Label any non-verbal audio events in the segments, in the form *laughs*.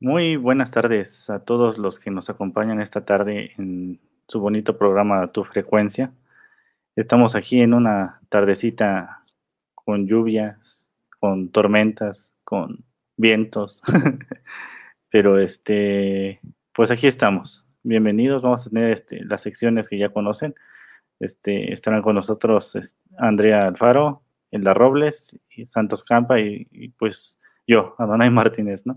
Muy buenas tardes a todos los que nos acompañan esta tarde en su bonito programa Tu Frecuencia. Estamos aquí en una tardecita con lluvias, con tormentas, con vientos, *laughs* pero este, pues aquí estamos. Bienvenidos, vamos a tener este, las secciones que ya conocen. Este, estarán con nosotros Andrea Alfaro, Elda Robles, Santos Campa y, y pues yo, Adonai Martínez, ¿no?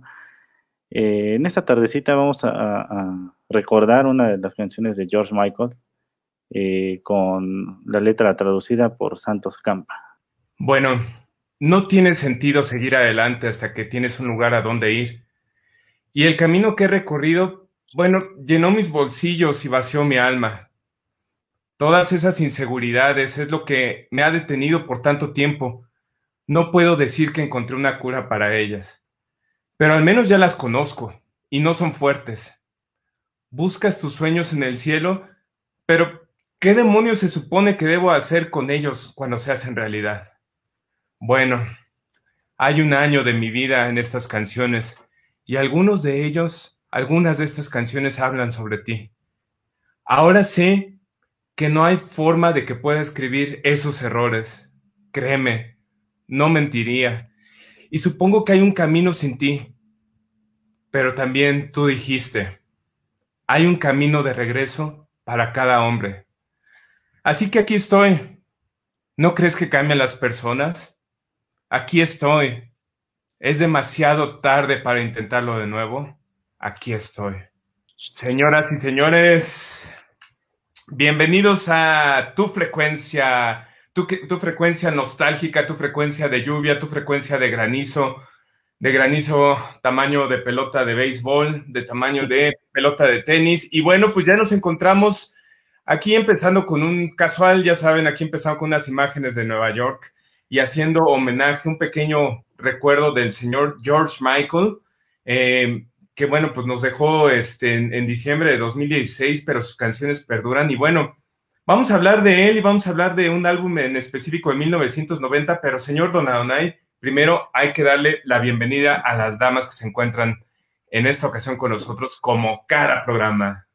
Eh, en esta tardecita vamos a, recordar una de las canciones de George Michael eh, con la letra traducida por Santos Campa. Bueno, no tiene sentido seguir adelante hasta que tienes un lugar a donde ir. Y el camino que he recorrido, bueno, llenó mis bolsillos y vació mi alma. Todas esas inseguridades es lo que me ha detenido por tanto tiempo. No puedo decir que encontré una cura para ellas pero al menos ya las conozco y no son fuertes. Buscas tus sueños en el cielo, pero ¿qué demonios se supone que debo hacer con ellos cuando se hacen realidad? Bueno, hay un año de mi vida en estas canciones y algunos de ellos, algunas de estas canciones hablan sobre ti. Ahora sé que no hay forma de que pueda escribir esos errores. Créeme, no mentiría. Y supongo que hay un camino sin ti, pero también tú dijiste, hay un camino de regreso para cada hombre. Así que aquí estoy. ¿No crees que cambian las personas? Aquí estoy. ¿Es demasiado tarde para intentarlo de nuevo? Aquí estoy. Señoras y señores, bienvenidos a tu frecuencia, tu, tu, frecuencia nostálgica, tu frecuencia de lluvia, tu frecuencia de granizo, de granizo tamaño de pelota de béisbol, de tamaño de pelota de tenis. Y bueno, pues ya nos encontramos aquí empezando con un casual, ya saben, aquí empezamos con unas imágenes de Nueva York y haciendo homenaje, un pequeño recuerdo del señor George Michael, eh, que bueno, pues nos dejó este, en, diciembre de 2016, pero sus canciones perduran. Y bueno, vamos a hablar de él y vamos a hablar de un álbum en específico de 1990, pero señor Donadonay, primero hay que darle la bienvenida a las damas que se encuentran en esta ocasión con nosotros como cada programa.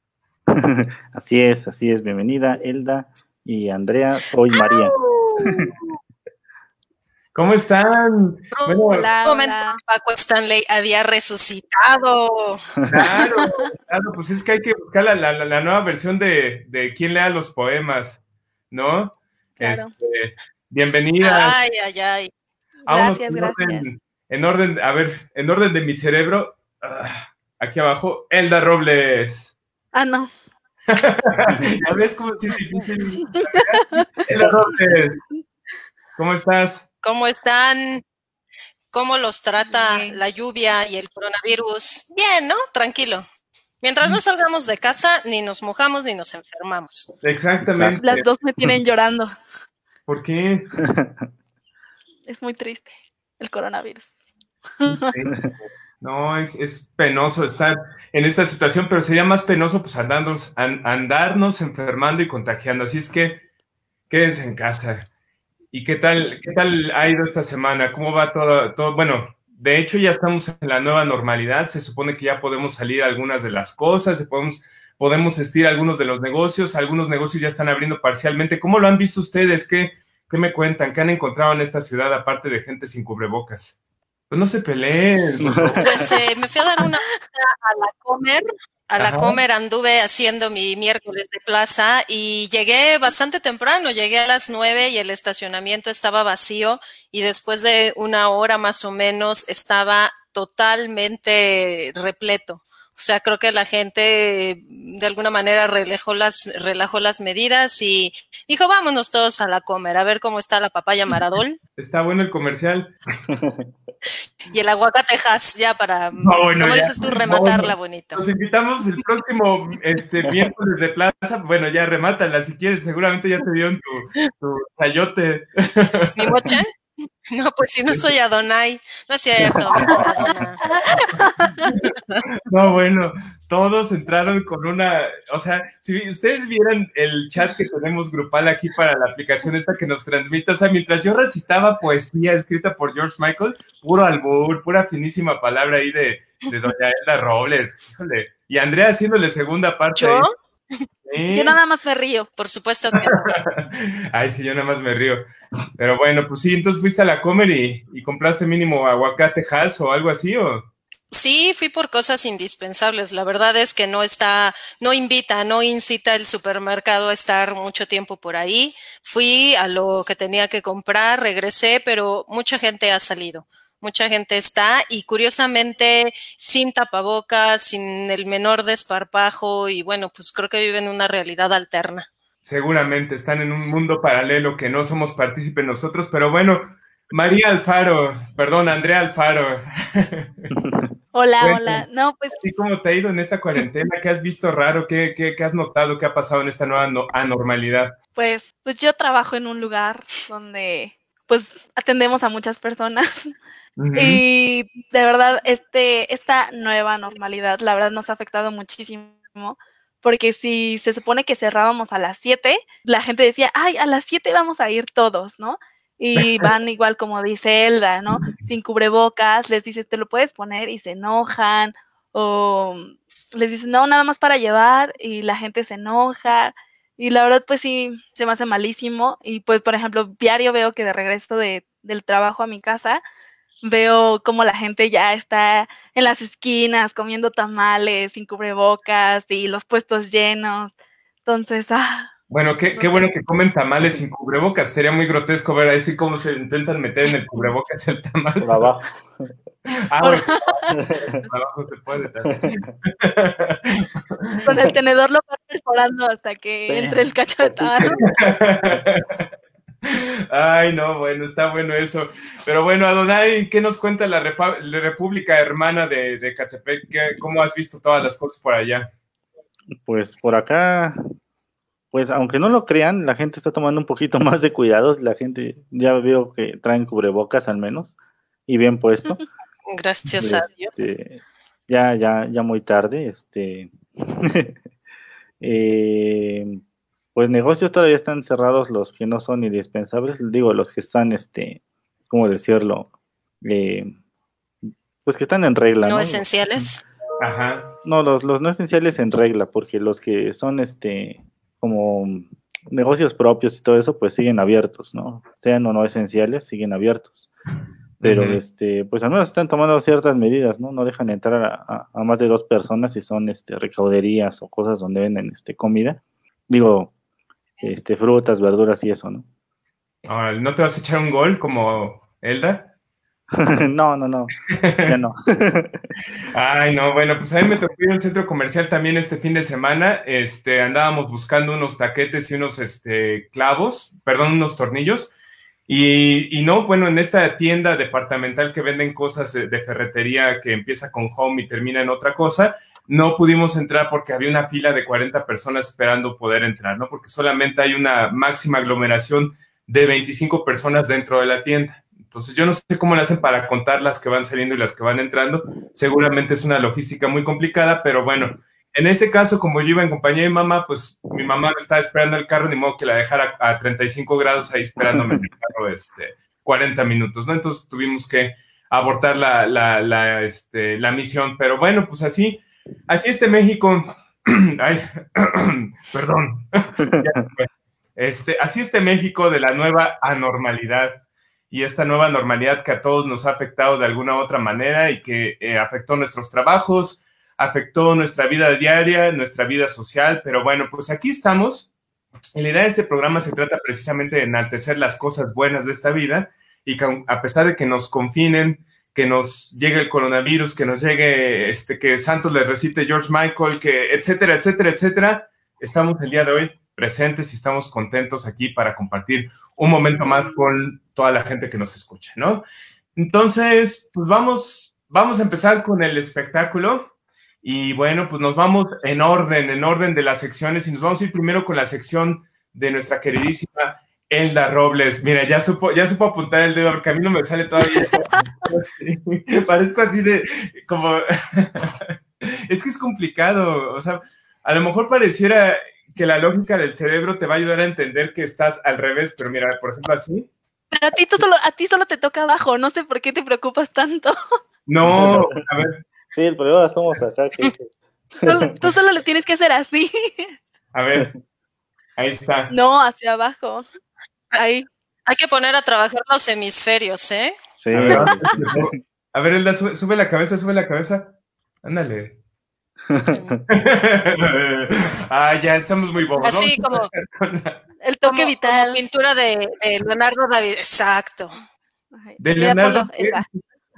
*laughs* Así es, así es. Bienvenida, Elda y Andrea. Soy María. *laughs* ¿Cómo están? Hola, hola. Paco Stanley había resucitado. Claro, claro, pues es que hay que buscar la, nueva versión de, de quién lea los poemas, ¿no? Este, bienvenida. Ay, ay, ay. Gracias, gracias. en orden, a ver, en orden de mi cerebro, ah, aquí abajo, Elda Robles. Ah, no. ¿Ya ves cómo es difícil? Elda Robles, ¿cómo estás? ¿Cómo están? ¿Cómo los trata la lluvia y el coronavirus? Bien, ¿no? Tranquilo. Mientras no salgamos de casa, ni nos mojamos ni nos enfermamos. Exactamente. Las dos me tienen llorando. ¿Por qué? *laughs* es muy triste el coronavirus. *laughs* No, es, penoso estar en esta situación, pero sería más penoso pues andarnos, andarnos enfermando y contagiando. Así es que quédense en casa. ¿Y qué tal, qué tal ha ido esta semana? ¿Cómo va todo, todo? Bueno, de hecho ya estamos en la nueva normalidad. Se supone que ya podemos salir algunas de las cosas, podemos, podemos estir algunos de los negocios, algunos negocios ya están abriendo parcialmente. ¿Cómo lo han visto ustedes? ¿Qué, ¿Qué me cuentan? ¿Qué han encontrado en esta ciudad aparte de gente sin cubrebocas? Pues no se peleen. *laughs* Pues eh, me fui a dar una a la comer. A la comer anduve haciendo mi miércoles de plaza y llegué bastante temprano, llegué a las nueve y el estacionamiento estaba vacío y después de una hora más o menos estaba totalmente repleto. O sea, creo que la gente de alguna manera relajó las, relajó las medidas y dijo, vámonos todos a la comer, a ver cómo está la papaya Maradol. *laughs* Está bueno el comercial. *laughs* y el aguacatejas ya para, como dices tú, rematarla bonito. Nos invitamos el próximo este, *laughs* miércoles de plaza. Bueno, ya remátala si quieres, seguramente ya te dieron tu, tu chayote. ¿Mi? No, pues si no soy Adonai, no es cierto. No, bueno, todos entraron con una, o sea, si ustedes vieran el chat que tenemos grupal aquí para la aplicación esta que nos transmite, o sea, mientras yo recitaba poesía escrita por George Michael, puro albur, pura finísima palabra ahí de, de doña Elda Robles, híjole, y Andrea haciéndole segunda parte. Yo nada más me río. Por supuesto que *laughs* Ay, sí, yo nada más me río. Pero bueno, pues sí, entonces fuiste a la Comer y, compraste mínimo aguacate Hass o algo así, ¿o? Sí, fui por cosas indispensables. La verdad es que no está, no invita, no incita el supermercado a estar mucho tiempo por ahí. Fui a lo que tenía que comprar, regresé, pero mucha gente ha salido mucha gente está y curiosamente sin tapabocas, sin el menor desparpajo y bueno, pues creo que viven una realidad alterna. Seguramente están en un mundo paralelo que no somos partícipes nosotros, pero bueno, María Alfaro, perdón, Andrea Alfaro. *laughs* Hola, hola. No, pues. ¿Y cómo te ha ido en esta cuarentena? ¿Qué has visto raro? ¿Qué, qué, qué has notado? ¿Qué ha pasado en esta nueva anormalidad? Pues, pues yo trabajo en un lugar donde pues atendemos a muchas personas y de verdad, este, esta nueva normalidad, la verdad, nos ha afectado muchísimo, porque si se supone que cerrábamos a las 7, la gente decía, ay, a las 7 vamos a ir todos, ¿no? Y *laughs* van igual como dice Elda, ¿no? Sin cubrebocas, les dices, te lo puedes poner y se enojan, o les dices, no, nada más para llevar, y la gente se enoja. Y la verdad, pues sí, se me hace malísimo. Y pues, por ejemplo, diario veo que de regreso de, del trabajo a mi casa, veo como la gente ya está en las esquinas comiendo tamales sin cubrebocas y los puestos llenos. Entonces, ah. Bueno, qué, qué bueno que comen tamales sin cubrebocas. Sería muy grotesco ver ahí cómo se intentan meter en el cubrebocas el tamal. Por abajo. *laughs* Ah, bueno. Por abajo se puede también. Con el tenedor lo van perforando hasta que entre el cacho de tamal. *laughs* Ay, no, bueno, está bueno eso. Pero bueno, Adonai, ¿qué nos cuenta la, República Hermana de, de Catepec? ¿Cómo has visto todas las cosas por allá? Pues por acá, pues aunque no lo crean, la gente está tomando un poquito *laughs* más de cuidados. La gente ya veo que traen cubrebocas al menos y bien puesto. *laughs* Gracias a Dios. Este, ya, ya, ya muy tarde. Este. *laughs* eh, pues negocios todavía están cerrados los que no son indispensables, digo, los que están, este, ¿cómo decirlo? Eh, pues que están en regla. No, esenciales. Ajá. No, los, los no esenciales en regla, porque los que son, este, como negocios propios y todo eso, pues siguen abiertos, ¿no? Sean o no esenciales, siguen abiertos. Pero, este, pues al menos están tomando ciertas medidas, ¿no? No dejan entrar a, a, más de dos personas si son, este, recauderías o cosas donde venden, este, comida. Digo, este, frutas, verduras y eso, ¿no? ¿No te vas a echar un gol como Elda? *laughs* no, no, no, ya no. *laughs* Ay, no, bueno, pues a mí me tocó ir al centro comercial también este fin de semana. Este, andábamos buscando unos taquetes y unos este, clavos, perdón, unos tornillos. Y, y, no, bueno, en esta tienda departamental que venden cosas de, de ferretería que empieza con home y termina en otra cosa, no pudimos entrar porque había una fila de 40 personas esperando poder entrar, ¿no? Porque solamente hay una máxima aglomeración de 25 personas dentro de la tienda. Entonces, yo no sé cómo le hacen para contar las que van saliendo y las que van entrando. Seguramente es una logística muy complicada, pero bueno, en ese caso, como yo iba en compañía de mi mamá, pues mi mamá estaba esperando el carro, ni modo que la dejara a 35 grados ahí esperándome en el carro este, 40 minutos, ¿no? Entonces tuvimos que abortar la, la, la, este, la misión. Pero bueno, pues así, Así este México. *clears throat* Ay, *clears throat* perdón. *laughs* este, así este México de la nueva anormalidad y esta nueva normalidad que a todos nos ha afectado de alguna u otra manera y que eh, afectó nuestros trabajos, afectó nuestra vida diaria, nuestra vida social, pero bueno, pues aquí estamos. Y la idea de este programa se trata precisamente de enaltecer las cosas buenas de esta vida y que a pesar de que nos confinen, que nos llegue el coronavirus, que nos llegue, este, que Santos le recite George Michael, que etcétera, etcétera, etcétera. Estamos el día de hoy presentes y estamos contentos aquí para compartir un momento más con toda la gente que nos escucha, ¿no? Entonces, pues vamos, vamos a empezar con el espectáculo. Y bueno, pues nos vamos en orden, en orden de las secciones. Y nos vamos a ir primero con la sección de nuestra queridísima Elda Robles. Mira, ya supo, ya supo apuntar el dedo, porque a mí no me sale todavía. Parezco así de como. *laughs* es que es complicado. O sea, a lo mejor pareciera que la lógica del cerebro te va a ayudar a entender que estás al revés, pero mira, por ejemplo, así. Pero a ti, solo, a ti solo te toca abajo, no sé por qué te preocupas tanto. No, a ver. Sí, el problema somos acá. Que... Tú, solo le tienes que hacer así. A ver, ahí está. No, hacia abajo. Ahí. Hay que poner a trabajar los hemisferios, ¿eh? Sí. A ver, *laughs* Elda, sube, la cabeza, sube la cabeza. Ándale. *laughs* ah, ya estamos muy bobos. Así como el toque vital. pintura de, Leonardo David, exacto. De Leonardo,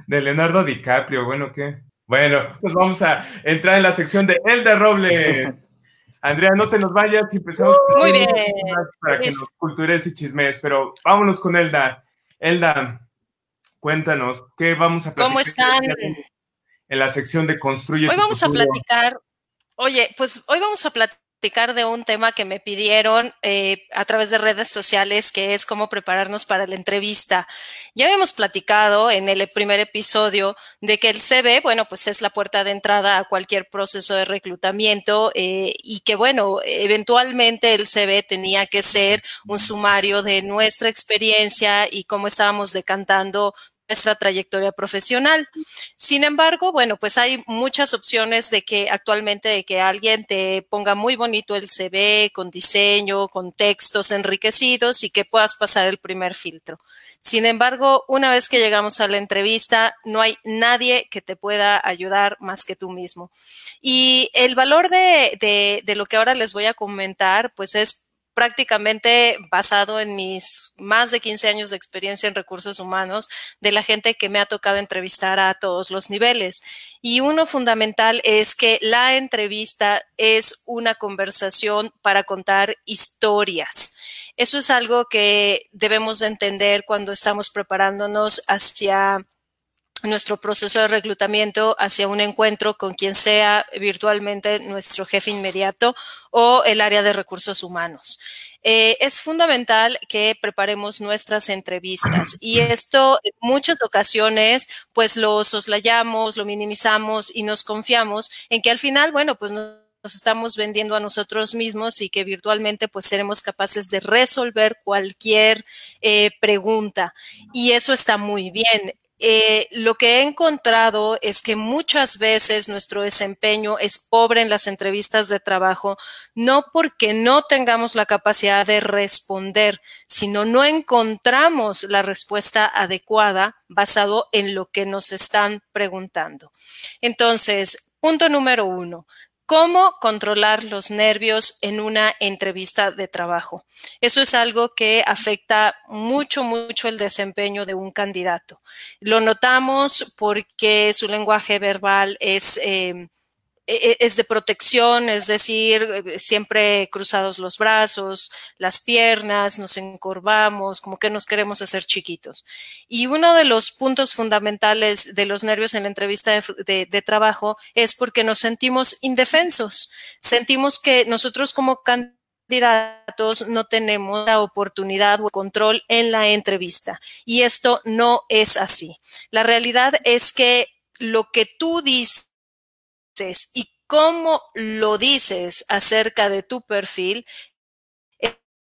de Leonardo DiCaprio, bueno, ¿qué? Bueno, pues vamos a entrar en la sección de Elda Robles. Andrea, no te nos vayas y empezamos Muy bien. para que nos cultures y chismes, pero vámonos con Elda. Elda, cuéntanos, ¿qué vamos a platicar? ¿Cómo están? En la sección de Construye. Hoy vamos a platicar, oye, pues hoy vamos a platicar de un tema que me pidieron eh, a través de redes sociales, que es cómo prepararnos para la entrevista. Ya habíamos platicado en el primer episodio de que el CV, bueno, pues es la puerta de entrada a cualquier proceso de reclutamiento eh, y que, bueno, eventualmente el CV tenía que ser un sumario de nuestra experiencia y cómo estábamos decantando nuestra trayectoria profesional. Sin embargo, bueno, pues hay muchas opciones de que actualmente de que alguien te ponga muy bonito el CV con diseño, con textos enriquecidos y que puedas pasar el primer filtro. Sin embargo, una vez que llegamos a la entrevista, no hay nadie que te pueda ayudar más que tú mismo. Y el valor de, de, de lo que ahora les voy a comentar, pues es prácticamente basado en mis más de 15 años de experiencia en recursos humanos de la gente que me ha tocado entrevistar a todos los niveles. Y uno fundamental es que la entrevista es una conversación para contar historias. Eso es algo que debemos de entender cuando estamos preparándonos hacia nuestro proceso de reclutamiento hacia un encuentro con quien sea virtualmente nuestro jefe inmediato o el área de recursos humanos. Eh, es fundamental que preparemos nuestras entrevistas y *clears throat* esto en muchas ocasiones pues lo soslayamos, lo minimizamos y nos confiamos en que al final, bueno, pues nos estamos vendiendo a nosotros mismos y que virtualmente pues seremos capaces de resolver cualquier eh, pregunta. Y eso está muy bien. Eh, lo que he encontrado es que muchas veces nuestro desempeño es pobre en las entrevistas de trabajo, no porque no tengamos la capacidad de responder, sino no encontramos la respuesta adecuada basado en lo que nos están preguntando. Entonces, punto número uno, cómo controlar los nervios en una entrevista de trabajo. Eso es algo que afecta mucho, mucho el desempeño de un candidato. Lo notamos porque su lenguaje verbal es... Eh, es de protección, es decir, siempre cruzados los brazos, las piernas, nos encorvamos, como que nos queremos hacer chiquitos. Y uno de los puntos fundamentales de los nervios en la entrevista de, trabajo es porque nos sentimos indefensos, sentimos que nosotros como candidatos no tenemos la oportunidad o control en la entrevista. Y esto no es así. La realidad es que lo que tú dices y cómo lo dices acerca de tu perfil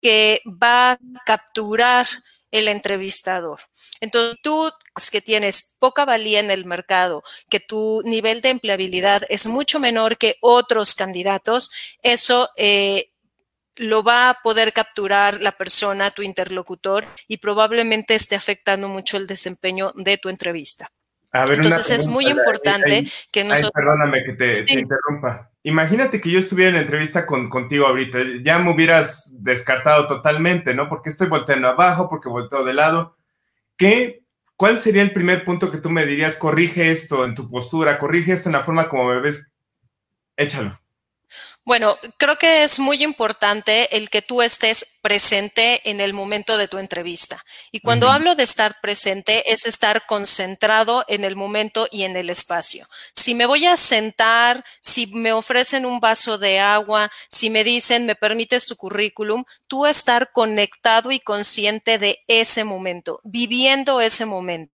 que va a capturar el entrevistador. Entonces, tú que tienes poca valía en el mercado, que tu nivel de empleabilidad es mucho menor que otros candidatos, eso eh, lo va a poder capturar la persona, tu interlocutor, y probablemente esté afectando mucho el desempeño de tu entrevista. Entonces es muy importante que nosotros... perdóname que te, interrumpa. Imagínate que yo estuviera en la entrevista con, contigo ahorita, ya me hubieras descartado totalmente, ¿no? Porque estoy volteando abajo, porque volteo de lado. ¿Qué, ¿Cuál sería el primer punto que tú me dirías? Corrige esto en tu postura, corrige esto en la forma como me ves. Échalo. Bueno, creo que es muy importante el que tú estés presente en el momento de tu entrevista. Y cuando hablo de estar presente, es estar concentrado en el momento y en el espacio. Si me voy a sentar, si me ofrecen un vaso de agua, si me dicen, me permites tu currículum, tú estar conectado y consciente de ese momento, viviendo ese momento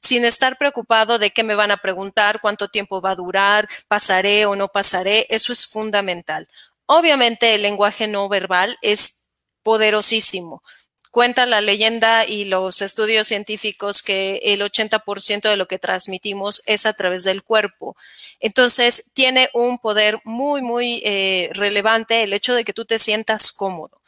sin estar preocupado de qué me van a preguntar, cuánto tiempo va a durar, pasaré o no pasaré, eso es fundamental. Obviamente el lenguaje no verbal es poderosísimo. Cuenta la leyenda y los estudios científicos que el 80% de lo que transmitimos es a través del cuerpo. Entonces, tiene un poder muy, muy eh, relevante el hecho de que tú te sientas cómodo.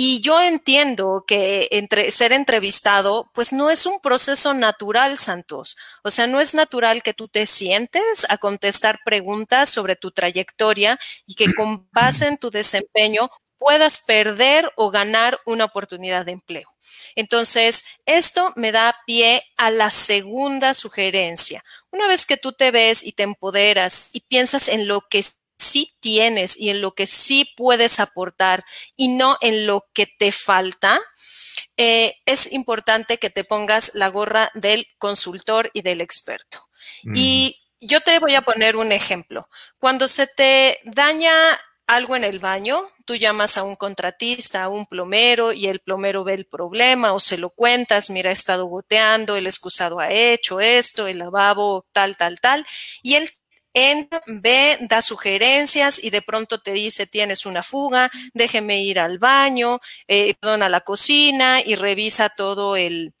Y yo entiendo que entre, ser entrevistado, pues no es un proceso natural, Santos. O sea, no es natural que tú te sientes a contestar preguntas sobre tu trayectoria y que con base en tu desempeño puedas perder o ganar una oportunidad de empleo. Entonces, esto me da pie a la segunda sugerencia. Una vez que tú te ves y te empoderas y piensas en lo que sí tienes y en lo que sí puedes aportar y no en lo que te falta, eh, es importante que te pongas la gorra del consultor y del experto. Y yo te voy a poner un ejemplo. Cuando se te daña algo en el baño, tú llamas a un contratista, a un plomero, y el plomero ve el problema o se lo cuentas, mira, ha estado goteando, el excusado ha hecho esto, el lavabo tal, tal, tal, y él entra, ve, da sugerencias y de pronto te dice, tienes una fuga, déjeme ir al baño, eh, perdón, a la cocina y revisa todo el,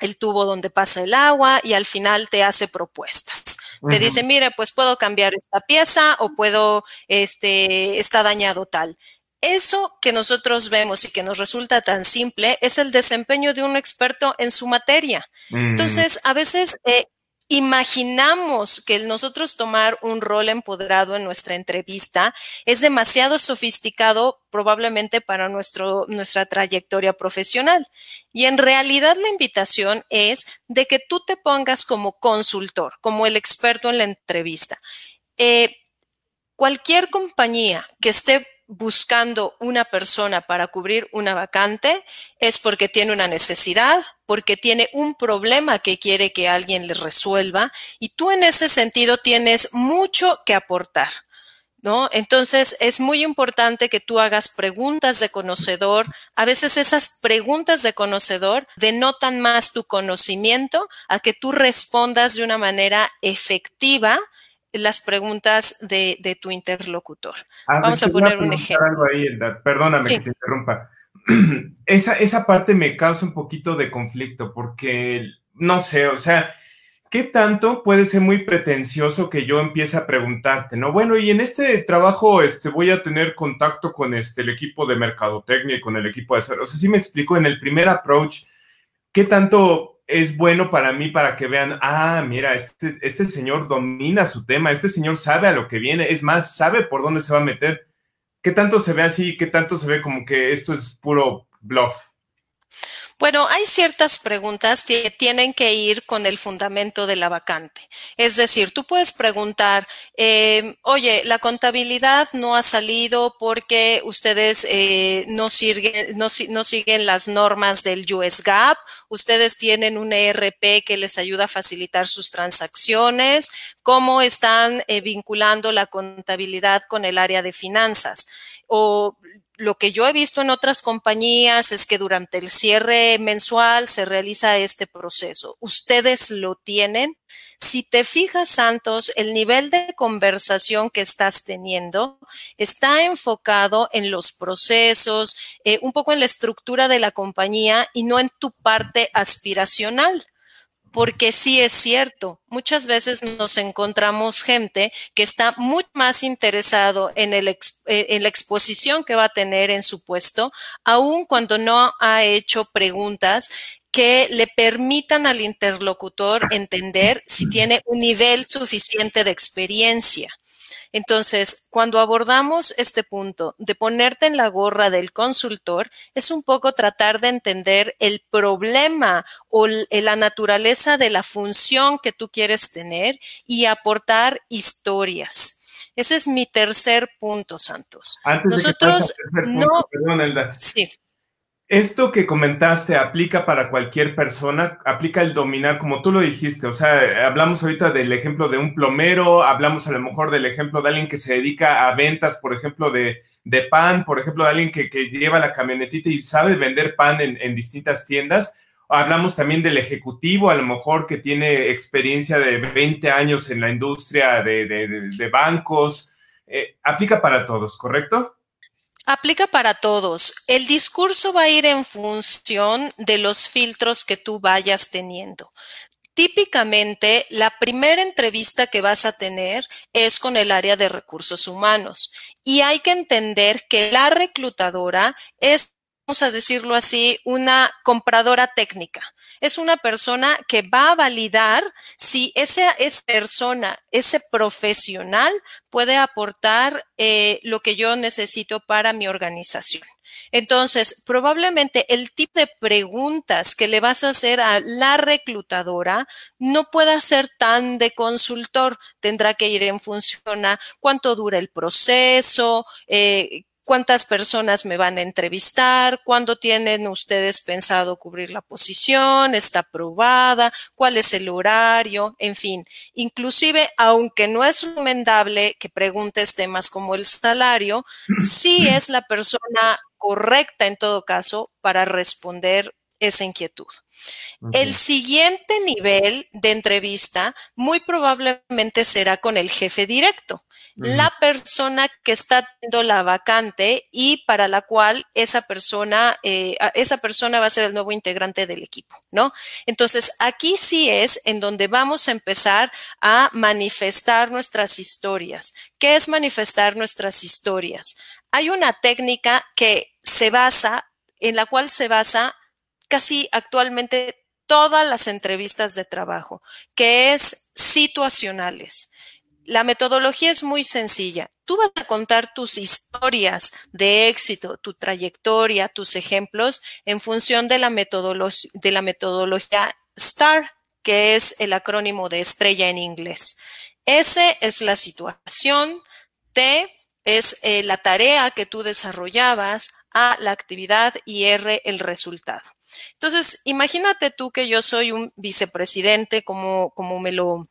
el tubo donde pasa el agua y al final te hace propuestas. Te dice, mire, pues puedo cambiar esta pieza o puedo, este, está dañado tal. Eso que nosotros vemos y que nos resulta tan simple es el desempeño de un experto en su materia. Entonces, a veces eh, imaginamos que nosotros tomar un rol empoderado en nuestra entrevista es demasiado sofisticado probablemente para nuestro, nuestra trayectoria profesional. Y en realidad la invitación es de que tú te pongas como consultor, como el experto en la entrevista. Eh, cualquier compañía que esté buscando una persona para cubrir una vacante es porque tiene una necesidad, porque tiene un problema que quiere que alguien le resuelva y tú en ese sentido tienes mucho que aportar. ¿No? Entonces es muy importante que tú hagas preguntas de conocedor. A veces esas preguntas de conocedor denotan más tu conocimiento a que tú respondas de una manera efectiva las preguntas de, tu interlocutor. Ah, Vamos a poner un ejemplo. perdóname que te interrumpa. *clears throat* Esa, esa parte me causa un poquito de conflicto porque, no sé, o sea, ¿qué tanto puede ser muy pretencioso que yo empiece a preguntarte, no? Bueno, y en este trabajo este, voy a tener contacto con este, el equipo de mercadotecnia y con el equipo de... O sea, sí me explico, en el primer approach, ¿qué tanto es bueno para mí para que vean, ah, mira, este, este señor domina su tema, este señor sabe a lo que viene, es más, sabe por dónde se va a meter. ¿Qué tanto se ve así? ¿Qué tanto se ve como que esto es puro bluff? Bueno, hay ciertas preguntas que tienen que ir con el fundamento de la vacante. Es decir, tú puedes preguntar, em, oye, la contabilidad no ha salido porque ustedes eh, no, siguen, las normas del US GAAP, ustedes tienen un ERP que les ayuda a facilitar sus transacciones, cómo están eh, vinculando la contabilidad con el área de finanzas. O lo que yo he visto en otras compañías es que durante el cierre mensual se realiza este proceso. Ustedes lo tienen. Si te fijas, Santos, el nivel de conversación que estás teniendo está enfocado en los procesos, eh, un poco en la estructura de la compañía y no en tu parte aspiracional porque sí es cierto, muchas veces nos encontramos gente que está mucho más interesado en, el, eh, en la exposición que va a tener en su puesto, aun cuando no ha hecho preguntas que le permitan al interlocutor entender si tiene un nivel suficiente de experiencia. Entonces, cuando abordamos este punto de ponerte en la gorra del consultor, es un poco tratar de entender el problema o la naturaleza de la función que tú quieres tener y aportar historias. Ese es mi tercer punto, Santos. Nosotros no... Perdón, Sí. Esto que comentaste aplica para cualquier persona, aplica el dominar, como tú lo dijiste, o sea, hablamos ahorita del ejemplo de un plomero, hablamos a lo mejor del ejemplo de alguien que se dedica a ventas, por ejemplo, de, pan, por ejemplo, de alguien que, lleva la camionetita y sabe vender pan en, distintas tiendas. Hablamos también del ejecutivo, a lo mejor que tiene experiencia de 20 años en la industria de, bancos. Eh, aplica para todos, ¿correcto? Aplica para todos. El discurso va a ir en función de los filtros que tú vayas teniendo. Típicamente, la primera entrevista que vas a tener es con el área de recursos humanos y hay que entender que la reclutadora es vamos a decirlo así, una compradora técnica. Es una persona que va a validar si esa, esa persona, ese profesional puede aportar eh, lo que yo necesito para mi organización. Entonces, probablemente el tipo de preguntas que le vas a hacer a la reclutadora no pueda ser tan de consultor. Tendrá que ir en función a cuánto dura el proceso, eh, cuántas personas me van a entrevistar, cuándo tienen ustedes pensado cubrir la posición, está aprobada, cuál es el horario, en fin. Inclusive, aunque no es recomendable que preguntes temas como el salario, *clears throat* sí es la persona correcta en todo caso para responder esa inquietud. El siguiente nivel de entrevista muy probablemente será con el jefe directo la persona que está teniendo la vacante y para la cual esa persona, eh, esa persona va a ser el nuevo integrante del equipo, ¿no? Entonces, aquí sí es en donde vamos a empezar a manifestar nuestras historias. ¿Qué es manifestar nuestras historias? Hay una técnica que se basa, en la cual se basa casi actualmente todas las entrevistas de trabajo, que es situacionales la metodología es muy sencilla. Tú vas a contar tus historias de éxito, tu trayectoria, tus ejemplos en función de la, metodología STAR, que es el acrónimo de estrella en inglés. S es la situación, T es eh, la tarea que tú desarrollabas, A la actividad y R el resultado. Entonces, imagínate tú que yo soy un vicepresidente, como, como me lo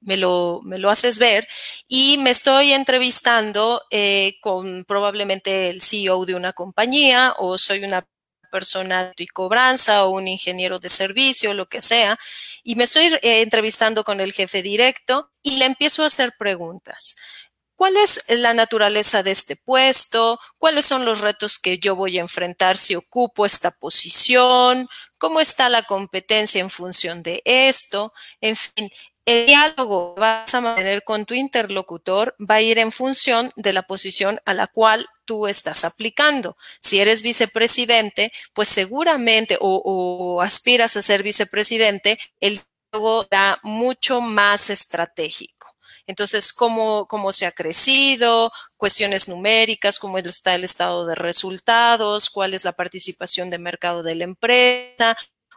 me lo, me lo haces ver y me estoy entrevistando eh, con probablemente el CEO de una compañía o soy una persona de cobranza o un ingeniero de servicio, lo que sea, y me estoy eh, entrevistando con el jefe directo y le empiezo a hacer preguntas. ¿Cuál es la naturaleza de este puesto? ¿Cuáles son los retos que yo voy a enfrentar si ocupo esta posición? ¿Cómo está la competencia en función de esto? En fin, el diálogo que vas a mantener con tu interlocutor va a ir en función de la posición a la cual tú estás aplicando. Si eres vicepresidente, pues seguramente o, aspiras a ser vicepresidente, el diálogo da mucho más estratégico. Entonces, ¿cómo, cómo se ha crecido, cuestiones numéricas, cómo está el estado de resultados, cuál es la participación de mercado de la empresa,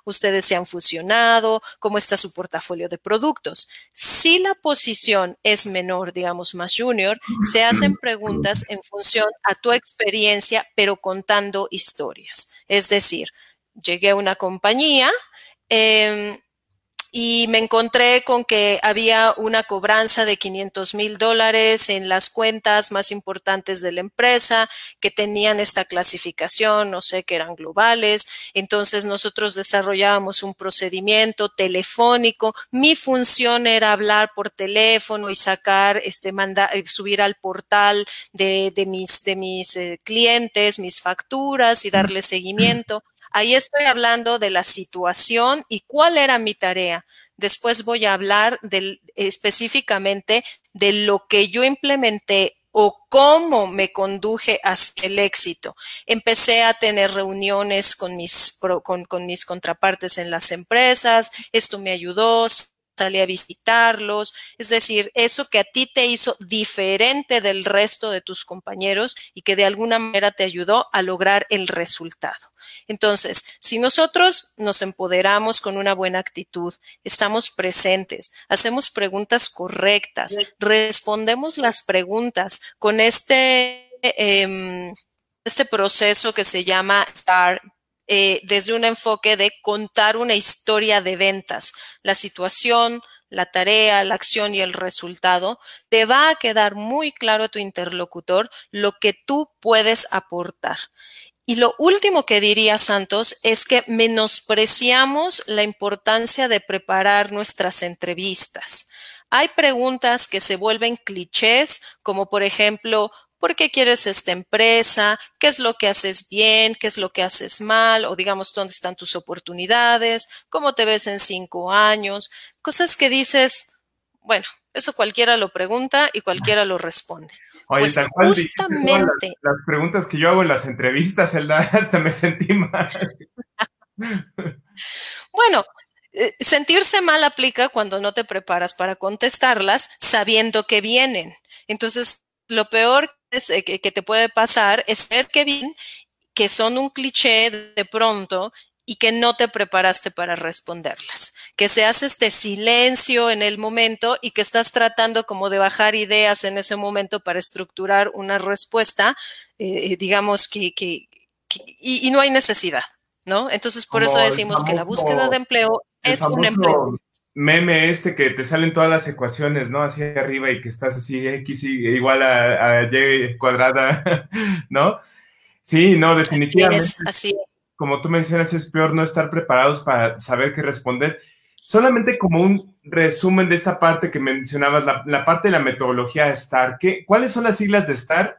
ustedes se han fusionado, cómo está su portafolio de productos. Si la posición es menor, digamos más junior, se hacen preguntas en función a tu experiencia, pero contando historias. Es decir, llegué a una compañía, eh, y me encontré con que había una cobranza de 500 mil dólares en las cuentas más importantes de la empresa que tenían esta clasificación, no sé, que eran globales. Entonces nosotros desarrollábamos un procedimiento telefónico. Mi función era hablar por teléfono y sacar, este, mandar, eh, subir al portal de, de mis, de mis eh, clientes, mis facturas y darle seguimiento. Ahí estoy hablando de la situación y cuál era mi tarea. Después voy a hablar específicamente de lo que yo implementé o cómo me conduje hacia el éxito. Empecé a tener reuniones con mis, con, con mis contrapartes en las empresas, esto me ayudó, salí a visitarlos, es decir, eso que a ti te hizo diferente del resto de tus compañeros y que de alguna manera te ayudó a lograr el resultado. Entonces, si nosotros nos empoderamos con una buena actitud, estamos presentes, hacemos preguntas correctas, respondemos las preguntas con este, em, este proceso que se llama STAR, eh, desde un enfoque de contar una historia de ventas, la situación, la tarea, la acción y el resultado, te va a quedar muy claro a tu interlocutor lo que tú puedes aportar. Y lo último que diría Santos es que menospreciamos la importancia de preparar nuestras entrevistas. Hay preguntas que se vuelven clichés, como por ejemplo, ¿por qué quieres esta empresa? ¿Qué es lo que haces bien? ¿Qué es lo que haces mal? O digamos, ¿dónde están tus oportunidades? ¿Cómo te ves en cinco años? Cosas que dices, bueno, eso cualquiera lo pregunta y cualquiera lo responde. Oye, pues justamente. Las, preguntas que yo hago en las entrevistas, *laughs* hasta me sentí mal. bueno, eh, sentirse mal aplica cuando no te preparas para contestarlas sabiendo que vienen. Entonces, lo peor eh, que, te puede pasar es ver que vienen, que son un cliché de pronto y que no te preparaste para responderlas, que se hace este silencio en el momento y que estás tratando como de bajar ideas en ese momento para estructurar una respuesta, eh, digamos que, y, no hay necesidad, ¿no? Entonces, por eso decimos que la búsqueda de empleo es un empleo. Meme este que te salen todas las ecuaciones, ¿no? Hacia arriba y que estás así, X igual a, Y cuadrada, *laughs* ¿no? Sí, no, definitivamente. Así es, así es como tú mencionas, es peor no estar preparados para saber qué responder. Solamente como un resumen de esta parte que mencionabas, la, parte de la metodología STAR, ¿qué, ¿cuáles son las siglas de STAR?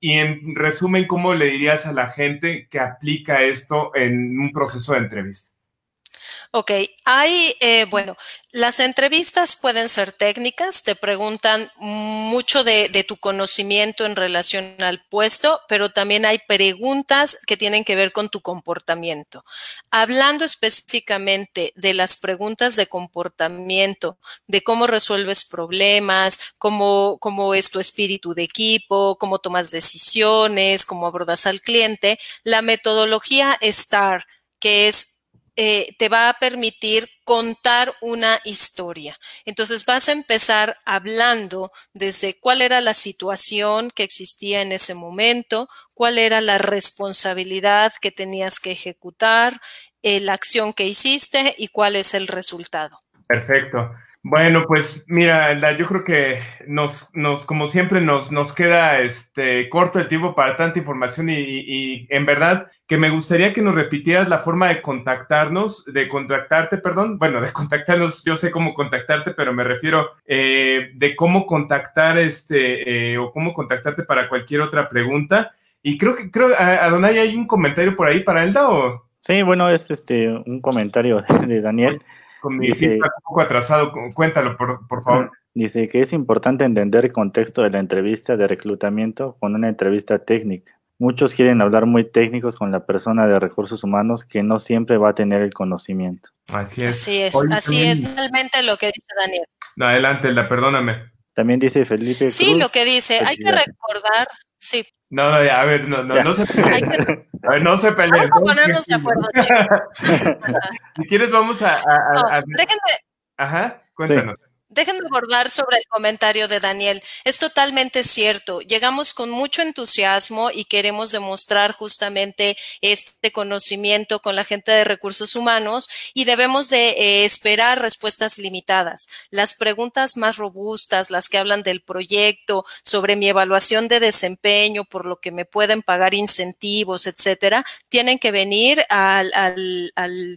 Y en resumen, ¿cómo le dirías a la gente que aplica esto en un proceso de entrevista? Ok, hay, eh, bueno, las entrevistas pueden ser técnicas, te preguntan mucho de, tu conocimiento en relación al puesto, pero también hay preguntas que tienen que ver con tu comportamiento. Hablando específicamente de las preguntas de comportamiento, de cómo resuelves problemas, cómo, cómo es tu espíritu de equipo, cómo tomas decisiones, cómo abordas al cliente, la metodología STAR, que es eh, te va a permitir contar una historia. Entonces vas a empezar hablando desde cuál era la situación que existía en ese momento, cuál era la responsabilidad que tenías que ejecutar, eh, la acción que hiciste y cuál es el resultado. Perfecto. Bueno, pues mira, yo creo que nos, nos como siempre, nos, nos queda este corto el tiempo para tanta información y, y, en verdad que me gustaría que nos repitieras la forma de contactarnos, de contactarte, perdón, bueno, de contactarnos, yo sé cómo contactarte, pero me refiero eh, de cómo contactar este eh, o cómo contactarte para cualquier otra pregunta. Y creo que, creo, Adonai, hay un comentario por ahí para Elda o... Sí, bueno, es este un comentario de Daniel. Con mi dice, un poco atrasado, cuéntalo, por, por favor. Dice que es importante entender el contexto de la entrevista de reclutamiento con una entrevista técnica. Muchos quieren hablar muy técnicos con la persona de recursos humanos que no siempre va a tener el conocimiento. Así es. Así es, así es realmente lo que dice Daniel. adelante, la perdóname. También dice Felipe. Sí, lo que dice, hay que recordar, sí. No, no, a ver, no, no, no se *laughs* peleen. A ver, no se peleen. Vamos a ponernos de acuerdo, *laughs* si quieres, vamos a. a, déjenme. Ajá, cuéntanos. Déjenme abordar sobre el comentario de Daniel. Es totalmente cierto. Llegamos con mucho entusiasmo y queremos demostrar justamente este conocimiento con la gente de recursos humanos y debemos de eh, esperar respuestas limitadas. Las preguntas más robustas, las que hablan del proyecto, sobre mi evaluación de desempeño, por lo que me pueden pagar incentivos, etcétera, tienen que venir al,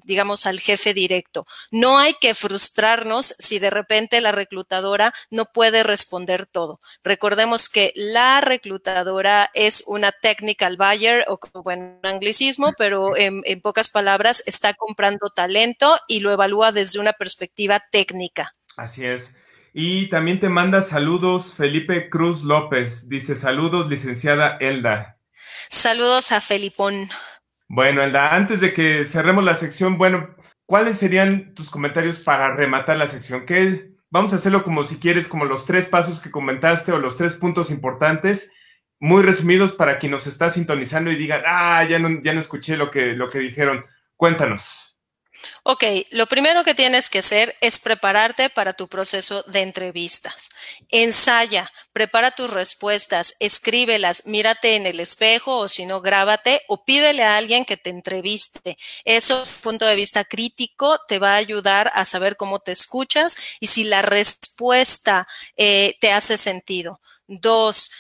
digamos, al jefe directo. No hay que frustrarnos si de repente la reclutadora no puede responder todo. Recordemos que la reclutadora es una technical buyer o como buen anglicismo, pero en, en pocas palabras está comprando talento y lo evalúa desde una perspectiva técnica. Así es. Y también te manda saludos Felipe Cruz López. Dice saludos, licenciada Elda. Saludos a Felipón. Bueno, Elda, antes de que cerremos la sección, bueno, ¿cuáles serían tus comentarios para rematar la sección? ¿Qué, vamos a hacerlo como si quieres, como los tres pasos que comentaste o los tres puntos importantes, muy resumidos para quien nos está sintonizando y diga, ah, ya no, ya no escuché lo que, lo que dijeron. Cuéntanos. Ok, lo primero que tienes que hacer es prepararte para tu proceso de entrevistas. Ensaya, prepara tus respuestas, escríbelas, mírate en el espejo o si no, grábate o pídele a alguien que te entreviste. Eso, punto de vista crítico, te va a ayudar a saber cómo te escuchas y si la respuesta eh, te hace sentido. Dos,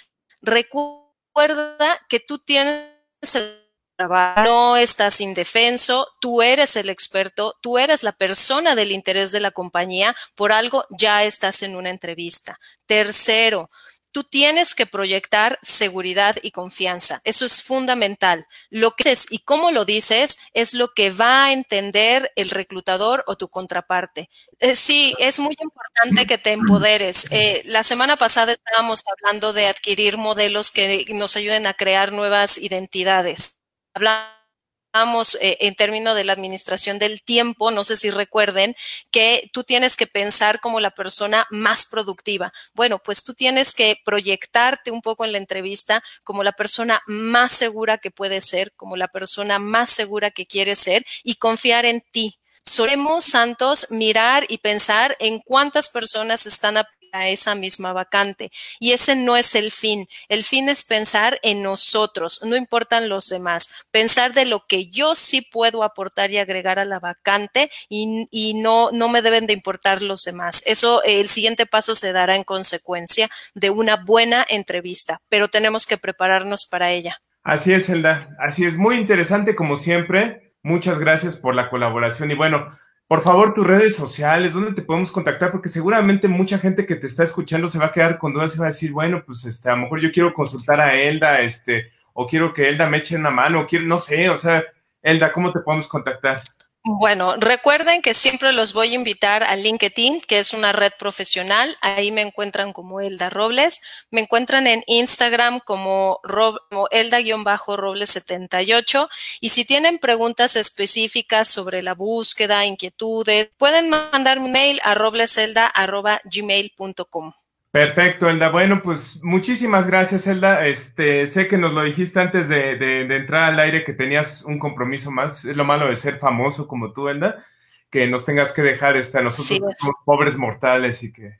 recuerda que tú tienes el no estás indefenso, tú eres el experto, tú eres la persona del interés de la compañía, por algo ya estás en una entrevista. Tercero, tú tienes que proyectar seguridad y confianza. Eso es fundamental. Lo que es y cómo lo dices es lo que va a entender el reclutador o tu contraparte. Eh, sí, es muy importante que te empoderes. Eh, la semana pasada estábamos hablando de adquirir modelos que nos ayuden a crear nuevas identidades hablamos eh, en términos de la administración del tiempo, no sé si recuerden, que tú tienes que pensar como la persona más productiva. Bueno, pues tú tienes que proyectarte un poco en la entrevista como la persona más segura que puedes ser, como la persona más segura que quieres ser y confiar en ti. Solemos, Santos, mirar y pensar en cuántas personas están a esa misma vacante. Y ese no es el fin. El fin es pensar en nosotros, no importan los demás. Pensar de lo que yo sí puedo aportar y agregar a la vacante y, no, no me deben de importar los demás. Eso, el siguiente paso se dará en consecuencia de una buena entrevista, pero tenemos que prepararnos para ella. Así es, Elda. Así es, muy interesante como siempre. Muchas gracias por la colaboración y bueno, por favor, tus redes sociales, ¿dónde te podemos contactar? Porque seguramente mucha gente que te está escuchando se va a quedar con dudas y va a decir, bueno, pues este, a lo mejor yo quiero consultar a Elda, este, o quiero que Elda me eche una mano, o quiero, no sé, o sea, Elda, ¿cómo te podemos contactar? Bueno, recuerden que siempre los voy a invitar a LinkedIn, que es una red profesional. Ahí me encuentran como Elda Robles. Me encuentran en Instagram como, Elda-Robles78. Y si tienen preguntas específicas sobre la búsqueda, inquietudes, pueden mandar un mail a robleselda.gmail.com. Perfecto, Elda. Bueno, pues muchísimas gracias, Elda. Este, sé que nos lo dijiste antes de, entrar al aire que tenías un compromiso más. Es lo malo de ser famoso como tú, Elda, que nos tengas que dejar este, nosotros somos pobres mortales y que.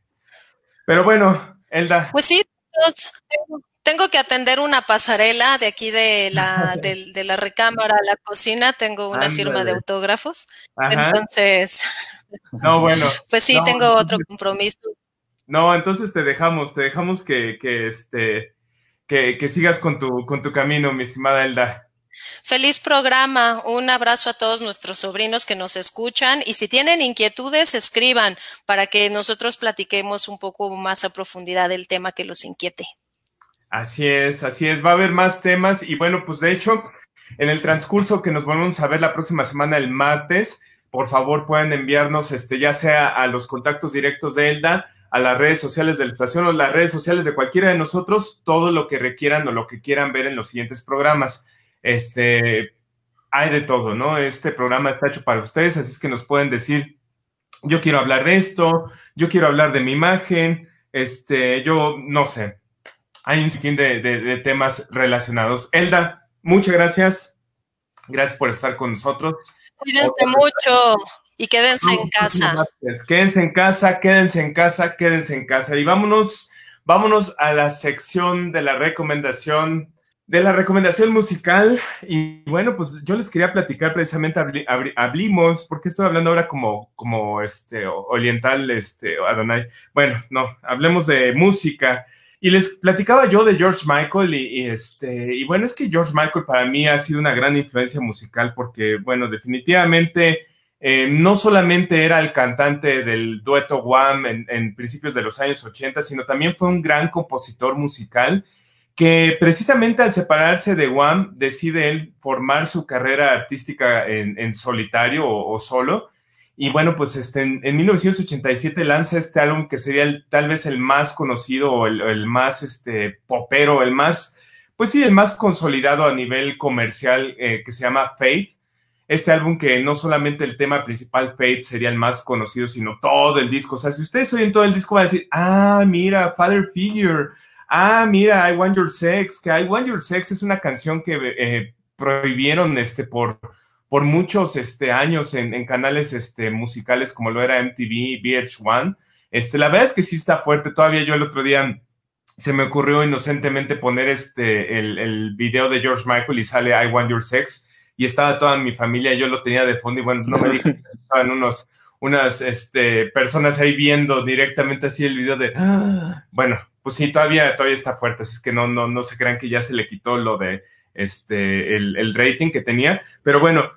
Pero bueno, Elda. Pues sí, tengo que atender una pasarela de aquí de la, *laughs* de, la recámara a la cocina. Tengo una firma de autógrafos. Entonces. No, bueno. *laughs* Pues sí, tengo otro compromiso no, entonces te dejamos, te dejamos que, que este, que, sigas con tu, con tu camino, mi estimada Elda. Feliz programa. Un abrazo a todos nuestros sobrinos que nos escuchan y si tienen inquietudes, escriban para que nosotros platiquemos un poco más a profundidad del tema que los inquiete. Así es, así es. Va a haber más temas y bueno, pues de hecho, en el transcurso que nos volvemos a ver la próxima semana, el martes, por favor pueden enviarnos, este, ya sea a los contactos directos de Elda a las redes sociales de la estación o las redes sociales de cualquiera de nosotros todo lo que requieran o lo que quieran ver en los siguientes programas. Este, hay de todo, ¿no? Este programa está hecho para ustedes, así es que nos pueden decir, yo quiero hablar de esto, yo quiero hablar de mi imagen, este, yo no sé. Hay un fin de, de temas relacionados. Elda, muchas gracias. Gracias por estar con nosotros. Cuídense mucho. Y quédense en casa. Quédense en casa, quédense en casa, quédense en casa. Y vámonos, vámonos a la sección de la recomendación, de la recomendación musical. Y bueno, pues yo les quería platicar precisamente, hablimos, porque estoy hablando ahora como, como este, oriental, este, Adonai. Bueno, no, hablemos de música. Y les platicaba yo de George Michael y, este, y bueno, es que George Michael para mí ha sido una gran influencia musical porque, bueno, definitivamente eh, no solamente era el cantante del dueto Wham en, principios de los años 80, sino también fue un gran compositor musical que precisamente al separarse de Wham decide él formar su carrera artística en, solitario o, solo. Y bueno, pues este, en, 1987 lanza este álbum que sería tal vez el más conocido o el, más este, popero, el más, pues sí, el más consolidado a nivel comercial, eh, que se llama Faith. Este álbum que no solamente el tema principal, Fate, sería el más conocido, sino todo el disco. O sea, si ustedes oyen todo el disco, van a decir, ah, mira, Father Figure, ah, mira, I Want Your Sex, que I Want Your Sex es una canción que eh, prohibieron este, por, por muchos este, años en, canales este, musicales como lo era MTV, VH1. Este, la verdad es que sí está fuerte. Todavía yo el otro día se me ocurrió inocentemente poner este, el, el video de George Michael y sale I Want Your Sex y estaba toda mi familia, yo lo tenía de fondo y bueno, no me que *laughs* estaban unos, unas este, personas ahí viendo directamente así el video de, ah". bueno, pues sí, todavía, todavía está fuerte, así es que no, no, no se crean que ya se le quitó lo de este, el, el rating que tenía, pero bueno,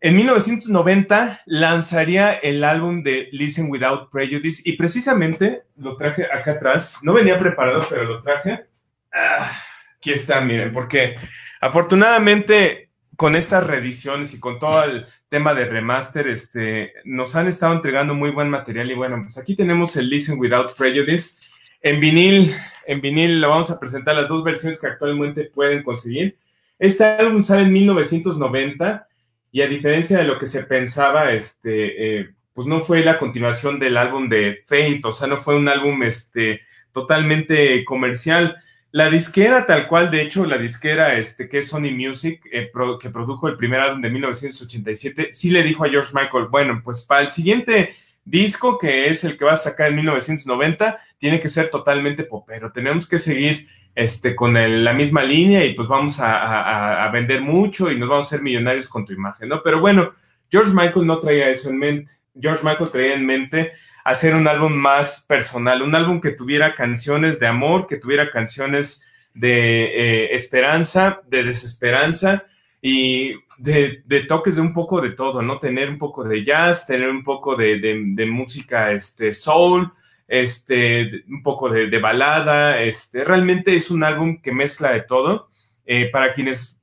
en 1990 lanzaría el álbum de Listen Without Prejudice y precisamente lo traje acá atrás. No venía preparado, pero lo traje. Ah, aquí está, miren, porque afortunadamente con estas reediciones y con todo el tema de remaster, este, nos han estado entregando muy buen material y bueno, pues aquí tenemos el Listen Without Prejudice. En vinil, en vinil lo vamos a presentar las dos versiones que actualmente pueden conseguir. Este álbum sale en 1990 y a diferencia de lo que se pensaba, este, eh, pues no fue la continuación del álbum de Fate, o sea, no fue un álbum este, totalmente comercial la disquera, tal cual, de hecho, la disquera este, que es Sony Music, eh, que produjo el primer álbum de 1987, sí le dijo a George Michael, bueno, pues para el siguiente disco, que es el que va a sacar en 1990, tiene que ser totalmente popero. Tenemos que seguir este, con la misma línea y pues vamos a, a, vender mucho y nos vamos a ser millonarios con tu imagen, ¿no? Pero bueno, George Michael no traía eso en mente. George Michael traía en mente hacer un álbum más personal, un álbum que tuviera canciones de amor, que tuviera canciones de eh, esperanza, de desesperanza y de, toques de un poco de todo, ¿no? Tener un poco de jazz, tener un poco de, música este, soul, este, un poco de, balada, este, realmente es un álbum que mezcla de todo. Eh, para quienes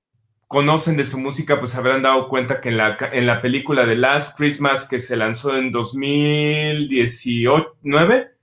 conocen de su música, pues habrán dado cuenta que en la, en la película de Last Christmas que se lanzó en 2019,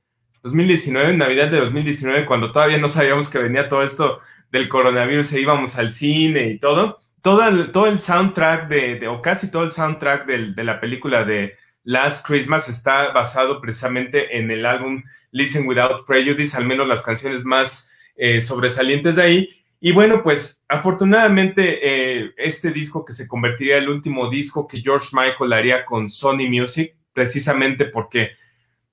2019, en Navidad de 2019, cuando todavía no sabíamos que venía todo esto del coronavirus e íbamos al cine y todo, todo el, todo el soundtrack de, o casi todo el soundtrack de, la película de Last Christmas está basado precisamente en el álbum Listen Without Prejudice, al menos las canciones más eh, sobresalientes de ahí. Y bueno, pues afortunadamente eh, este disco que se convertiría en el último disco que George Michael haría con Sony Music, precisamente porque,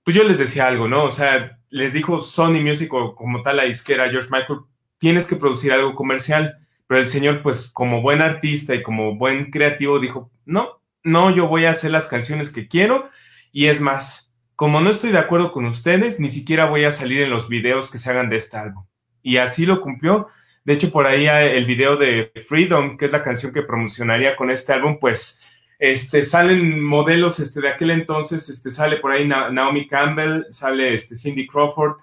pues yo les decía algo, ¿no? O sea, les dijo Sony Music o como tal la disquera George Michael, tienes que producir algo comercial, pero el señor, pues como buen artista y como buen creativo, dijo, no, no, yo voy a hacer las canciones que quiero y es más, como no estoy de acuerdo con ustedes, ni siquiera voy a salir en los videos que se hagan de este álbum. Y así lo cumplió de hecho, por ahí el video de Freedom, que es la canción que promocionaría con este álbum, pues este, salen modelos este, de aquel entonces, este, sale por ahí Naomi Campbell, sale este, Cindy Crawford,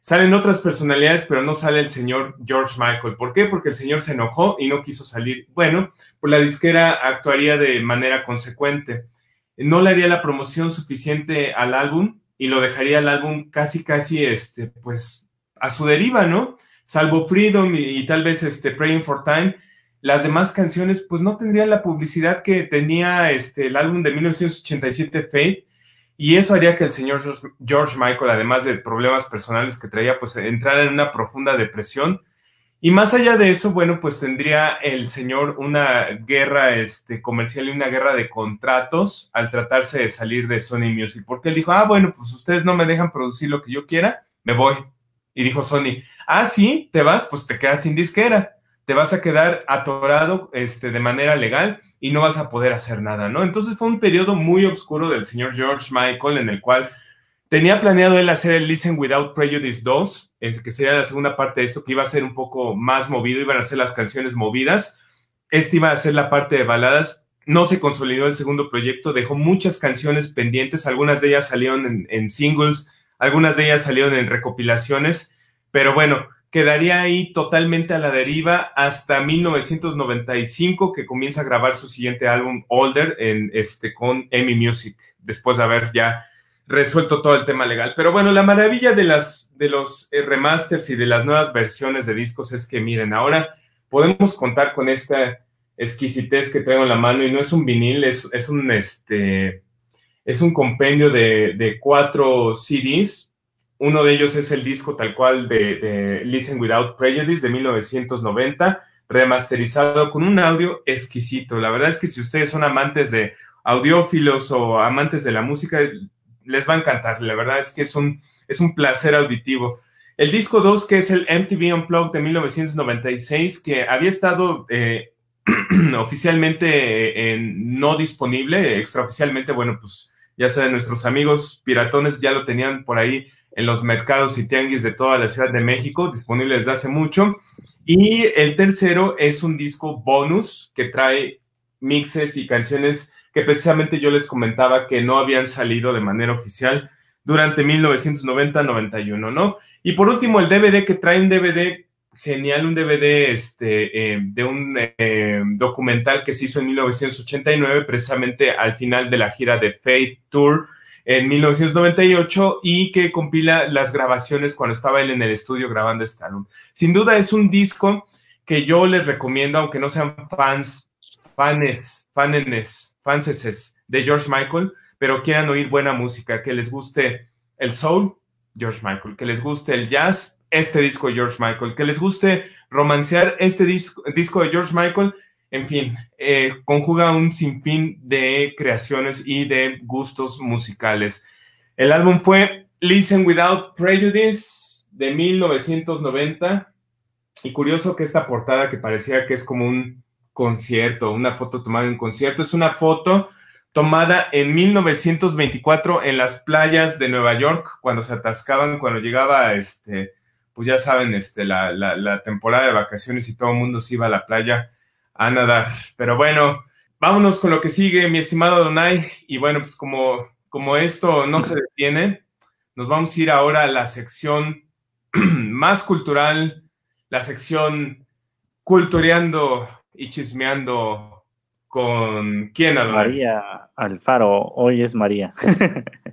salen otras personalidades, pero no sale el señor George Michael. ¿Por qué? Porque el señor se enojó y no quiso salir. Bueno, pues la disquera actuaría de manera consecuente. No le haría la promoción suficiente al álbum y lo dejaría el álbum casi, casi, este, pues, a su deriva, ¿no? Salvo Freedom y, tal vez este Praying for Time, las demás canciones pues no tendrían la publicidad que tenía este, el álbum de 1987 Faith y eso haría que el señor George Michael, además de problemas personales que traía, pues entrara en una profunda depresión. Y más allá de eso, bueno, pues tendría el señor una guerra este, comercial y una guerra de contratos al tratarse de salir de Sony Music, porque él dijo, ah, bueno, pues ustedes no me dejan producir lo que yo quiera, me voy. Y dijo Sony, ah, sí, te vas, pues te quedas sin disquera, te vas a quedar atorado este, de manera legal y no vas a poder hacer nada, ¿no? Entonces fue un periodo muy oscuro del señor George Michael en el cual tenía planeado él hacer el Listen Without Prejudice 2, que sería la segunda parte de esto, que iba a ser un poco más movido, iban a ser las canciones movidas, este iba a ser la parte de baladas, no se consolidó el segundo proyecto, dejó muchas canciones pendientes, algunas de ellas salieron en singles, algunas de ellas salieron en recopilaciones, pero bueno, quedaría ahí totalmente a la deriva hasta 1995 que comienza a grabar su siguiente álbum Older en este con Emmy Music después de haber ya resuelto todo el tema legal. Pero bueno, la maravilla de las de los eh, remasters y de las nuevas versiones de discos es que miren, ahora podemos contar con esta exquisitez que traigo en la mano y no es un vinil, es, es un, este, es un compendio de, de, cuatro CDs. Uno de ellos es el disco tal cual de, Listen Without Prejudice de 1990, remasterizado con un audio exquisito. La verdad es que si ustedes son amantes de audiófilos o amantes de la música, les va a encantar. La verdad es que es un, es un placer auditivo. El disco 2, que es el MTV Unplugged de 1996, que había estado eh, *clears throat* oficialmente eh, no disponible, extraoficialmente, bueno, pues ya saben, nuestros amigos piratones ya lo tenían por ahí en los mercados y tianguis de toda la Ciudad de México, disponible desde hace mucho. Y el tercero es un disco bonus que trae mixes y canciones que precisamente yo les comentaba que no habían salido de manera oficial durante 1990-91, ¿no? Y por último, el DVD que trae un DVD genial, un DVD este, eh, de un eh, documental que se hizo en 1989, precisamente al final de la gira de Fate Tour en 1998 y que compila las grabaciones cuando estaba él en el estudio grabando este álbum. Sin duda es un disco que yo les recomiendo, aunque no sean fans, fanes, fanenes, fanses de George Michael, pero quieran oír buena música, que les guste el soul, George Michael, que les guste el jazz, este disco de George Michael, que les guste romancear este disco, de George Michael, en fin, eh, conjuga un sinfín de creaciones y de gustos musicales. El álbum fue Listen Without Prejudice de 1990 y curioso que esta portada que parecía que es como un concierto, una foto tomada en un concierto, es una foto tomada en 1924 en las playas de Nueva York, cuando se atascaban, cuando llegaba, este, pues ya saben, este, la, la, temporada de vacaciones y todo el mundo se iba a la playa a nadar. Pero bueno, vámonos con lo que sigue, mi estimado Donay. Y bueno, pues como, como esto no se detiene, nos vamos a ir ahora a la sección *clears throat* más cultural, la sección cultureando y chismeando con quién, María Alfaro, hoy es María. *laughs*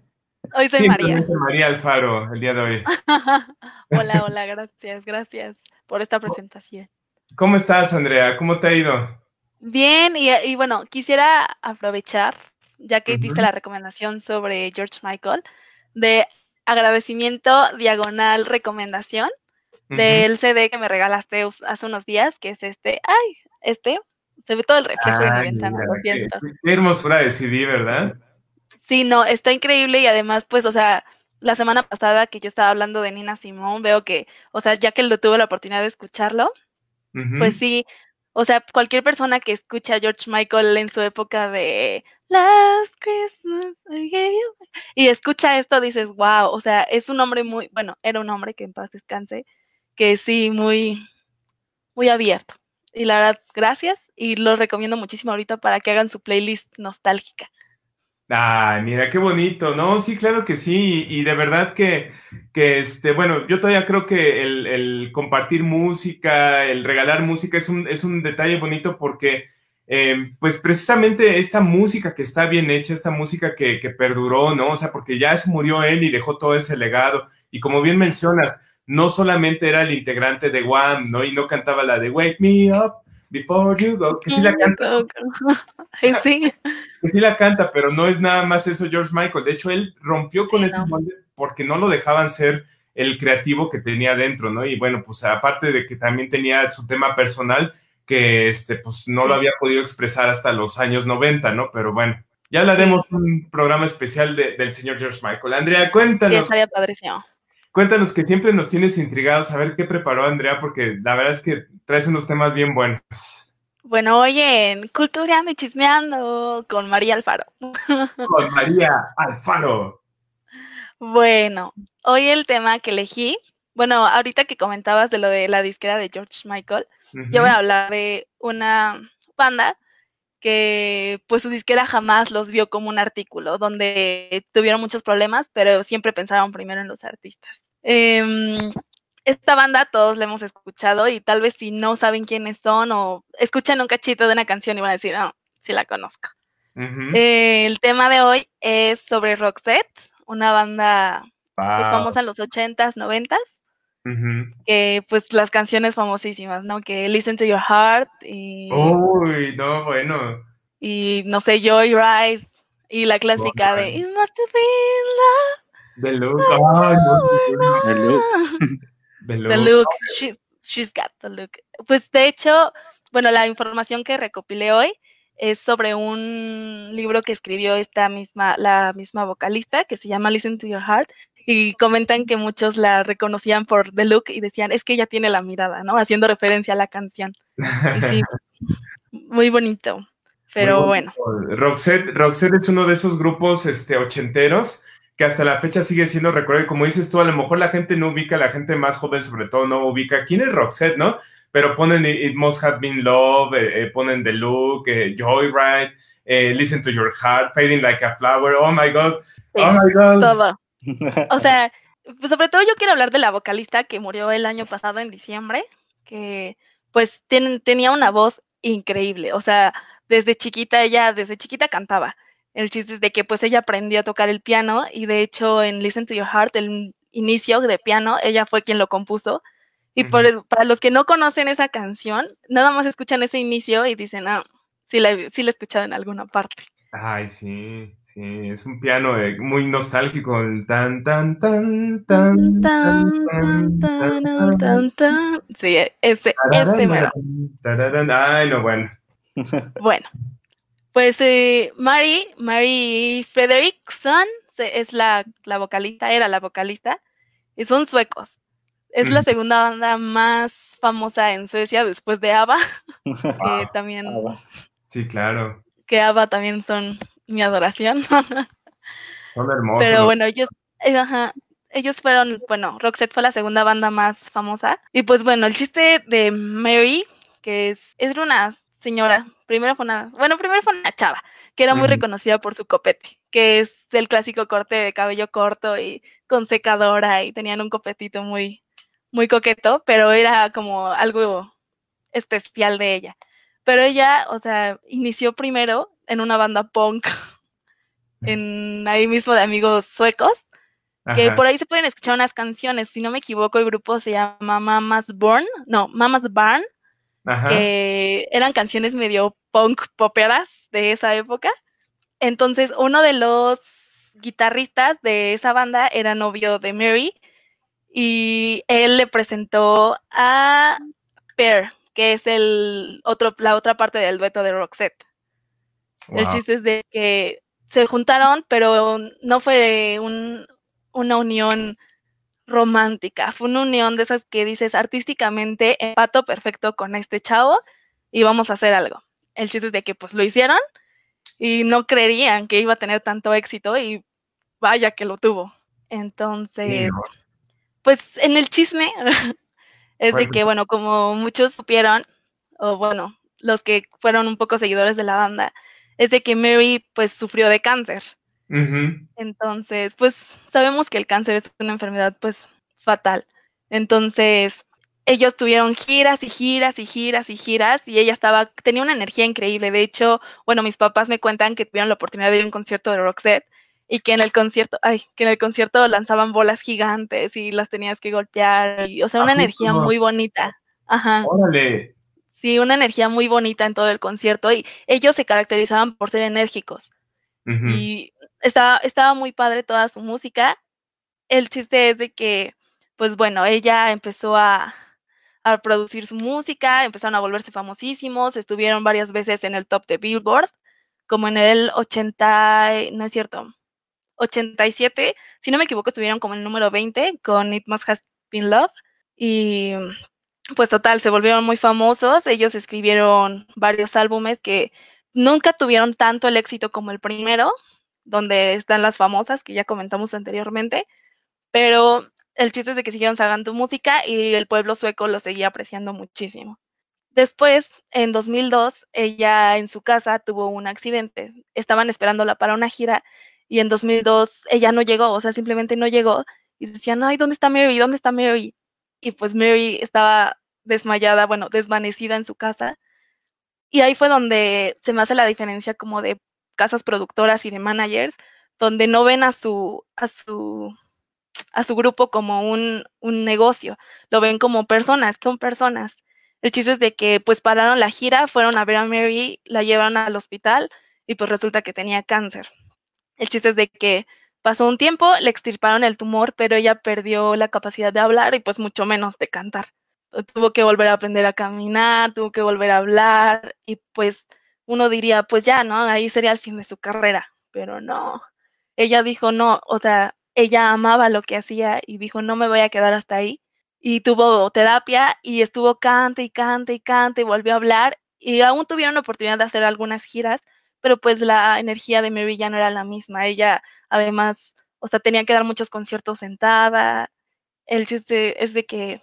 Hoy soy María. María Alfaro, el día de hoy. *laughs* hola, hola, gracias, gracias por esta presentación. ¿Cómo estás, Andrea? ¿Cómo te ha ido? Bien, y, bueno, quisiera aprovechar, ya que diste la recomendación sobre George Michael, de agradecimiento diagonal recomendación del CD que me regalaste hace unos días, que es este, ay, este, se ve todo el reflejo de mi ventana, lo siento. Qué, hermosura de CD, ¿verdad? Sí, no, está increíble y además, pues, o sea, la semana pasada que yo estaba hablando de Nina Simón, veo que, o sea, ya que lo tuve la oportunidad de escucharlo, pues sí, o sea, cualquier persona que escucha a George Michael en su época de Last Christmas I gave you, y escucha esto, dices, wow, o sea, es un hombre muy, bueno, era un hombre que en paz descanse, que sí, muy, muy abierto. Y la verdad, gracias y los recomiendo muchísimo ahorita para que hagan su playlist nostálgica. Ay, mira, qué bonito, ¿no? Sí, claro que sí, y de verdad que, que este, bueno, yo todavía creo que el, compartir música, el regalar música es un, es un detalle bonito porque, em, pues precisamente esta música que está bien hecha, esta música que, que perduró, ¿no? O sea, porque ya se murió él y dejó todo ese legado, y como bien mencionas, no solamente era el integrante de Wham, ¿no? Y no cantaba la de Wake Me Up Before You Go, que sí la canta. *laughs* sí. Que sí la canta, pero no es nada más eso George Michael. De hecho, él rompió con ese molde porque no lo dejaban ser el creativo que tenía dentro, ¿no? Y bueno, pues aparte de que también tenía su tema personal, que este, pues no lo había podido expresar hasta los años 90, ¿no? Pero bueno, ya hablaremos un programa especial del señor George Michael. Andrea, cuéntanos. Sí, padrísimo. Cuéntanos que siempre nos tienes intrigados a ver qué preparó Andrea, porque la verdad es que traes unos temas bien buenos. Bueno, oye, Cultureando y Chismeando con María Alfaro. *laughs* Con María Alfaro. Bueno, hoy el tema que elegí, bueno, ahorita que comentabas de lo de la disquera de George Michael, yo voy a hablar de una banda que pues su disquera jamás los vio como un artículo, donde tuvieron muchos problemas, pero siempre pensaban primero en los artistas. Em, esta banda todos la hemos escuchado y tal vez si no saben quiénes son o escuchan un cachito de una canción y van a decir, no, sí la conozco. Eh, el tema de hoy es sobre Roxette, una banda pues, famosa en los 80s, 90s. Que pues las canciones famosísimas, ¿no? Que Listen to Your Heart y... Uy, no, bueno. Y no sé, Joyride y la clásica de It must have been love. The look. The look. *laughs* The look. The look. She, she's got the look. Pues de hecho, bueno, la información que recopilé hoy es sobre un libro que escribió esta misma, la misma vocalista, que se llama Listen to Your Heart, y comentan que muchos la reconocían por The Look y decían, es que ella tiene la mirada, ¿no? Haciendo referencia a la canción. Sí, *laughs* muy bonito. Pero Muy bueno, Roxette, Roxette es uno de esos grupos este, ochenteros que hasta la fecha sigue siendo recuerdo. Como dices tú, a lo mejor la gente no ubica, la gente más joven sobre todo no ubica quién es Roxette, ¿no? Pero ponen It Must Have Been Love, eh, eh, ponen The Look, eh, Joyride, eh, Listen to Your Heart, Fading Like a Flower. Oh my God. Sí, oh my God. todo. O *laughs* sea, pues sobre todo yo quiero hablar de la vocalista que murió el año pasado en diciembre, que pues ten- tenía una voz increíble. O sea, desde chiquita ella, desde chiquita cantaba. El chiste es de que pues ella aprendió a tocar el piano y de hecho en Listen to Your Heart, el inicio de piano, ella fue quien lo compuso. Y para los que no conocen esa canción, nada más escuchan ese inicio y dicen, ah, sí la, sí la he escuchado en alguna parte. Ay, sí, sí, es un piano eh, muy nostálgico. el tan, tan, tan, tan, tan, tan, tan, tan, tan, tan. Sí, ese, ese mero. Ay, no, bueno. Bueno, pues eh, Mary, Mary Frederickson es la, la vocalista, era la vocalista, y son suecos. Es la Mm. segunda banda más famosa en Suecia después de ABBA, que también, Ah, Sí, claro. Que ABBA también son mi adoración. *laughs* Son hermosos. Pero ¿no? bueno, ellos, eh, ajá, ellos fueron, bueno, Roxette fue la segunda banda más famosa. Y pues bueno, el chiste de Mary, que es, es una señora, primero fue una, bueno, primero fue una chava, que era muy reconocida por su copete, que es el clásico corte de cabello corto y con secadora y tenían un copetito muy, muy coqueto, pero era como algo especial de ella. Pero ella, o sea, inició primero en una banda punk, *laughs* en ahí mismo de amigos suecos, que Ajá. por ahí se pueden escuchar unas canciones. Si no me equivoco, el grupo se llama Mamas Born, no, Mamas Barn, Ajá. que eran canciones medio punk poperas de esa época. Entonces, uno de los guitarristas de esa banda era novio de Mary y él le presentó a Per, que es el otro, la otra parte del dueto de Roxette. El Wow. chiste es de que se juntaron, pero no fue un- una unión romántica, fue una unión de esas que dices artísticamente empato perfecto con este chavo y vamos a hacer algo. El chiste es de que pues lo hicieron y no creerían que iba a tener tanto éxito y vaya que lo tuvo. Entonces, pues en el chisme *laughs* es de que, bueno, como muchos supieron, o bueno, los que fueron un poco seguidores de la banda, es de que Mary pues sufrió de cáncer. Entonces, pues sabemos que el cáncer es una enfermedad pues fatal. Entonces, ellos tuvieron giras y giras y giras y giras y ella estaba, tenía una energía increíble. De hecho, bueno, mis papás me cuentan que tuvieron la oportunidad de ir a un concierto de Roxette y que en el concierto, ay, que en el concierto lanzaban bolas gigantes y las tenías que golpear. Y, o sea, ¿A una energía muy bonita. Ajá. Órale. Sí, una energía muy bonita en todo el concierto y ellos se caracterizaban por ser enérgicos y estaba, estaba muy padre toda su música. El chiste es de que, pues bueno, ella empezó a, a producir su música, empezaron a volverse famosísimos, estuvieron varias veces en el top de Billboard, como en el 80, y- no es cierto, 87, si no me equivoco, estuvieron como el número 20 con It Must Have Been Love y pues total, se volvieron muy famosos, ellos escribieron varios álbumes que nunca tuvieron tanto el éxito como el primero, donde están las famosas que ya comentamos anteriormente, pero el chiste es de que siguieron sacando música y el pueblo sueco lo seguía apreciando muchísimo. Después, en 2002, ella en su casa tuvo un accidente. Estaban esperándola para una gira y en 2002 ella no llegó, o sea, simplemente no llegó y decían, ay, ¿dónde está Mary? ¿Dónde está Mary? Y pues Mary estaba desmayada, bueno, desvanecida en su casa. Y ahí fue donde se me hace la diferencia como de casas productoras y de managers, donde no ven a su, a su, a su grupo como un, un negocio, lo ven como personas, son personas. El chiste es de que pues pararon la gira, fueron a ver a Mary, la llevaron al hospital y pues resulta que tenía cáncer. El chiste es de que pasó un tiempo, le extirparon el tumor, pero ella perdió la capacidad de hablar y pues mucho menos de cantar. Tuvo que volver a aprender a caminar, tuvo que volver a hablar y pues uno diría, pues ya, ¿no? Ahí sería el fin de su carrera, pero no. Ella dijo, no, o sea, ella amaba lo que hacía y dijo, no me voy a quedar hasta ahí y tuvo terapia y estuvo cante y cante y cante y volvió a hablar y aún tuvieron oportunidad de hacer algunas giras, pero pues la energía de Mary ya no era la misma. Ella además, o sea, tenía que dar muchos conciertos sentada. El chiste es de que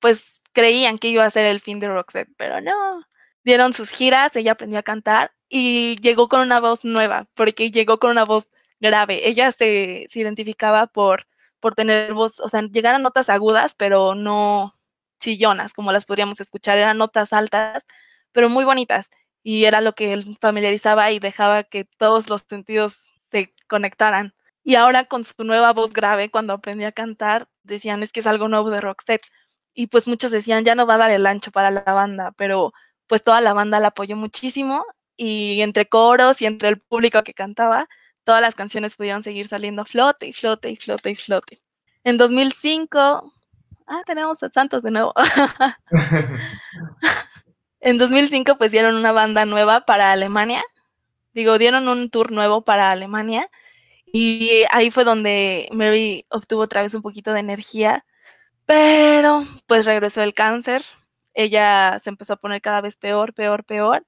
pues creían que iba a ser el fin de Roxette, pero no. Dieron sus giras, ella aprendió a cantar y llegó con una voz nueva, porque llegó con una voz grave. Ella se, se identificaba por por tener voz, o sea, llegar a notas agudas, pero no chillonas, como las podríamos escuchar, eran notas altas, pero muy bonitas. Y era lo que él familiarizaba y dejaba que todos los sentidos se conectaran. Y ahora con su nueva voz grave, cuando aprendí a cantar, decían, es que es algo nuevo de Roxette. Y pues muchos decían, ya no va a dar el ancho para la banda, pero pues toda la banda la apoyó muchísimo y entre coros y entre el público que cantaba, todas las canciones pudieron seguir saliendo flote y flote y flote y flote. En 2005, ah, tenemos a Santos de nuevo. *laughs* *laughs* en 2005 pues dieron una banda nueva para Alemania. Digo, dieron un tour nuevo para Alemania y ahí fue donde Mary obtuvo otra vez un poquito de energía, pero pues regresó el cáncer. Ella se empezó a poner cada vez peor, peor, peor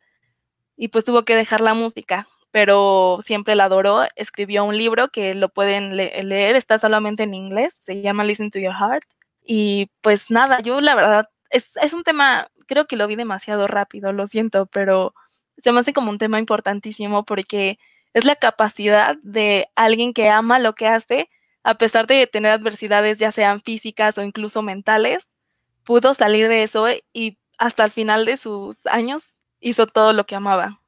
y pues tuvo que dejar la música pero siempre la adoró. Escribió un libro que lo pueden leer, está solamente en inglés, se llama Listen to Your Heart. Y pues nada, yo la verdad, es, es un tema, creo que lo vi demasiado rápido, lo siento, pero se me hace como un tema importantísimo porque es la capacidad de alguien que ama lo que hace, a pesar de tener adversidades, ya sean físicas o incluso mentales, pudo salir de eso y hasta el final de sus años hizo todo lo que amaba.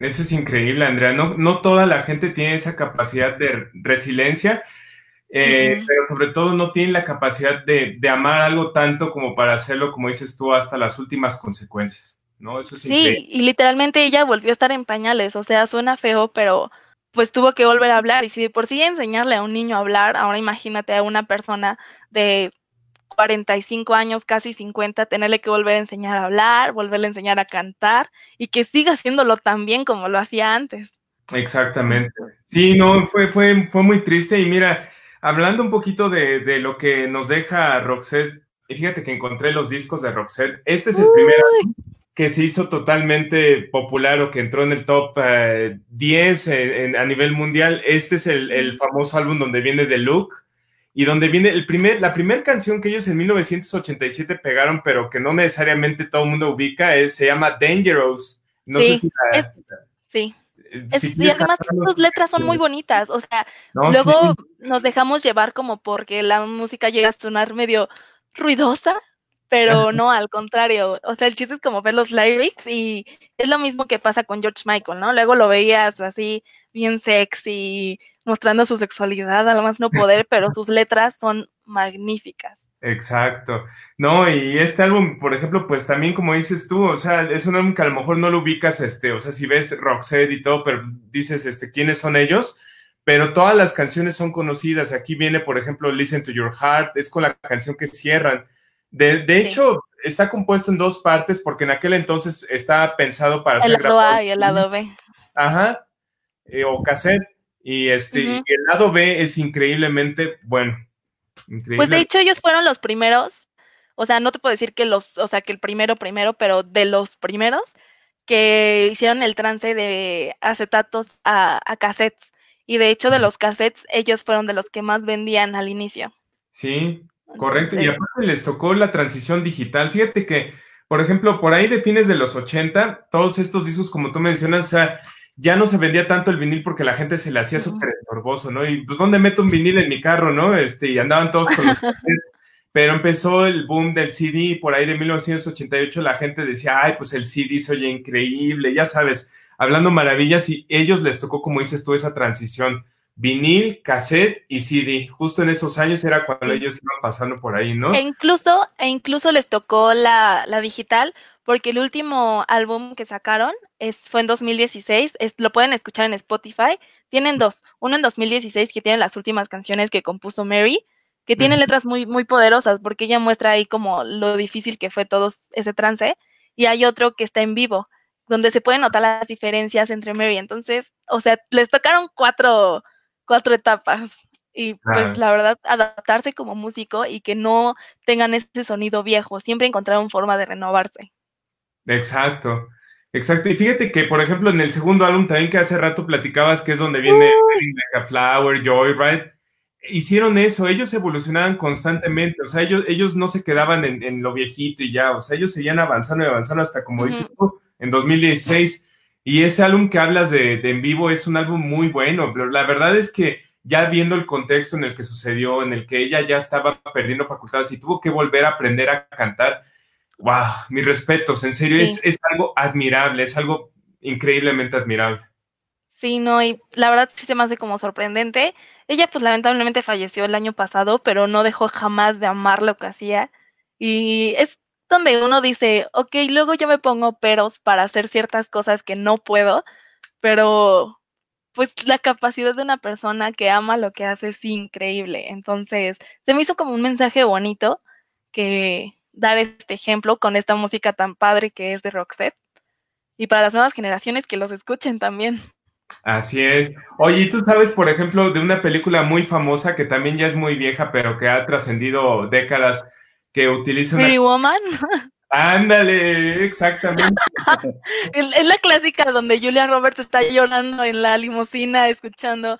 Eso es increíble, Andrea. No, no toda la gente tiene esa capacidad de resiliencia, eh, pero sobre todo no tienen la capacidad de, amar algo tanto como para hacerlo, como dices tú, hasta las últimas consecuencias. ¿no? Eso es sí, y literalmente ella volvió a estar en pañales, o sea, suena feo, pero pues tuvo que volver a hablar. Y si por sí enseñarle a un niño a hablar, ahora imagínate a una persona de 45 años, casi 50, tenerle que volver a enseñar a hablar, volverle a enseñar a cantar y que siga haciéndolo tan bien como lo hacía antes. Exactamente. Sí, no, fue, fue, fue muy triste y mira, hablando un poquito de, de lo que nos deja Roxette, fíjate que encontré los discos de Roxette, este es el primero que se hizo totalmente popular o que entró en el top 10 eh, a nivel mundial, este es el, el famoso álbum donde viene The Look, y donde viene el primer, la primera canción que ellos en 1987 pegaron, pero que no necesariamente todo el mundo ubica, es, se llama Dangerous. No sí, sé si sí. Eh, y además sus letras son muy bonitas, o sea, luego nos dejamos llevar como porque la música llega a sonar medio ruidosa, pero no, al contrario, o sea, el chiste es como ver los lyrics y es lo mismo que pasa con George Michael, ¿no? Luego lo veías así bien sexy, mostrando su sexualidad, además no poder, pero sus letras son magníficas. Exacto. No, y este álbum, por ejemplo, pues también como dices tú, o sea, es un álbum que a lo mejor no lo ubicas, este, o sea, si ves Roxette y todo, pero dices, este, ¿quiénes son ellos? Pero todas las canciones son conocidas. Aquí viene, por ejemplo, Listen to Your Heart, es con la canción que cierran. De, de hecho, está compuesto en dos partes porque en aquel entonces estaba pensado para el lado A y el lado B. Ajá, eh, o cassette. Y este, el lado B es increíblemente bueno. Pues de hecho ellos fueron los primeros, o sea, no te puedo decir que los, o sea, que el primero primero, pero de los primeros que hicieron el trance de acetatos a, a cassettes. Y de hecho de los cassettes ellos fueron de los que más vendían al inicio. Sí, correcto. Y aparte les tocó la transición digital. Fíjate que, por ejemplo, por ahí de fines de los 80, todos estos discos, como tú mencionas, o sea, ya no se vendía tanto el vinil porque la gente se le hacía súper estorboso, ¿no? Y pues, ¿dónde meto un vinil en mi carro, no? Este, y andaban todos con los *laughs* Pero empezó el boom del CD por ahí de 1988 la gente decía, ay, pues el CD se oye increíble, ya sabes, hablando maravillas y ellos les tocó, como dices tú, esa transición. vinil, cassette y CD. Justo en esos años era cuando ellos iban pasando por ahí, ¿no? E incluso, e incluso les tocó la, la digital, porque el último álbum que sacaron es, fue en 2016, es, lo pueden escuchar en Spotify. Tienen dos, uno en 2016 que tiene las últimas canciones que compuso Mary, que tiene letras muy, muy poderosas, porque ella muestra ahí como lo difícil que fue todo ese trance, y hay otro que está en vivo, donde se pueden notar las diferencias entre Mary. Entonces, o sea, les tocaron cuatro, cuatro etapas. Y pues la verdad, adaptarse como músico y que no tengan ese sonido viejo, siempre encontraron forma de renovarse. Exacto, exacto. Y fíjate que, por ejemplo, en el segundo álbum también que hace rato platicabas que es donde viene Mega Flower, Joyride, hicieron eso, ellos evolucionaban constantemente, o sea, ellos, ellos no se quedaban en, lo viejito y ya, o sea, ellos seguían avanzando y avanzando hasta, como dices tú, en 2016. Y ese álbum que hablas de, en vivo es un álbum muy bueno, pero la verdad es que ya viendo el contexto en el que sucedió, en el que ella ya estaba perdiendo facultades y tuvo que volver a aprender a cantar, wow, mis respetos, en serio, es, es algo admirable, es algo increíblemente admirable. Sí, no, y la verdad sí se me hace como sorprendente. Ella pues lamentablemente falleció el año pasado, pero no dejó jamás de amar lo que hacía. Y es donde uno dice, ok, luego yo me pongo peros para hacer ciertas cosas que no puedo, pero pues la capacidad de una persona que ama lo que hace es increíble. Entonces, se me hizo como un mensaje bonito que dar este ejemplo con esta música tan padre que es de Roxette. Y para las nuevas generaciones que los escuchen también. Así es. Oye, ¿y tú sabes, por ejemplo, de una película muy famosa que también ya es muy vieja, pero que ha trascendido décadas, que utiliza una... Woman. *laughs* Ándale, exactamente. *laughs* es la clásica donde Julia Roberts está llorando en la limusina escuchando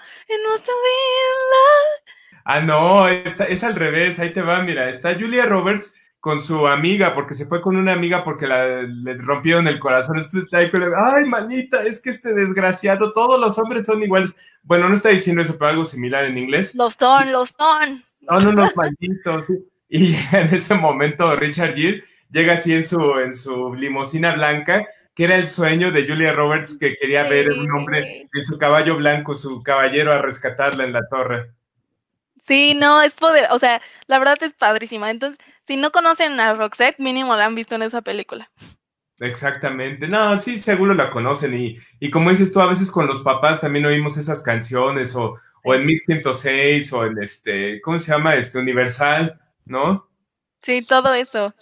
Ah, no, es al revés, ahí te va, mira, está Julia Roberts con su amiga, porque se fue con una amiga porque la, le rompieron el corazón. Esto está ahí con ay, manita, es que este desgraciado, todos los hombres son iguales. Bueno, no está diciendo eso, pero algo similar en inglés. Los son, los son. Son unos malditos. Y *laughs* en ese momento Richard Gere llega así en su, en su limusina blanca, que era el sueño de Julia Roberts, que quería ver un hombre en su caballo blanco, su caballero, a rescatarla en la torre. Sí, no, es poder, o sea, la verdad es padrísima. Entonces, si no conocen a Roxette, mínimo la han visto en esa película. Exactamente. No, sí, seguro la conocen. Y, y como dices tú, a veces con los papás también oímos esas canciones, o, o en Mix 106, o en este, ¿cómo se llama? Este Universal, ¿no? Sí, todo eso.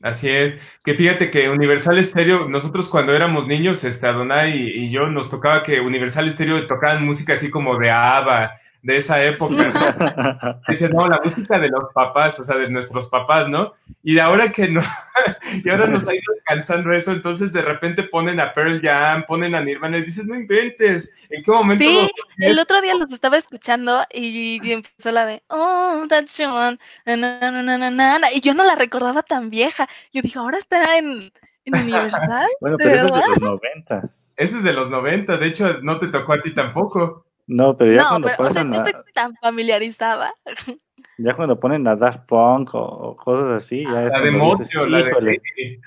Así es. Que fíjate que Universal Stereo, nosotros cuando éramos niños, este, Adonai y, y yo, nos tocaba que Universal Stereo tocaban música así como de ABBA, de esa época. *laughs* Dice, no, la música de los papás, o sea, de nuestros papás, ¿no? Y de ahora que no, *laughs* y ahora nos ha ido alcanzando eso, entonces de repente ponen a Pearl Jam, ponen a Nirvana y dices, no inventes, ¿en qué momento? Sí, el otro día los estaba escuchando y, empezó la de, oh, that one, y yo no la recordaba tan vieja. Yo dije, ahora está en, en Universal. *laughs* bueno, pero eso es de los 90. Ese es de los 90, de hecho, no te tocó a ti tampoco. No, pero ya cuando pero, pasan. O sea, estoy tan familiarizada. Ya cuando ponen la Daft Punk o, cosas así, ya es. La de Motio, la de Lady.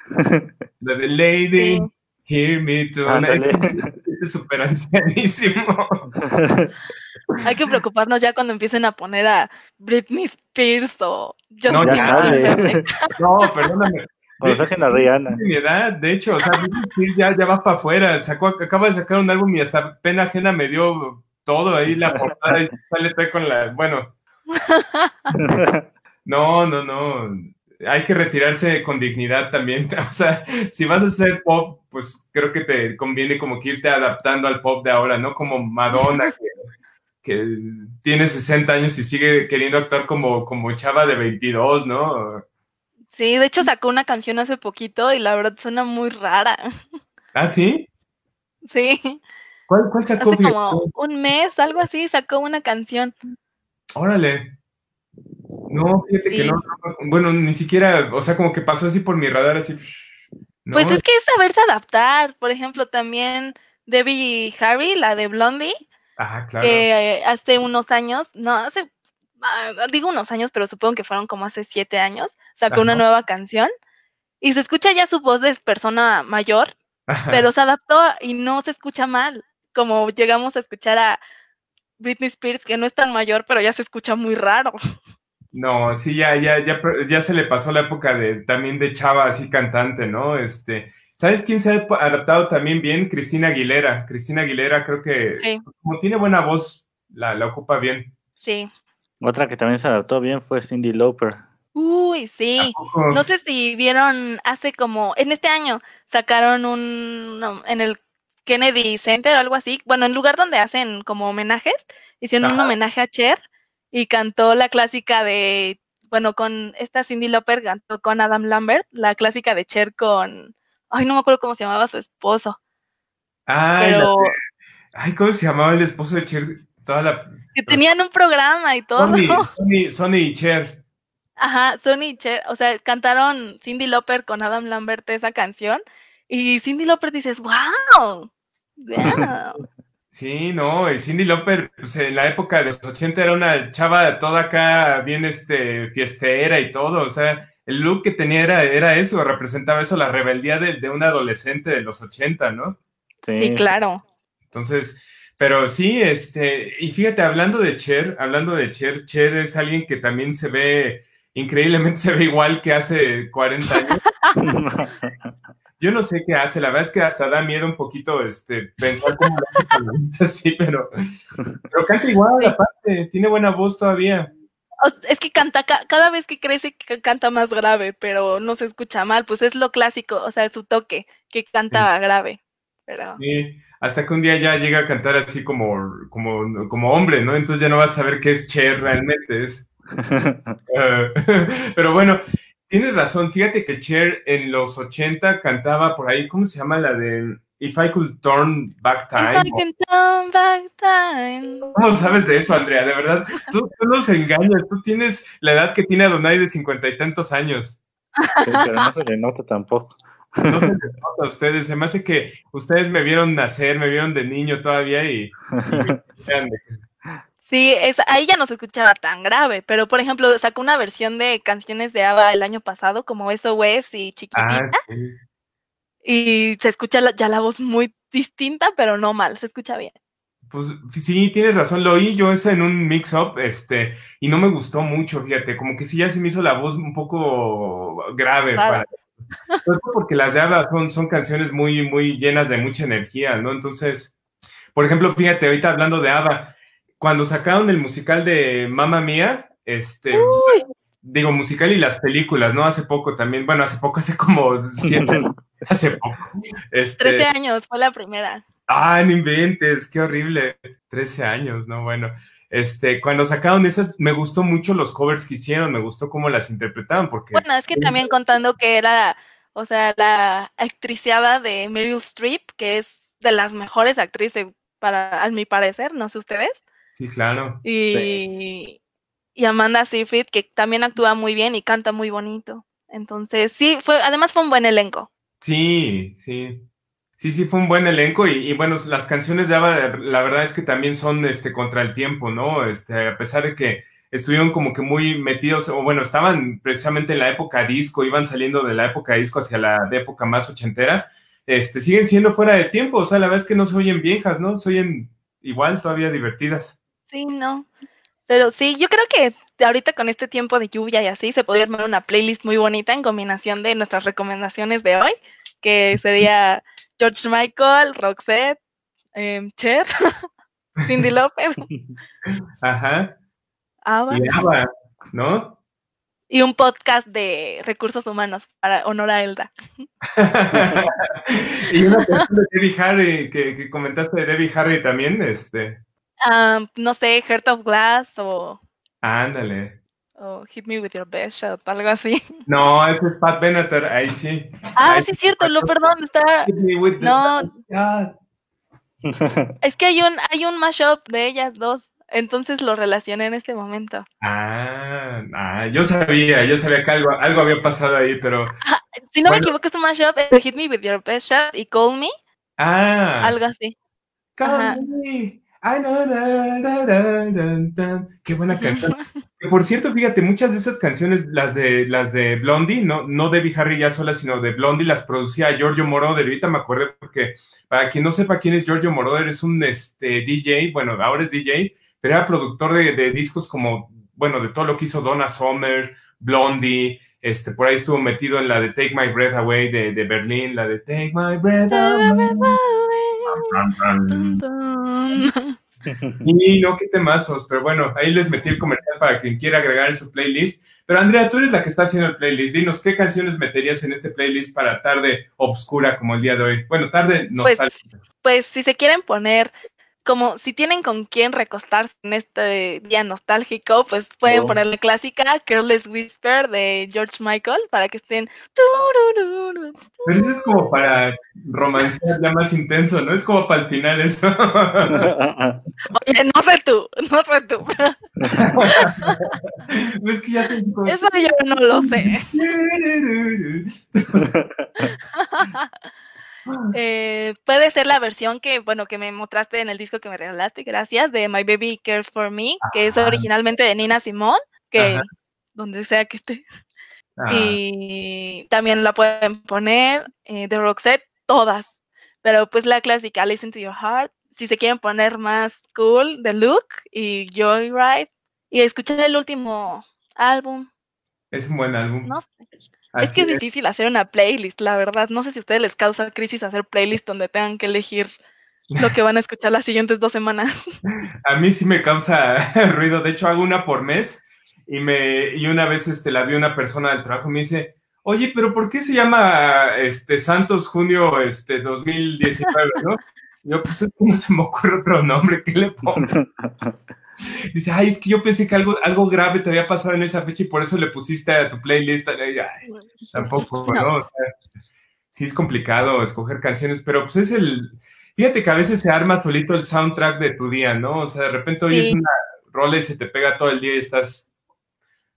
la de Lady. Hear me tonight. Es *laughs* súper ancianísimo. *laughs* Hay que preocuparnos ya cuando empiecen a poner a Britney Spears o Justin no, *laughs* no, perdóname. Cuando saquen a Rihanna. mi edad, de hecho, o sea, Britney Spears ya, ya va para afuera. Sacó, acaba de sacar un álbum y hasta pena ajena me dio todo ahí, la portada y sale todo con la. Bueno. *laughs* No, no, no. Hay que retirarse con dignidad también. *laughs* O sea, si vas a hacer pop, pues creo que te conviene como que irte adaptando al pop de ahora, ¿no? Como Madonna, que, tiene 60 años y sigue queriendo actuar como, como chava de 22, ¿no? Sí, de hecho sacó una canción hace poquito y la verdad suena muy rara. ¿Ah, sí? Sí. ¿Cuál, sacó? Hace como un mes, algo así, sacó una canción. Órale. No, fíjate que no, bueno, ni siquiera, o sea, como que pasó así por mi radar, así. Pues es que es saberse adaptar. Por ejemplo, también Debbie Harry, la de Blondie, Ajá, claro. que hace unos años, no, hace, ah, digo unos años, pero supongo que fueron como hace siete años, sacó una nueva canción y se escucha ya su voz de persona mayor, pero se adaptó y no se escucha mal como llegamos a escuchar a Britney Spears, que no es tan mayor, pero ya se escucha muy raro. No, sí, ya, ya, ya, ya se le pasó la época de también de chava así cantante, ¿no? Este, ¿sabes quién se ha adaptado también bien? Cristina Aguilera. Cristina Aguilera creo que como tiene buena voz, la, la ocupa bien. Sí. Otra que también se adaptó bien fue Cindy Lauper. Uy, sí. No sé si vieron hace como, en este año sacaron un, en el Kennedy Center o algo así, bueno, en lugar donde hacen como homenajes, hicieron un homenaje a Cher y cantó la clásica de, bueno, con esta Cindy Lauper cantó con Adam Lambert, la clásica de Cher con, ay, no me acuerdo cómo se llamaba su esposo. Ay, pero... ay, ¿cómo se llamaba el esposo de Cher? Toda la... Que tenían un programa y todo. *laughs* Sony, Sony y Cher. Ajá, Sony y Cher, o sea, cantaron Cindy Lauper con Adam Lambert esa canción y Cindy Lauper dices, wow, wow. *laughs* Sí, no, y Cindy Lauper, pues en la época de los 80 era una chava toda acá bien este, fiestera y todo, o sea, el look que tenía era, era eso, representaba eso, la rebeldía de, de un adolescente de los 80, ¿no? Sí. claro. Entonces, pero sí, este, y fíjate, hablando de Cher, hablando de Cher, Cher es alguien que también se ve increíblemente *laughs* se ve igual que hace 40 años. *laughs* Yo no sé qué hace, la verdad es que hasta da miedo un poquito este, pensar cómo lo hace así, *laughs* pero, pero canta igual, aparte, tiene buena voz todavía. Es que canta, cada vez que crece canta más grave, pero no se escucha mal, pues es lo clásico, o sea, su toque, que canta grave. Pero... Sí, hasta que un día ya llega a cantar así como, como, como hombre, ¿no? Entonces ya no vas a saber qué es Cher realmente, es *laughs* *laughs* pero bueno, tienes razón. Fíjate que Cher en los 80 cantaba por ahí, ¿cómo se llama la de If I Could Turn Back Time? ¿Cómo sabes de eso, Andrea? De verdad, tú, nos engañas. Tú tienes la edad que tiene Adonai de cincuenta y tantos años. pero no se le nota tampoco. No se les nota a ustedes. Se me hace que ustedes me vieron nacer, me vieron de niño todavía y, *laughs* Sí, es, ahí ya no se escuchaba tan grave, pero por ejemplo, sacó una versión de canciones de ABBA el año pasado, como SOS y Chiquitita, ah, y se escucha ya la voz muy distinta, pero no mal, se escucha bien. Pues sí, tienes razón, lo oí yo esa en un mix-up, este, y no me gustó mucho, fíjate, como que sí ya se me hizo la voz un poco grave. Para, porque las de ABBA son, son canciones muy, muy llenas de mucha energía, ¿no? Entonces, por ejemplo, fíjate, ahorita hablando de ABBA, cuando sacaron el musical de Mamma Mía, este, digo, musical y las películas, ¿no? Hace poco también, bueno, hace poco, hace como siete, *laughs* hace poco. Este, Trece años, fue la primera. Ah, no inventes, qué horrible. Trece años, ¿no? Bueno, este, cuando sacaron esas, me gustó mucho los covers que hicieron, me gustó cómo las interpretaban, porque... Bueno, es que también contando que era, o sea, la actriciada de Meryl Streep, que es de las mejores actrices para, a mi parecer, no sé ustedes. Sí, claro. Y, y Amanda Seyfried, que también actúa muy bien y canta muy bonito. Entonces, sí, fue, además fue un buen elenco. Sí, sí. Sí, sí, fue un buen elenco y, bueno, las canciones de ABBA, la verdad es que también son este, contra el tiempo, ¿no? Este, a pesar de que estuvieron como que muy metidos, o bueno, estaban precisamente en la época disco, iban saliendo de la época disco hacia la época más ochentera, este, siguen siendo fuera de tiempo, o sea, la verdad es que no se oyen viejas, ¿no? Se oyen igual todavía divertidas. Sí, no. Pero sí, yo creo que ahorita con este tiempo de lluvia y así se podría armar una playlist muy bonita en combinación de nuestras recomendaciones de hoy, que sería George Michael, Roxette, em, Cher, *laughs* Cindy *laughs* Lauper. Ajá. Ava. Y Ava, ¿no? Y un podcast de recursos humanos para honor a Elda. *laughs* y una canción de Debbie Harry, que, que comentaste de Debbie Harry también, este no sé, Heart of Glass o. Ándale. O Hit Me With Your Best Shot, algo así. *laughs* No, ese es Pat Benatar, ahí sí. Ah, sí, es cierto, lo perdón, está. no. *laughs* es que hay un, hay un mashup de ellas dos. Entonces lo relacioné en este momento. Ah, ah yo sabía, yo sabía que algo, algo había pasado ahí, pero. si no me equivoco, es un mashup de Hit Me With Your Best Shot y Call Me. Ah. Algo así. Call Me. Ay, Qué buena canción. *laughs* por cierto, fíjate, muchas de esas canciones, las de las de Blondie, no, no de Harry ya sola, sino de Blondie, las producía Giorgio Moroder. Ahorita me acordé porque, para quien no sepa quién es Giorgio Moroder, es un este, DJ, bueno, ahora es DJ, pero era productor de, discos como, bueno, de todo lo que hizo Donna Summer, Blondie, este, por ahí estuvo metido en la de Take My Breath Away de, de Berlín, la de Take My Breath Away. Y no, qué temazos, pero bueno, ahí les metí el comercial para quien quiera agregar en su playlist. Pero Andrea, tú eres la que está haciendo el playlist. Dinos, ¿qué canciones meterías en este playlist para tarde obscura como el día de hoy? Bueno, tarde no pues, pues si se quieren poner como si tienen con quién recostarse en este día nostálgico, pues pueden oh. poner la clásica Careless Whisper de George Michael para que estén. Pero eso es como para romancear ya más intenso, ¿no? Es como para el final eso. *laughs* Oye, no sé tú, no sé tú. *laughs* es que ya Eso yo no lo sé. *laughs* Eh, puede ser la versión que, bueno, que me mostraste en el disco que me regalaste, gracias, de My Baby Cares for Me, que es originalmente de Nina Simone, que donde sea que esté. Ah. Y también la pueden poner eh, de Roxette, todas. Pero pues la clásica, Listen to Your Heart. Si se quieren poner más cool, The Look y Joyride. Y escuchar el último álbum. Es un buen álbum. No sé es que es, difícil hacer una playlist, la verdad. No sé si a ustedes les causa crisis hacer playlist donde tengan que elegir lo que van a escuchar las siguientes dos semanas. *laughs* A mí sí me causa *laughs* ruido. De hecho, hago una por mes y me y una vez este, la vi una persona del trabajo y me dice, oye, pero ¿por qué se llama este Santos Junio este 2019, no? *laughs* Yo, pues es que no se me ocurre otro nombre, ¿qué le pongo? Dice, ay, es que yo pensé que algo, algo grave te había pasado en esa fecha y por eso le pusiste a tu playlist. tampoco, ¿no? sí es complicado escoger canciones, pero pues es el... Fíjate que a veces se arma solito el soundtrack de tu día, ¿no? O sea, de repente oyes una rola y se te pega todo el día y estás...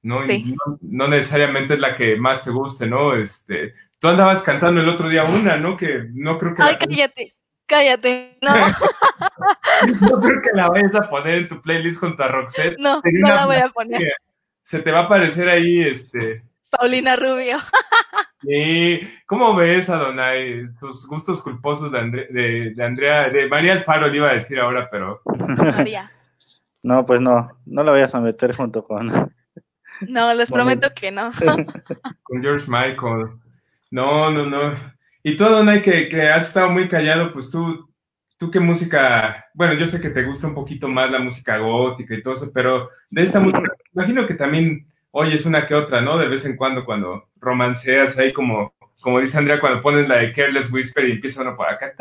¿no? Y no, necesariamente es la que más te guste, ¿no? Este, tú andabas cantando el otro día una, ¿no? Que no creo que... Ay, cállate. Cállate, no. *laughs* no creo que la vayas a poner en tu playlist junto a Roxette. No, no la voy a poner. Se te va a aparecer ahí, este. Paulina Rubio. *laughs* ¿Y cómo ves, Adonai, tus gustos culposos de, de, Andrea, de María Alfaro, le iba a decir ahora, pero. *laughs* María. No, pues no, no la vayas a meter junto con. No, les prometo que no. con George Michael. No, no, no. Y tú, Adonai, que, que has estado muy callado, pues tú, tú qué música, bueno, yo sé que te gusta un poquito más la música gótica y todo eso, pero de esta música, imagino que también oyes una que otra, ¿no? De vez en cuando, cuando romanceas ahí como, como dice Andrea, cuando pones la de Careless Whisper y empieza uno por acá,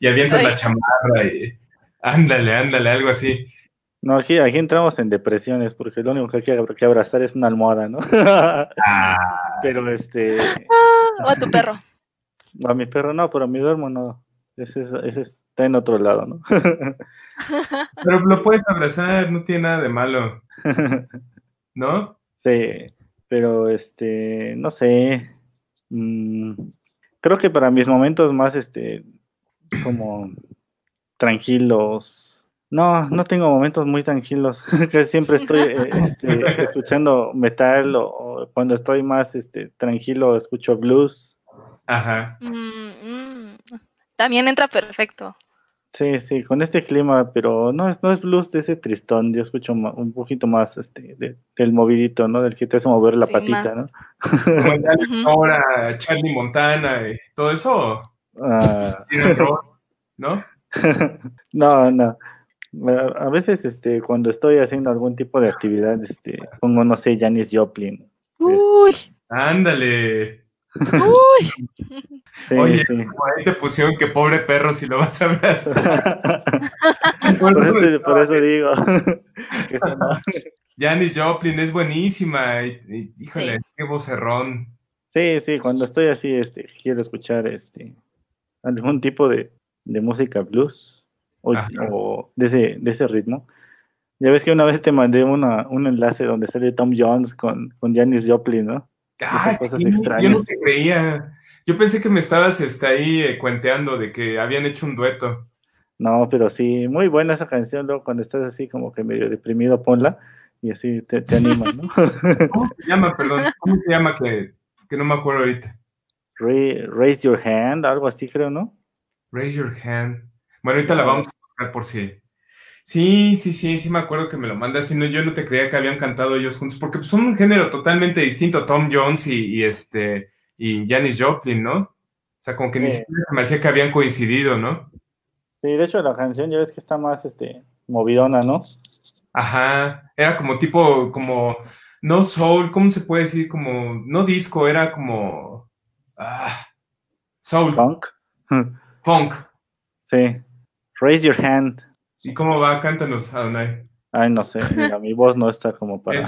y avientas la chamarra y ándale, ándale, algo así. No, aquí, aquí entramos en depresiones porque lo único que hay que abrazar es una almohada, ¿no? *laughs* Ah. Pero este. O a tu perro. *laughs* A mi perro no, pero a mi duermo no. Ese, ese está en otro lado, ¿no? *laughs* pero lo puedes abrazar, no tiene nada de malo. *laughs* ¿No? Sí, pero este, no sé. Mm, creo que para mis momentos más, este, como tranquilos no, no tengo momentos muy tranquilos, *laughs* que siempre estoy eh, este, *laughs* escuchando metal o, cuando estoy más este, tranquilo escucho blues. Ajá. Mm, mm. También entra perfecto. Sí, sí, con este clima, pero no es, no es blues de ese tristón, yo escucho un poquito más este, del movidito, ¿no? Del que te hace mover la patita, ¿no? ahora Charlie Montana y todo eso. Ah. *laughs* ¿No? no, no. A veces, este, cuando estoy haciendo algún tipo de actividad, este, pongo, no sé, Janis Joplin. Uy. Ándale. Uy. *laughs* Oye, ahí te pusieron que pobre perro si lo vas a abrazar. *laughs* por, eso, por eso digo. *laughs* Janis Joplin es buenísima. híjole, qué vocerrón. Sí, sí, cuando estoy así, este, quiero escuchar este algún tipo de, de música blues o, de, ese, de ese ritmo. Ya ves que una vez te mandé una, un enlace donde sale Tom Jones con, con Janis Joplin, ¿no? Ah, yo no te creía. Yo pensé que me estabas este, ahí eh, cuenteando de que habían hecho un dueto. No, pero sí, muy buena esa canción, luego cuando estás así como que medio deprimido, ponla y así te, te anima, ¿no? *laughs* ¿Cómo se llama, perdón? *laughs* ¿Cómo se llama que, que no me acuerdo ahorita? raise Your Hand, algo así creo, ¿no? Raise Your Hand. Bueno, ahorita la vamos a buscar por si. Sí, sí, sí, sí me acuerdo que me lo mandaste. No, yo no te creía que habían cantado ellos juntos, porque son un género totalmente distinto, Tom Jones y, este y Janis Joplin, ¿no? O sea, como que ni siquiera me hacía que habían coincidido, ¿no? Sí, de hecho la canción ya ves que está más este movidona, ¿no? Ajá, era como tipo, como, no soul, ¿cómo se puede decir? Como, no disco, era como, ah, soul. Funk. Funk. *laughs* Sí. Raise your hand. ¿Y cómo va? Cántanos, Adonai. Ay, no sé, mira, mi voz no está como para.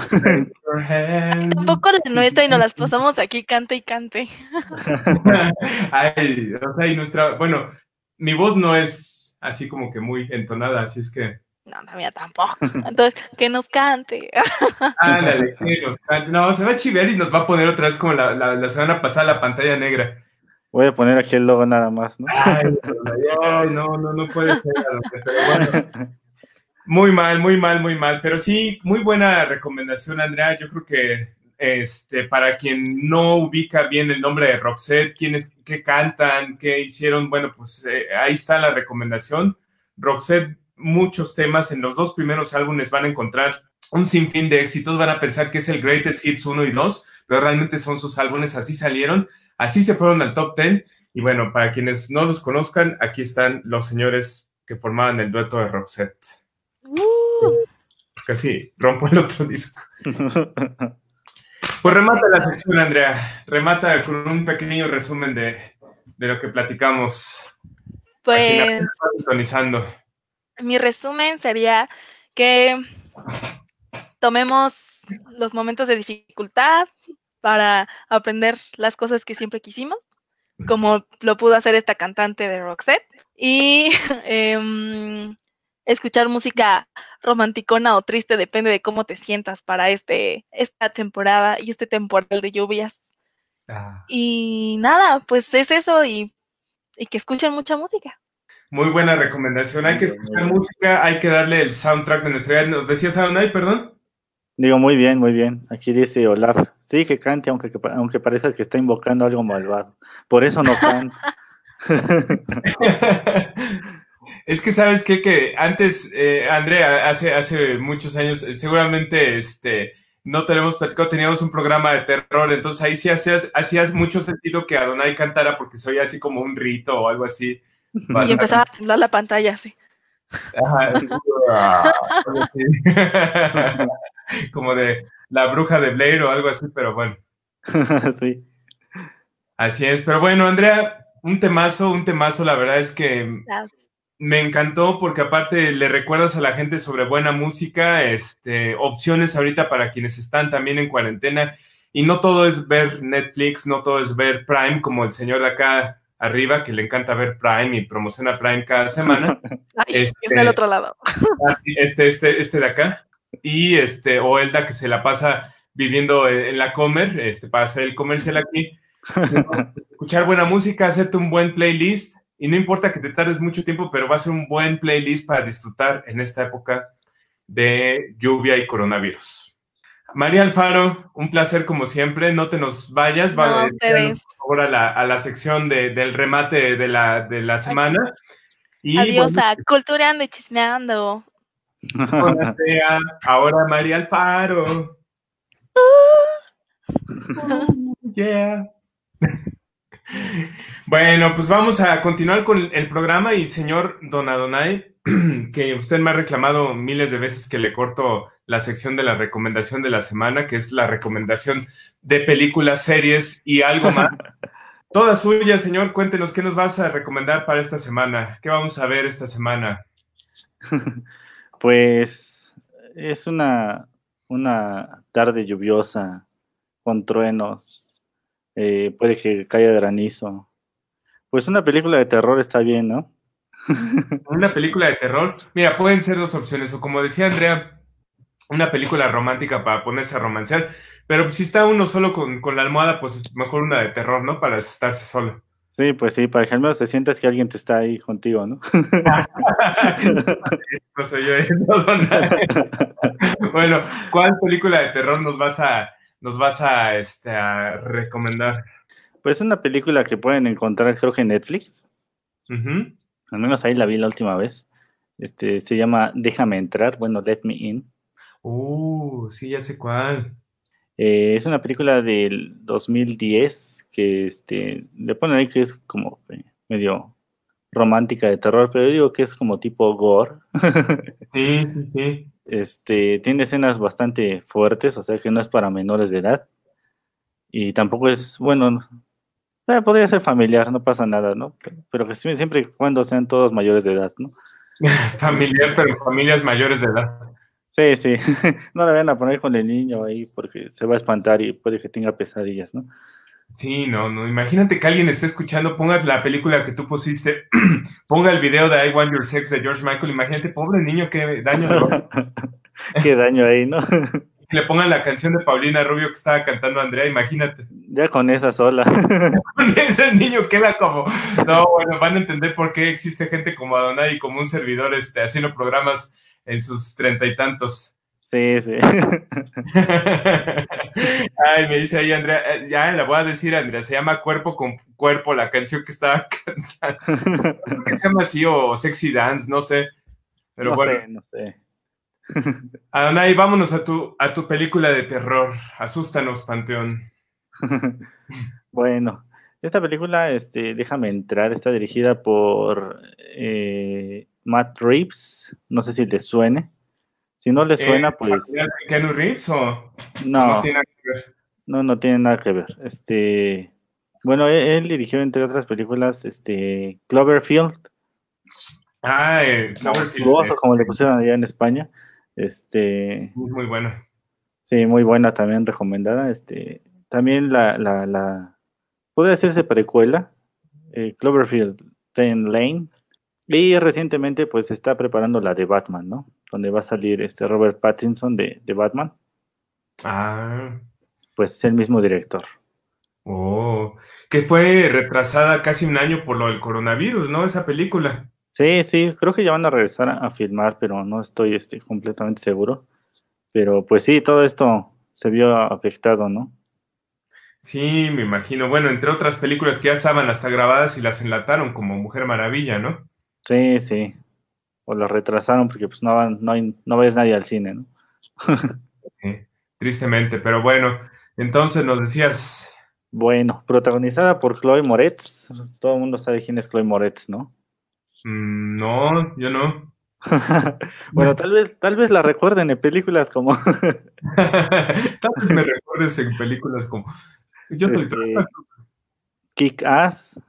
Tampoco la nuestra y nos las pasamos aquí, cante y cante. *laughs* Ay, o sea, y nuestra, bueno, mi voz no es así como que muy entonada, así es que. No, la mía tampoco. Entonces, que nos cante. *laughs* Ándale, que nos cante. No, se va a chiver y nos va a poner otra vez como la, la, la semana pasada la pantalla negra. Voy a poner aquí el logo nada más, ¿no? Ay, no, no, no puede ser. Muy mal, muy mal, muy mal. Pero sí, muy buena recomendación, Andrea. Yo creo que este, para quien no ubica bien el nombre de Roxette, quiénes, qué cantan, qué hicieron, bueno, pues eh, ahí está la recomendación. Roxette, muchos temas en los dos primeros álbumes van a encontrar un sinfín de éxitos, van a pensar que es el Greatest Hits 1 y 2, pero realmente son sus álbumes, así salieron. Así se fueron al top 10. Y bueno, para quienes no los conozcan, aquí están los señores que formaban el dueto de Roxette. Uh. Casi rompo el otro disco. Pues remata la sección, Andrea. Remata con un pequeño resumen de, lo que platicamos. Pues. Mi resumen sería que tomemos los momentos de dificultad, para aprender las cosas que siempre quisimos, como lo pudo hacer esta cantante de Roxette, y *laughs* em, escuchar música romanticona o triste, depende de cómo te sientas para este, esta temporada y este temporal de lluvias. Ah. Y nada, pues es eso y, que escuchen mucha música. Muy buena recomendación. Hay que escuchar música, hay que darle el soundtrack de nuestra vida. ¿Nos decías, Adonai, perdón? Digo, muy bien, muy bien. Aquí dice Olaf. Sí, que cante, aunque, aunque parezca que está invocando algo malvado. Por eso no canta. *laughs* es que sabes qué? que antes, eh, Andrea, hace, hace muchos años, eh, seguramente este, no tenemos platicado, teníamos un programa de terror, entonces ahí sí hacías, hacías mucho sentido que Adonai cantara porque soy así como un rito o algo así. Y empezaba a temblar la pantalla así. *laughs* *laughs* *laughs* como de la bruja de Blair o algo así, pero bueno. *laughs* sí. Así es, pero bueno, Andrea, un temazo, un temazo, la verdad es que me encantó porque aparte le recuerdas a la gente sobre buena música, este, opciones ahorita para quienes están también en cuarentena y no todo es ver Netflix, no todo es ver Prime como el señor de acá arriba que le encanta ver Prime y promociona Prime cada semana. *laughs* este, está del otro lado. Este, este, este de acá y este, o Elda que se la pasa viviendo en la Comer, este, para hacer el comercial aquí, escuchar buena música, hacerte un buen playlist, y no importa que te tardes mucho tiempo, pero va a ser un buen playlist para disfrutar en esta época de lluvia y coronavirus. María Alfaro, un placer como siempre, no te nos vayas, no, va, por favor a la, a la sección de, del remate de la, de la semana. Y, Adiós a Culturando y Chismeando. Ahora María Alfaro. *laughs* Bueno, pues vamos a continuar con el programa y señor Don Adonai, *clears throat* que usted me ha reclamado miles de veces que le corto la sección de la recomendación de la semana, que es la recomendación de películas, series y algo más. *laughs* Toda suya, señor, cuéntenos qué nos vas a recomendar para esta semana. ¿Qué vamos a ver esta semana? *laughs* Pues es una, una tarde lluviosa con truenos. Eh, puede que caiga granizo. Pues una película de terror está bien, ¿no? *laughs* una película de terror. Mira, pueden ser dos opciones. O como decía Andrea, una película romántica para ponerse a romancear. Pero si está uno solo con, con la almohada, pues mejor una de terror, ¿no? Para asustarse solo. Sí, pues sí, para que al menos te sientas que alguien te está ahí contigo, ¿no? *laughs* no soy yo, *laughs* bueno, ¿cuál película de terror nos vas a, nos vas a, este, a recomendar? Pues una película que pueden encontrar, creo que en Netflix. Al menos ahí la vi la última vez. Este, se llama Déjame entrar, bueno, Let Me In. Uh, sí, ya sé cuál. Eh, es una película del 2010 que este, le ponen ahí que es como medio romántica de terror, pero yo digo que es como tipo gore. *laughs* sí, sí, sí. Este, tiene escenas bastante fuertes, o sea que no es para menores de edad. Y tampoco es, bueno, eh, podría ser familiar, no pasa nada, ¿no? Pero, que siempre y cuando sean todos mayores de edad, ¿no? *laughs* familiar, pero familias mayores de edad. Sí, sí. *laughs* no la vayan a poner con el niño ahí porque se va a espantar y puede que tenga pesadillas, ¿no? Sí, no, no. Imagínate que alguien esté escuchando, ponga la película que tú pusiste, *clears throat* ponga el video de I Want Your Sex de George Michael. Imagínate, pobre niño, qué daño. *laughs* qué daño ahí, ¿no? *laughs* le pongan la canción de Paulina Rubio que estaba cantando Andrea, imagínate. Ya con esa sola. *laughs* con ese niño queda como. No, bueno, van a entender por qué existe gente como Adonai y como un servidor este, haciendo programas en sus treinta y tantos. Sí, sí. *laughs* Ay, me dice ahí Andrea, eh, ya la voy a decir, Andrea, se llama Cuerpo con Cuerpo, la canción que estaba *laughs* cantando. ¿Qué se llama así o Sexy Dance? No sé. Pero no bueno. Sé, no sé. Adonai, vámonos a tu, a tu película de terror. Asústanos, Panteón. *laughs* bueno, esta película, este, déjame entrar, está dirigida por eh, Matt Reeves. No sé si le suene. Si no le eh, suena, pues. ¿Keanu Reeves o.? No. No tiene nada que ver. No, no tiene nada que ver. Este. Bueno, él, dirigió, entre otras películas, este. Cloverfield. Ah, eh, Cloverfield. como le pusieron allá en España. Este. Muy bueno. Sí, muy buena también, recomendada. Este. También la. la, la puede hacerse precuela. Eh, Cloverfield Ten Lane. Y recientemente, pues, está preparando la de Batman, ¿no? Donde va a salir este Robert Pattinson de, Batman. Ah. Pues es el mismo director. Oh, que fue retrasada casi un año por lo del coronavirus, ¿no? Esa película. Sí, sí, creo que ya van a regresar a, filmar, pero no estoy este, completamente seguro. Pero pues sí, todo esto se vio afectado, ¿no? Sí, me imagino. Bueno, entre otras películas que ya estaban hasta grabadas y las enlataron, como Mujer Maravilla, ¿no? Sí, sí o lo retrasaron porque pues no, va, no, hay, no ir nadie al cine, ¿no? tristemente, pero bueno, entonces nos decías... Bueno, protagonizada por Chloe Moretz, todo el mundo sabe quién es Chloe Moretz, ¿no? Mm, no, yo no. *laughs* bueno, tal vez, tal vez la recuerden en películas como. *laughs* tal vez me recuerdes en películas como. Yo este... Kick Ass.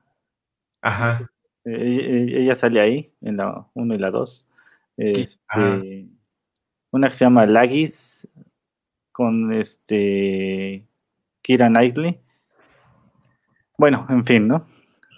Ajá. Eh, ella sale ahí, en la 1 y la 2. Este, una que se llama Lagis, con este Kira Knightley. Bueno, en fin, ¿no?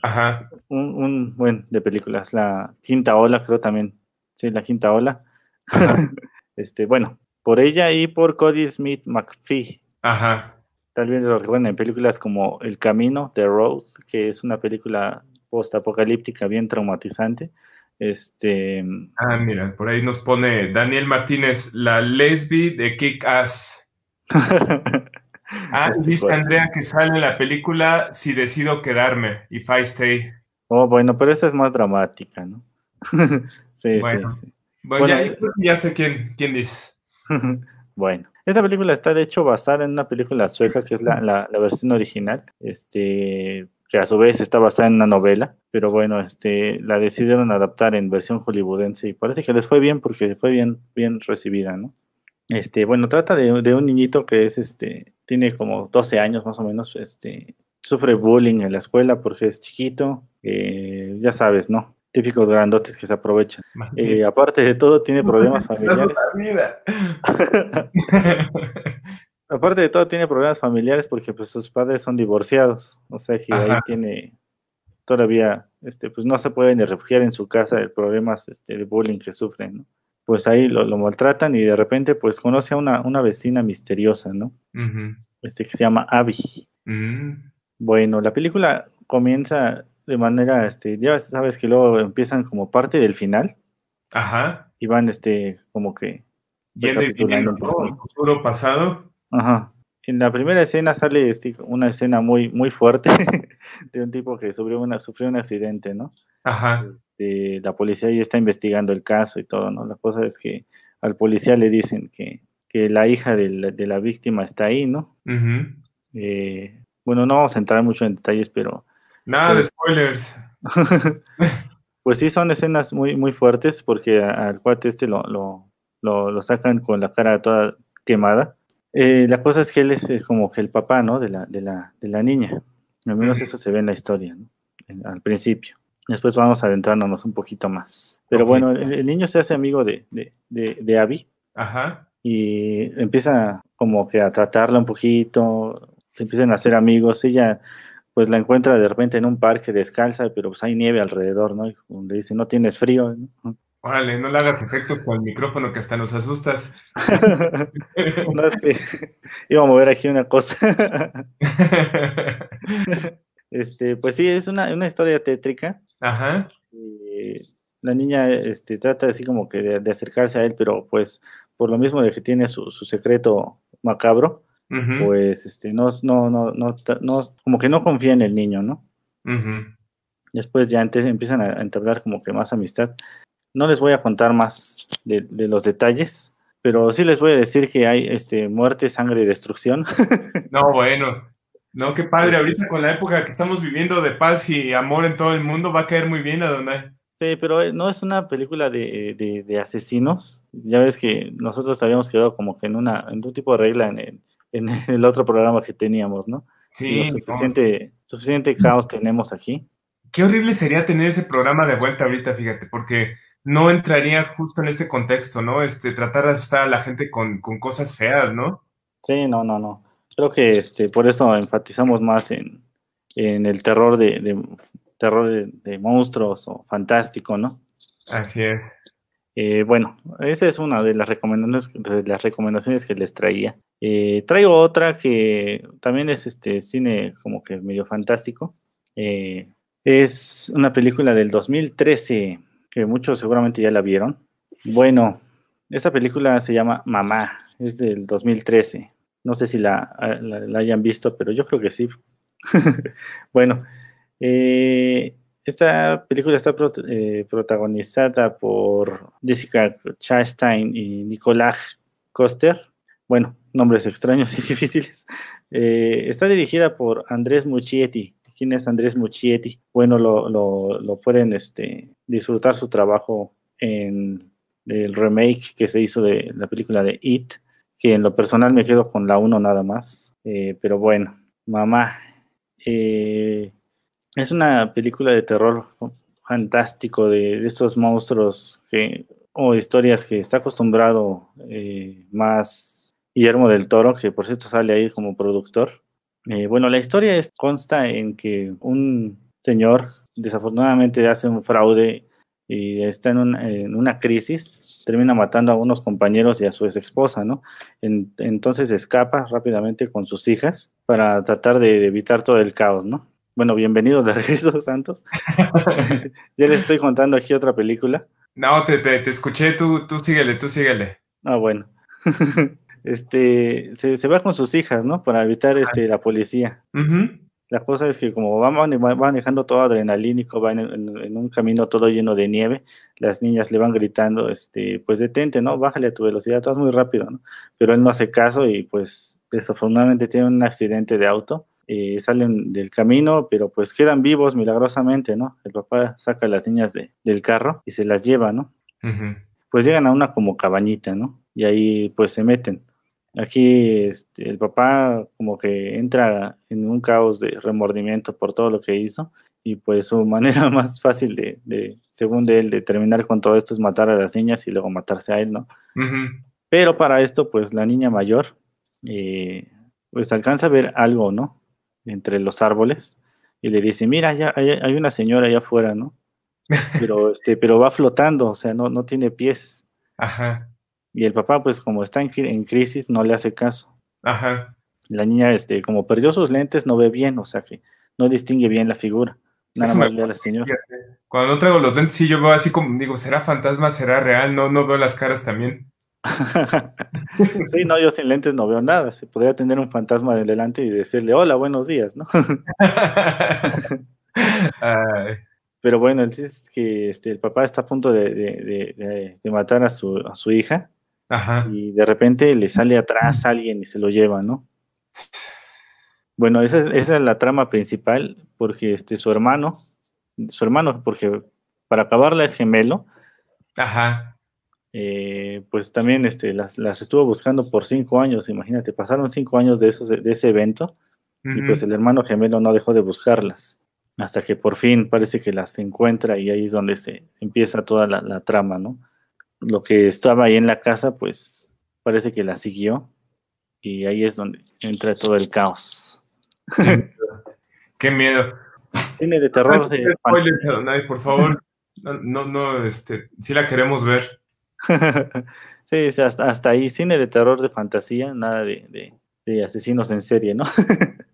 Ajá. Un, buen de películas. La quinta ola, creo también. Sí, la quinta ola. *laughs* este, bueno, por ella y por Cody Smith McPhee. Ajá. Tal vez lo recuerden en películas como El Camino, The Road, que es una película post-apocalíptica bien traumatizante. Este, ah, mira, por ahí nos pone Daniel Martínez, la lesbi de Kick Ass. *laughs* ah, dice pues. Andrea que sale en la película Si decido quedarme, If I Stay. Oh, bueno, pero esa es más dramática, ¿no? *laughs* sí, bueno. sí, Bueno, ya, sé quién, quién dice. *laughs* bueno, esta película está de hecho basada en una película sueca que es la, la, la versión original. Este, que a su vez está basada en una novela, pero bueno, este, la decidieron adaptar en versión hollywoodense y parece que les fue bien porque fue bien, bien recibida, ¿no? Este, bueno, trata de, un niñito que es, este, tiene como 12 años más o menos, este, sufre bullying en la escuela porque es chiquito, eh, ya sabes, ¿no? Típicos grandotes que se aprovechan. Eh, aparte de todo, tiene *laughs* problemas familiares. *laughs* aparte de todo, tiene problemas familiares porque pues sus padres son divorciados. O sea que ahí tiene todavía, este, pues no se puede ni refugiar en su casa de problemas este, de bullying que sufren, Pues ahí lo, maltratan y de repente pues conoce a una, una vecina misteriosa, ¿no? Este que se llama Abby. Mm. Bueno, la película comienza de manera, este, ya sabes que luego empiezan como parte del final. Ajá. Y van, este, como que... Yendo y viniendo, futuro pasado. Ajá. En la primera escena sale este, una escena muy, muy fuerte *laughs* de un tipo que sufrió, una, sufrió un accidente, ¿no? Ajá. este, la policía ya está investigando el caso y todo, ¿no? La cosa es que al policía le dicen que, que la hija de la, de la, víctima está ahí, ¿no? eh, bueno, no vamos a entrar mucho en detalles, pero... Nada de spoilers. *laughs* pues sí, son escenas muy, muy fuertes porque al cuate este lo, lo, lo, sacan con la cara toda quemada. Eh, la cosa es que él es como que el papá, ¿no? De la, de la, de la niña. Al menos eso se ve en la historia, ¿no? al principio. Después vamos adentrándonos un poquito más. Pero bueno, el, niño se hace amigo de, de, de, Abby. Ajá. Y empieza como que a tratarla un poquito, se empiezan a hacer amigos. Ella pues la encuentra de repente en un parque descalza, pero pues hay nieve alrededor, ¿no? Y le dice, no tienes frío. ¿no? Órale, no le hagas efectos con el micrófono que hasta nos asustas. *laughs* no, es que iba a mover aquí una cosa. *laughs* este, pues sí, es una, una historia tétrica. Ajá. la niña este, trata así como que de, acercarse a él, pero pues por lo mismo de que tiene su, su secreto macabro, pues este, no, no, no, no, como que no confía en el niño, ¿no? Después ya empiezan a entablar como que más amistad. No les voy a contar más de, los detalles, pero sí les voy a decir que hay este, muerte, sangre y destrucción. *laughs* no, bueno. No, qué padre. Ahorita con la época que estamos viviendo de paz y amor en todo el mundo, va a caer muy bien a donde. Sí, pero eh, no es una película de, de, asesinos. Ya ves que nosotros habíamos quedado como que en, una, en un tipo de regla en el, en el otro programa que teníamos, ¿no? Sí. suficiente, suficiente caos tenemos aquí. Qué horrible sería tener ese programa de vuelta ahorita, fíjate, porque no entraría justo en este contexto, ¿no? Este, tratar de asustar a la gente con, cosas feas, ¿no? Sí, no, no, no. Creo que este, por eso enfatizamos más en, el terror de, terror de, monstruos o fantástico, ¿no? Así es. Eh, bueno, esa es una de las recomendaciones, de las recomendaciones que les traía. Eh, traigo otra que también es este cine como que medio fantástico. Eh, es una película del 2013 que muchos seguramente ya la vieron. Bueno, esta película se llama Mamá, es del 2013. No sé si la, hayan visto, pero yo creo que sí. *laughs* bueno, eh, esta película está eh, protagonizada por Jessica Chastain y Nicolás Coster. Bueno, nombres extraños y *laughs* difíciles. Eh, está dirigida por Andrés Muschietti, ¿Quién es Andrés Muccietti? Bueno, lo, pueden este, disfrutar su trabajo en el remake que se hizo de la película de It, que en lo personal me quedo con la 1 nada más. Eh, pero bueno, mamá. Eh, es una película de terror fantástico de, estos monstruos que, o historias que está acostumbrado eh, más Guillermo del Toro, que por cierto sale ahí como productor. Eh, bueno, la historia es, consta en que un señor desafortunadamente hace un fraude y está en, una crisis, termina matando a unos compañeros y a su ex esposa, ¿no? entonces escapa rápidamente con sus hijas para tratar de, evitar todo el caos, ¿no? Bueno, bienvenido de *laughs* regreso, Santos. *laughs* ya les estoy contando aquí otra película. No, te, te, te escuché, tú, tú síguele, tú síguele. Ah, bueno. *laughs* este, se, va con sus hijas, ¿no? Para evitar este, la policía. La cosa es que como van, van dejando todo adrenalínico, van en, un camino todo lleno de nieve, las niñas le van gritando, este, pues detente, ¿no? Bájale a tu velocidad, es muy rápido, ¿no? Pero él no hace caso y pues desafortunadamente tiene un accidente de auto. Eh, salen del camino, pero pues quedan vivos milagrosamente, ¿no? El papá saca a las niñas del carro y se las lleva, ¿no? Pues llegan a una como cabañita, ¿no? Y ahí pues se meten. Aquí este, el papá como que entra en un caos de remordimiento por todo lo que hizo y pues su *laughs* manera más fácil de, según de él, de terminar con todo esto es matar a las niñas y luego matarse a él, ¿no? Pero para esto pues la niña mayor eh, pues alcanza a ver algo, ¿no? Entre los árboles y le dice, mira, ya hay, hay una señora allá afuera, ¿no? *laughs* Pero, este, pero va flotando, o sea, no, no tiene pies. Ajá. Y el papá, pues como está en, crisis, no le hace caso. Ajá. La niña, este, como perdió sus lentes, no ve bien, o sea que no distingue bien la figura. Nada más ve a la señora. Cuando no traigo los lentes, sí, yo veo así como, digo, ¿será fantasma? ¿Será real? No, no veo las caras también. *laughs* sí, no, yo sin lentes no veo nada. Se podría tener un fantasma delante y decirle, hola, buenos días, ¿no? *laughs* pero bueno, es que este, el papá está a punto de, matar a su, a su hija. Y de repente le sale atrás alguien y se lo lleva, ¿no? Bueno, esa es, esa es la trama principal, porque este, su hermano, su hermano, porque para acabarla es gemelo. Ajá. Eh, pues también este, las, las, estuvo buscando por cinco años, imagínate, pasaron cinco años de, esos, de ese evento y pues el hermano gemelo no dejó de buscarlas, hasta que por fin parece que las encuentra y ahí es donde se empieza toda la, trama, ¿no? Lo que estaba ahí en la casa, pues parece que la siguió y ahí es donde entra todo el caos. *laughs* Qué miedo. Cine de terror. por favor. No, no, este, sí la queremos ver. *laughs* sí, hasta, hasta, ahí, cine de terror de fantasía, nada de, asesinos en serie, ¿no? *laughs*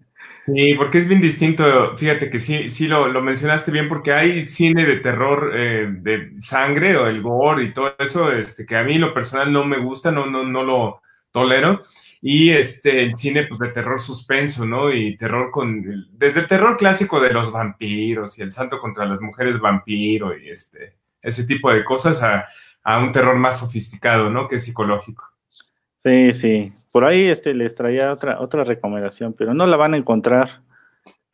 sí, porque es bien distinto, fíjate que sí, sí lo, mencionaste bien, porque hay cine de terror eh, de sangre o el gore y todo eso, este, que a mí lo personal no me gusta, no, no, no lo tolero. Y este, el cine pues, de terror suspenso, ¿no? Y terror con, desde el terror clásico de los vampiros y el santo contra las mujeres vampiro y este, ese tipo de cosas a, a un terror más sofisticado, ¿no? Que es psicológico. Sí, sí. Por ahí este, les traía otra, otra recomendación, pero no la van a encontrar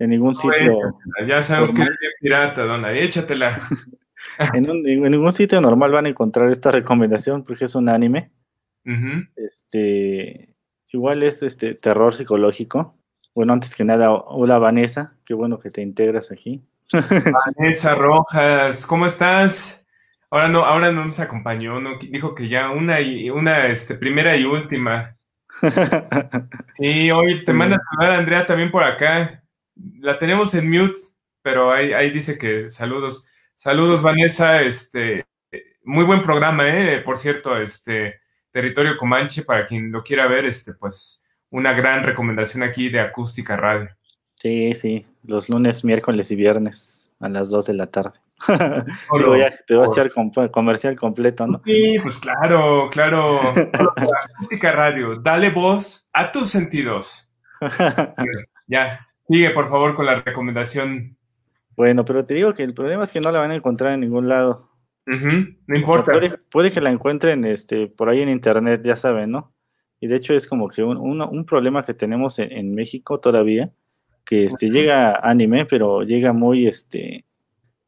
en ningún sitio. ya sabemos que eres bien pirata, dona, échatela. *laughs* en, ningún sitio normal van a encontrar esta recomendación porque es un anime. Este, igual es este terror psicológico. Bueno, antes que nada, hola Vanessa, qué bueno que te integras aquí. *laughs* Vanessa Rojas, ¿cómo estás? Ahora no, ahora no nos acompañó, no, dijo que ya una y una este, primera y última. *laughs* Sí, hoy te manda a saludar Andrea también por acá. La tenemos en mute, pero ahí, ahí dice que saludos. Saludos, Vanessa, este, muy buen programa, eh, por cierto, este, Territorio Comanche, para quien lo quiera ver, este, pues, una gran recomendación aquí de Acústica Radio. Sí, sí, los lunes, miércoles y viernes a las 2 de la tarde. Te voy a echar comercial completo, ¿no? Sí, pues claro, claro. Acústica Radio, dale voz a tus sentidos. *laughs* ya, sigue por favor con la recomendación. Bueno, pero te digo que el problema es que no la van a encontrar en ningún lado. No importa. puede, que la encuentren este, por ahí en internet, ya saben, ¿no? Y de hecho es como que un, un, problema que tenemos en, en, México todavía, que este, llega anime, pero llega muy, este,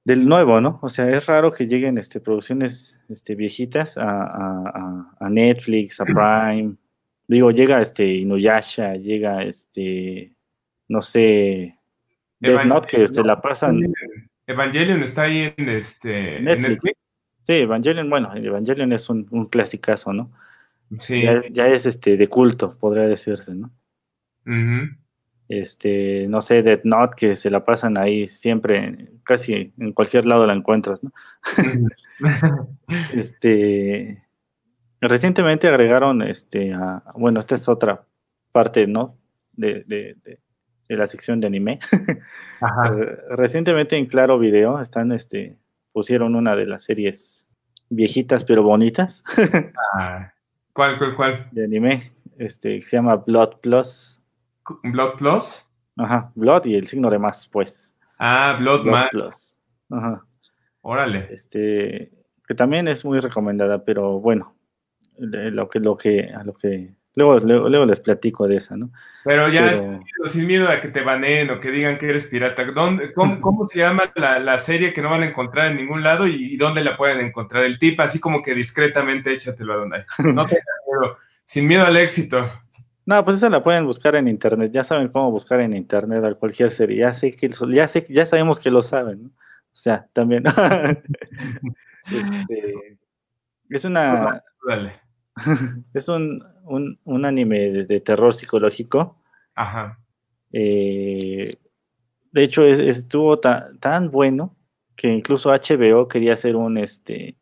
del nuevo, ¿no? O sea, es raro que lleguen este, producciones este, viejitas a, Netflix, a Prime. Digo, llega este Inuyasha, llega este, no sé, Death Note, que se la pasan. Evangelion está ahí en este Netflix. Sí, Evangelion, bueno, Evangelion es un, un clasicazo, ¿no? Sí. Ya es, este de culto, podría decirse, ¿no? Este, no sé, Dead Note, que se la pasan ahí siempre, casi en cualquier lado la encuentras, ¿no? *laughs* *laughs* este, recientemente agregaron, este, bueno, esta es otra parte, ¿no? De, de, de, la sección de anime. *laughs* Recientemente en Claro Video están, este, pusieron una de las series viejitas pero bonitas. Ah, ¿Cuál, cuál, cuál? De anime, este, que se llama Blood Plus. Blood Plus. Ajá, Blood y el signo de más, pues. Ah, Blood, más. Plus. Ajá. Órale. Este, que también es muy recomendada, pero bueno, lo que, lo que, a lo que, luego, luego, les platico de esa, ¿no? Pero ya Sin, miedo, a que te baneen o que digan que eres pirata. ¿Dónde, cómo, se llama la, serie que no van a encontrar en ningún lado y, dónde la pueden encontrar? El tip, así como que discretamente échatelo a donde No *laughs* tengas miedo. Sin miedo al éxito. No, pues esa la pueden buscar en internet. Ya saben cómo buscar en internet a cualquier serie. Ya sé que ya sé, ya sabemos que lo saben, ¿no? O sea, también. *laughs* este, es una. *laughs* es un, un, un anime de, terror psicológico. Ajá. Eh, de hecho, estuvo tan bueno que incluso HBO quería hacer un este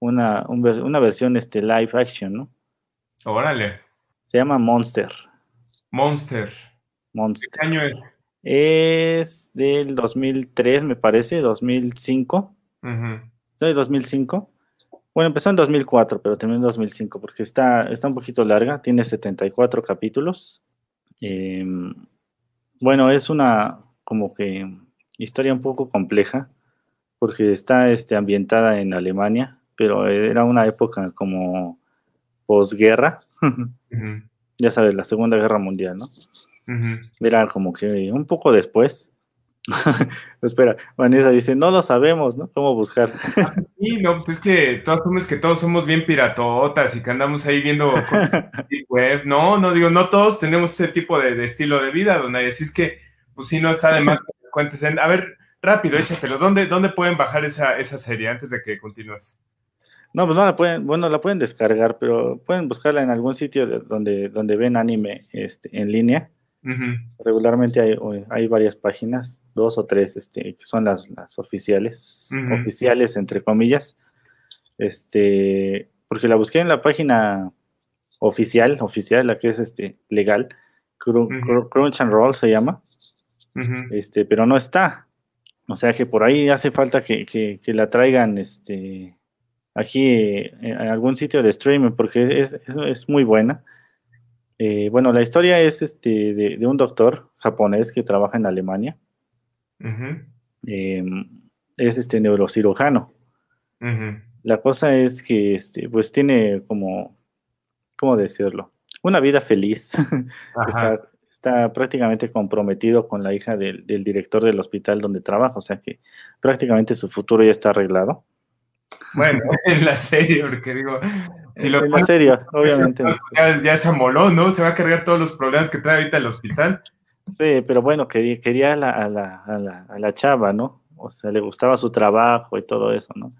una, una versión este live action, ¿no? Órale. Se llama Monster. Monster. Monster. ¿Qué año es? Es del 2003, me parece, 2005. Uh de 2005. Bueno, empezó en 2004, pero terminó en 2005 porque está, está un poquito larga, tiene 74 capítulos. Em, bueno, es una como que historia un poco compleja porque está este, ambientada en Alemania, pero era una época como posguerra, *laughs* ya sabes, la Segunda Guerra Mundial, ¿no? Era como que un poco después. *laughs* Espera, Vanessa dice, no lo sabemos, ¿no? ¿Cómo buscar? *laughs* sí, no, pues es que todos asumes que todos somos bien piratotas y que andamos ahí viendo web. No, no digo, no todos tenemos ese tipo de, estilo de vida, don Así es que, pues sí, no está de más que cuentes. A ver, rápido, échatelo. ¿Dónde, ¿Dónde pueden bajar esa, esa serie antes de que continúes? No, pues no la pueden, bueno, la pueden descargar, pero pueden buscarla en algún sitio donde, donde ven anime este, en línea. Regularmente hay, hay, varias páginas, dos o tres, este, que son las, las oficiales, oficiales entre comillas. Este, porque la busqué en la página oficial, oficial, la que es este legal, Crunch and Roll se llama. Este, pero no está. O sea que por ahí hace falta que, que, que la traigan este aquí eh, en algún sitio de streaming porque es, es, muy buena. Eh, bueno, la historia es este, de, un doctor japonés que trabaja en Alemania. Em, es este neurocirujano. La cosa es que este, pues tiene como, ¿cómo decirlo? Una vida feliz. *laughs* está, está, prácticamente comprometido con la hija del, del, director del hospital donde trabaja, o sea que prácticamente su futuro ya está arreglado. Bueno, *laughs* en la serie, porque digo, si lo en la serie, obviamente. Ya, se amoló, ¿no? Se va a cargar todos los problemas que trae ahorita el hospital. Sí, pero bueno, quería, quería a, la, a, la, a, la, a la chava, ¿no? O sea, le gustaba su trabajo y todo eso, ¿no?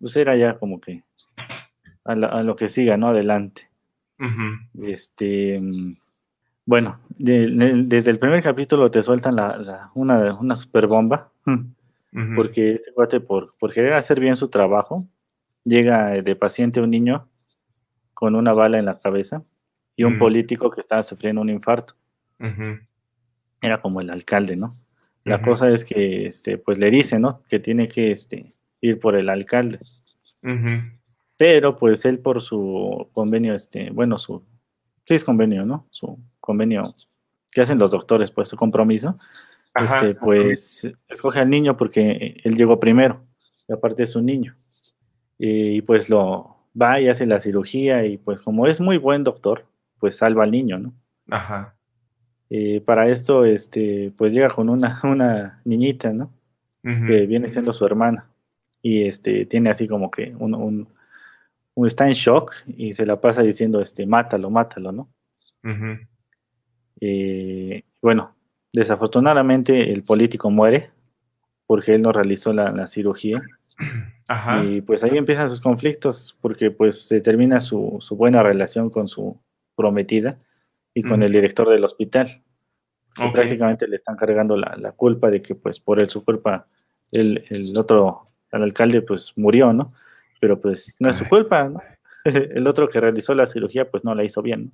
Pues era ya como que a, lo que siga, ¿no? Adelante. Este, bueno, desde el primer capítulo te sueltan la, una, una super bomba porque este por, por querer hacer bien su trabajo, llega de paciente un niño con una bala en la cabeza y un político que estaba sufriendo un infarto. Era como el alcalde, ¿no? La cosa es que, este, pues le dice, ¿no? Que tiene que este, ir por el alcalde. Pero, pues él por su convenio, este, bueno, su, ¿qué es convenio, no? Su convenio que hacen los doctores, pues su compromiso, este, pues escoge al niño porque él llegó primero, y aparte es un niño. Y, pues lo va y hace la cirugía y pues como es muy buen doctor, pues salva al niño, ¿no? Ajá. Y para esto, este, pues llega con una, *laughs* una niñita, ¿no? Que viene siendo su hermana. Y este, tiene así como que un, un, está en shock y se la pasa diciendo, este, mátalo, mátalo, ¿no? Y bueno, Desafortunadamente el político muere porque él no realizó la, cirugía. *clears throat* Y pues ahí empiezan sus conflictos porque pues se termina su, buena relación con su prometida y con el director del hospital. Prácticamente le están cargando la, culpa de que pues por él, su culpa el, el otro, el alcalde pues murió, ¿no? Pero pues no es su culpa, ¿no? *laughs* el otro que realizó la cirugía pues no la hizo bien.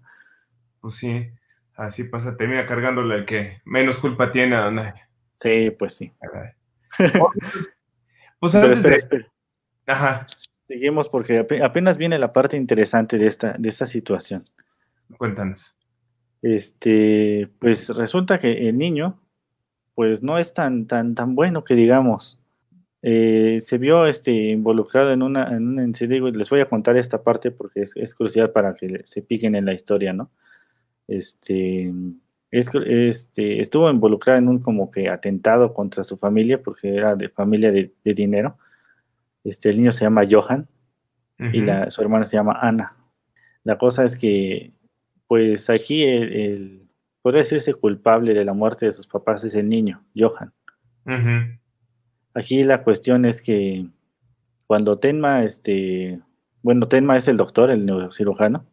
Pues sí. Así pasa, termina cargándole el que menos culpa tiene a Sí, pues sí. *laughs* pues antes de... Ajá. Seguimos porque apenas viene la parte interesante de esta, de esta situación. Cuéntanos. Este, pues resulta que el niño, pues no es tan, tan, tan bueno que digamos. Eh, se vio este, involucrado en una, en un les voy a contar esta parte porque es, es crucial para que se piquen en la historia, ¿no? Este, este, estuvo involucrado en un como que atentado contra su familia, porque era de familia de, dinero. Este, el niño se llama Johan y la, su hermana se llama Ana. La cosa es que, pues aquí el, podría decirse culpable de la muerte de sus papás es el niño, Johan. Aquí la cuestión es que cuando Tenma, este, bueno, Tenma es el doctor, el neurocirujano,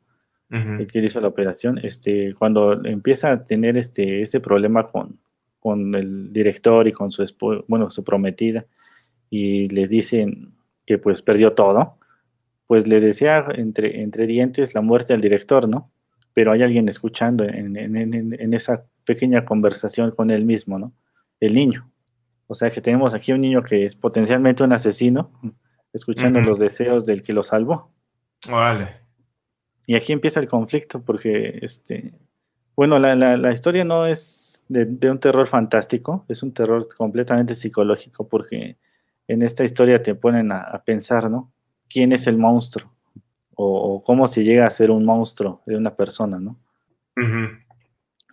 el que hizo la operación, este, cuando empieza a tener este, ese problema con, con el director y con su bueno, su prometida, y le dicen que pues perdió todo, pues le desea entre, entre dientes la muerte al director, ¿no? Pero hay alguien escuchando en, en, en, esa pequeña conversación con él mismo, ¿no? El niño. O sea que tenemos aquí un niño que es potencialmente un asesino, escuchando los deseos del que lo salvó. Vale. Y aquí empieza el conflicto porque, este, bueno, la, la, historia no es de, un terror fantástico, es un terror completamente psicológico porque en esta historia te ponen a, pensar, ¿no? ¿Quién es el monstruo? O, cómo se llega a ser un monstruo de una persona, ¿no?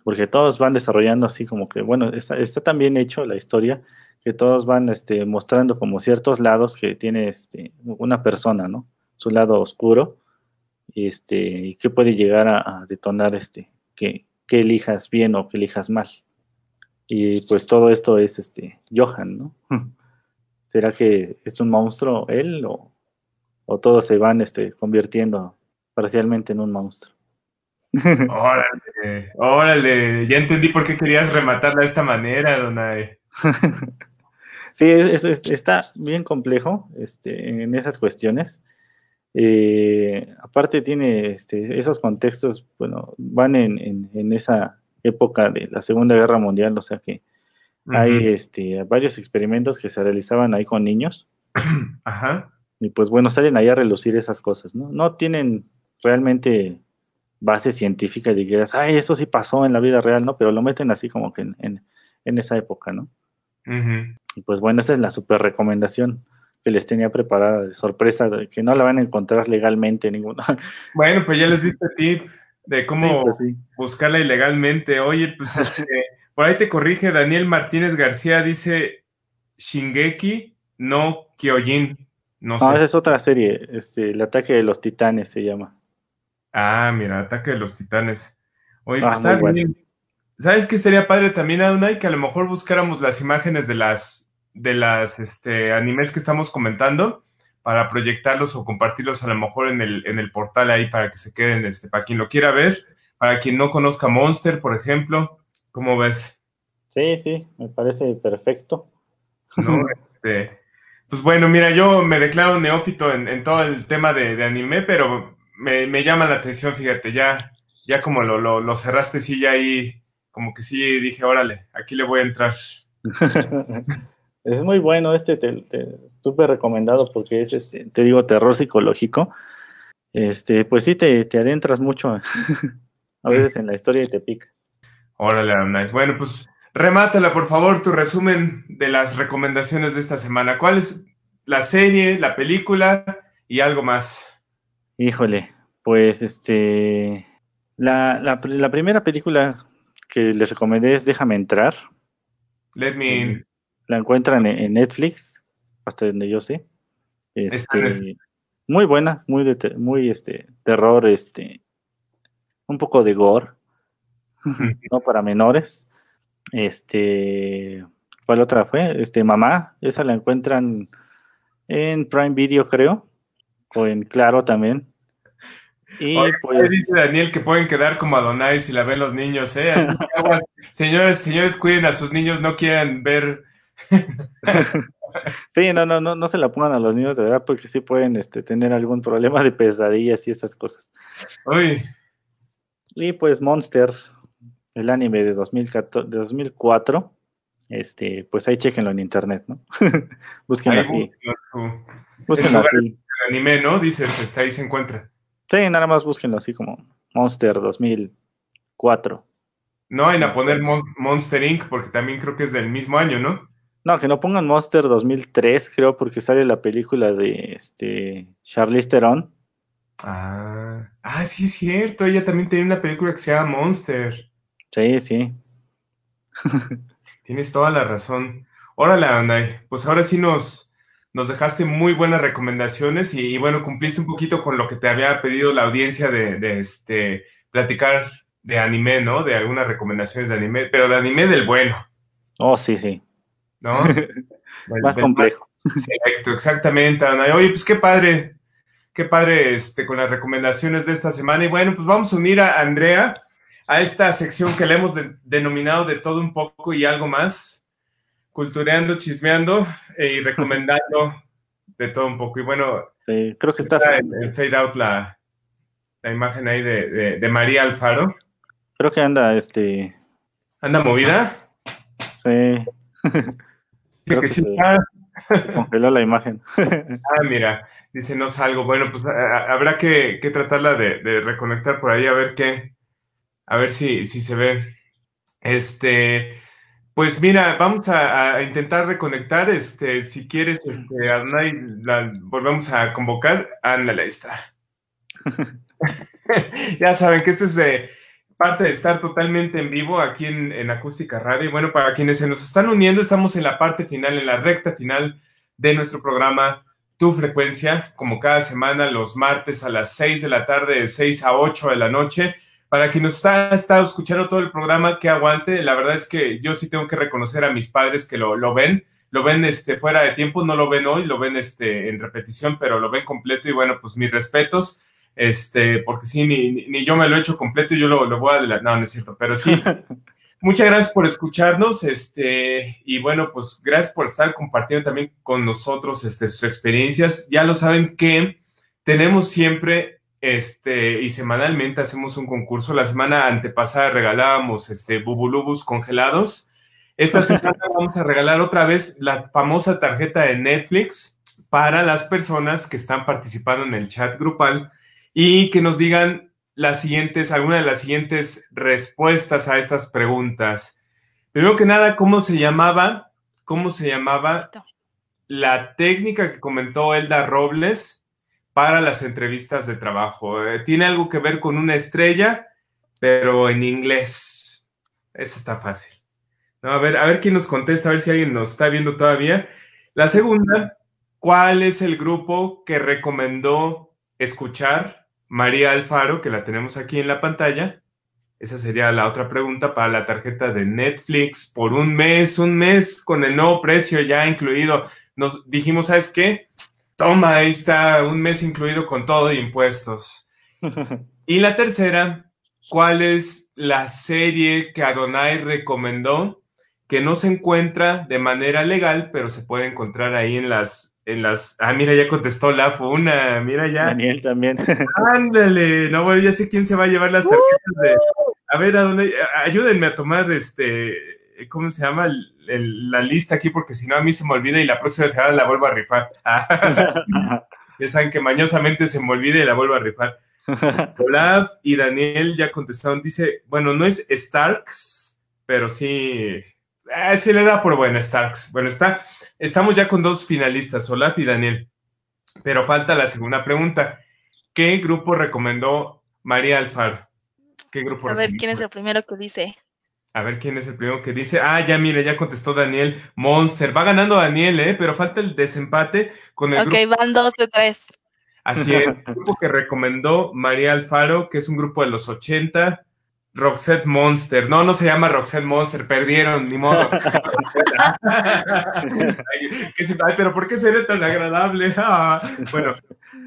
Porque todos van desarrollando así como que, bueno, está, está tan bien hecho la historia que todos van este, mostrando como ciertos lados que tiene este, una persona, ¿no? Su lado oscuro y, este, y que puede llegar a, detonar este, que, que, elijas bien o que elijas mal. Y pues todo esto es este, Johan, ¿no? *laughs* ¿Será que es un monstruo él o, o todos se van este, convirtiendo parcialmente en un monstruo? *laughs* órale, órale, ya entendí por qué querías rematarla de esta manera, Donae. *laughs* sí, está bien complejo este, en esas cuestiones. Eh, aparte tiene este, esos contextos, bueno, van en, en, esa época de la Segunda Guerra Mundial, o sea que hay este, varios experimentos que se realizaban ahí con niños. *clears throat* Ajá. Y pues bueno, salen ahí a relucir esas cosas, ¿no? No tienen realmente base científica de que digas, ay, eso sí pasó en la vida real, ¿no? Pero lo meten así como que en, en, esa época, ¿no? Y pues bueno, esa es la super recomendación que les tenía preparada de sorpresa, que no la van a encontrar legalmente ninguna. Bueno, pues ya les diste tip de cómo pues buscarla ilegalmente. Oye, pues *laughs* este, por ahí te corrige Daniel Martínez García, dice Shingeki no Kyojin. No, no esa es otra serie, este, el ataque de los titanes se llama. Ah, mira, Ataque de los Titanes. Oye, pues ah, está bien. ¿Sabes qué sería padre también, Adonai? Que a lo mejor buscáramos las imágenes de las, de las este, animes que estamos comentando para proyectarlos o compartirlos a lo mejor en el, en el portal ahí para que se queden, este, para quien lo quiera ver, para quien no conozca Monster, por ejemplo. ¿Cómo ves? Sí, sí, me parece perfecto. *laughs* Este, pues bueno, mira, yo me declaro neófito en, todo el tema de, de anime, pero me, llama la atención, fíjate, ya, ya como lo, lo, cerraste, sí, ya ahí, como que sí dije, órale, aquí le voy a entrar. *laughs* es muy bueno este, te, súper recomendado porque es, este, te digo, terror psicológico. Este, pues sí, te, te adentras mucho *laughs* a veces en la historia y te pica. Órale, Bueno, pues remátala, por favor, tu resumen de las recomendaciones de esta semana. ¿Cuál es la serie, la película y algo más? Híjole, pues este. La, la, primera película que les recomendé es Déjame entrar. Let me in. La encuentran en, Netflix, hasta donde yo sé. Este, muy buena, muy de, muy este terror, este un poco de gore, no para menores. Este, ¿cuál otra fue? Este Mamá, esa la encuentran en Prime Video, creo o en Claro también. Y pues dice Daniel que pueden quedar como Adonai si la ven los niños, ¿eh? señores, señores, cuiden a sus niños, no quieran ver. *laughs* sí, no, no, no, no se la pongan a los niños de verdad, porque sí pueden este, tener algún problema de pesadillas y esas cosas. Uy. Y pues Monster, el anime de, 2014, de 2004, este, pues ahí chequenlo en internet, ¿no? *laughs* Búsquenlo así. Búsquenlo así anime, ¿no? Dices, está ahí se encuentra. Sí, nada más búsquenlo así como Monster 2004. No vayan a poner Monster Inc. porque también creo que es del mismo año, ¿no? No, que no pongan Monster 2003, creo, porque sale la película de este Charlize Theron. Ah, ah, sí es cierto. Ella también tiene una película que se llama Monster. Sí, sí. *laughs* Tienes toda la razón. Órale, Andai. Pues ahora sí nos, nos dejaste muy buenas recomendaciones y, bueno, cumpliste un poquito con lo que te había pedido la audiencia de, este, platicar de anime, ¿no? De algunas recomendaciones de anime, pero de anime del bueno. Oh, sí, sí. ¿No? *laughs* Más complejo. Exacto, exactamente, Ana. Oye, pues qué padre, qué padre este, con las recomendaciones de esta semana. Y bueno, pues vamos a unir a Andrea a esta sección que le hemos denominado de todo un poco y algo más cultureando, chismeando eh, y recomendando de todo un poco. Y bueno, creo que está, en, fade out la, la imagen ahí de, de, María Alfaro. Creo que anda, este... ¿Anda movida? Sí. *laughs* creo que, sí. *laughs* congeló la imagen. *laughs* ah, mira, dice no salgo. Bueno, pues habrá que, que tratarla de, de, reconectar por ahí a ver qué, a ver si, si se ve. Este, Pues mira, vamos a, intentar reconectar. Este, si quieres, este, Arnay, la volvemos a convocar. Ándale, ahí está. *laughs* ya saben que esto es eh, parte de estar totalmente en vivo aquí en, en, Acústica Radio. Y bueno, para quienes se nos están uniendo, estamos en la parte final, en la recta final de nuestro programa Tu Frecuencia, como cada semana, los martes a las 6 de la tarde, de 6 a 8 de la noche. Para quien nos está, estado escuchando todo el programa, que aguante. La verdad es que yo sí tengo que reconocer a mis padres que lo, lo ven lo ven este, fuera de tiempo, no lo ven hoy, lo ven este, en repetición, pero lo ven completo y bueno, pues mis respetos este, porque sí, ni, yo me lo he hecho completo y yo lo, lo voy a adelantar, no, no es cierto, pero sí. *laughs* Muchas gracias por escucharnos, este, y bueno, pues gracias por estar compartiendo también con nosotros este, sus experiencias. Ya lo saben que tenemos siempre, este, y semanalmente hacemos un concurso. La semana antepasada regalábamos, este, bubulubus congelados. Esta *laughs* semana vamos a regalar otra vez la famosa tarjeta de Netflix para las personas que están participando en el chat grupal y que nos digan las siguientes, algunas de las siguientes respuestas a estas preguntas. Primero que nada, ¿cómo se llamaba? ¿Cómo se llamaba la técnica que comentó Elda Robles para las entrevistas de trabajo? Eh, tiene algo que ver con una estrella, pero en inglés. Eso está fácil. a ver, a ver quién nos contesta, a ver si alguien nos está viendo todavía. La segunda, ¿cuál es el grupo que recomendó escuchar María Alfaro, que la tenemos aquí en la pantalla. Esa sería la otra pregunta para la tarjeta de Netflix por un mes, un mes con el nuevo precio ya incluido. Nos dijimos, ¿sabes qué? Toma, ahí está, un mes incluido con todo de impuestos. *laughs* y la tercera, ¿cuál es la serie que Adonai recomendó que no se encuentra de manera legal, pero se puede encontrar ahí en las en las. Ah, mira, ya contestó la una, mira ya. Daniel también. *laughs* Ándale, no, bueno, ya sé quién se va a llevar las tarjetas de. A ver, ¿a dónde? Ayúdenme a tomar este. ¿Cómo se llama? la lista aquí, porque si no a mí se me olvida y la próxima semana la vuelvo a rifar. *laughs* ya saben que mañosamente se me olvida y la vuelvo a rifar. Olaf y Daniel ya contestaron. Dice, bueno, no es Starks, pero sí. Eh, sí le da por bueno Starks. Bueno, está. Estamos ya con dos finalistas, Olaf y Daniel. Pero falta la segunda pregunta. ¿Qué grupo recomendó María Alfaro? ¿Qué grupo A ver, ¿quién es el primero que dice? A ver quién es el primero que dice. Ah, ya mire, ya contestó Daniel. Monster. Va ganando Daniel, ¿eh? Pero falta el desempate con el grupo. Ok, van dos de tres. Así es. El grupo que recomendó María Alfaro, que es un grupo de los 80. Roxette Monster. No, no se llama Roxette Monster, perdieron, ni modo. *laughs* ay, pero ¿por qué sería tan agradable? *laughs* Ah, bueno,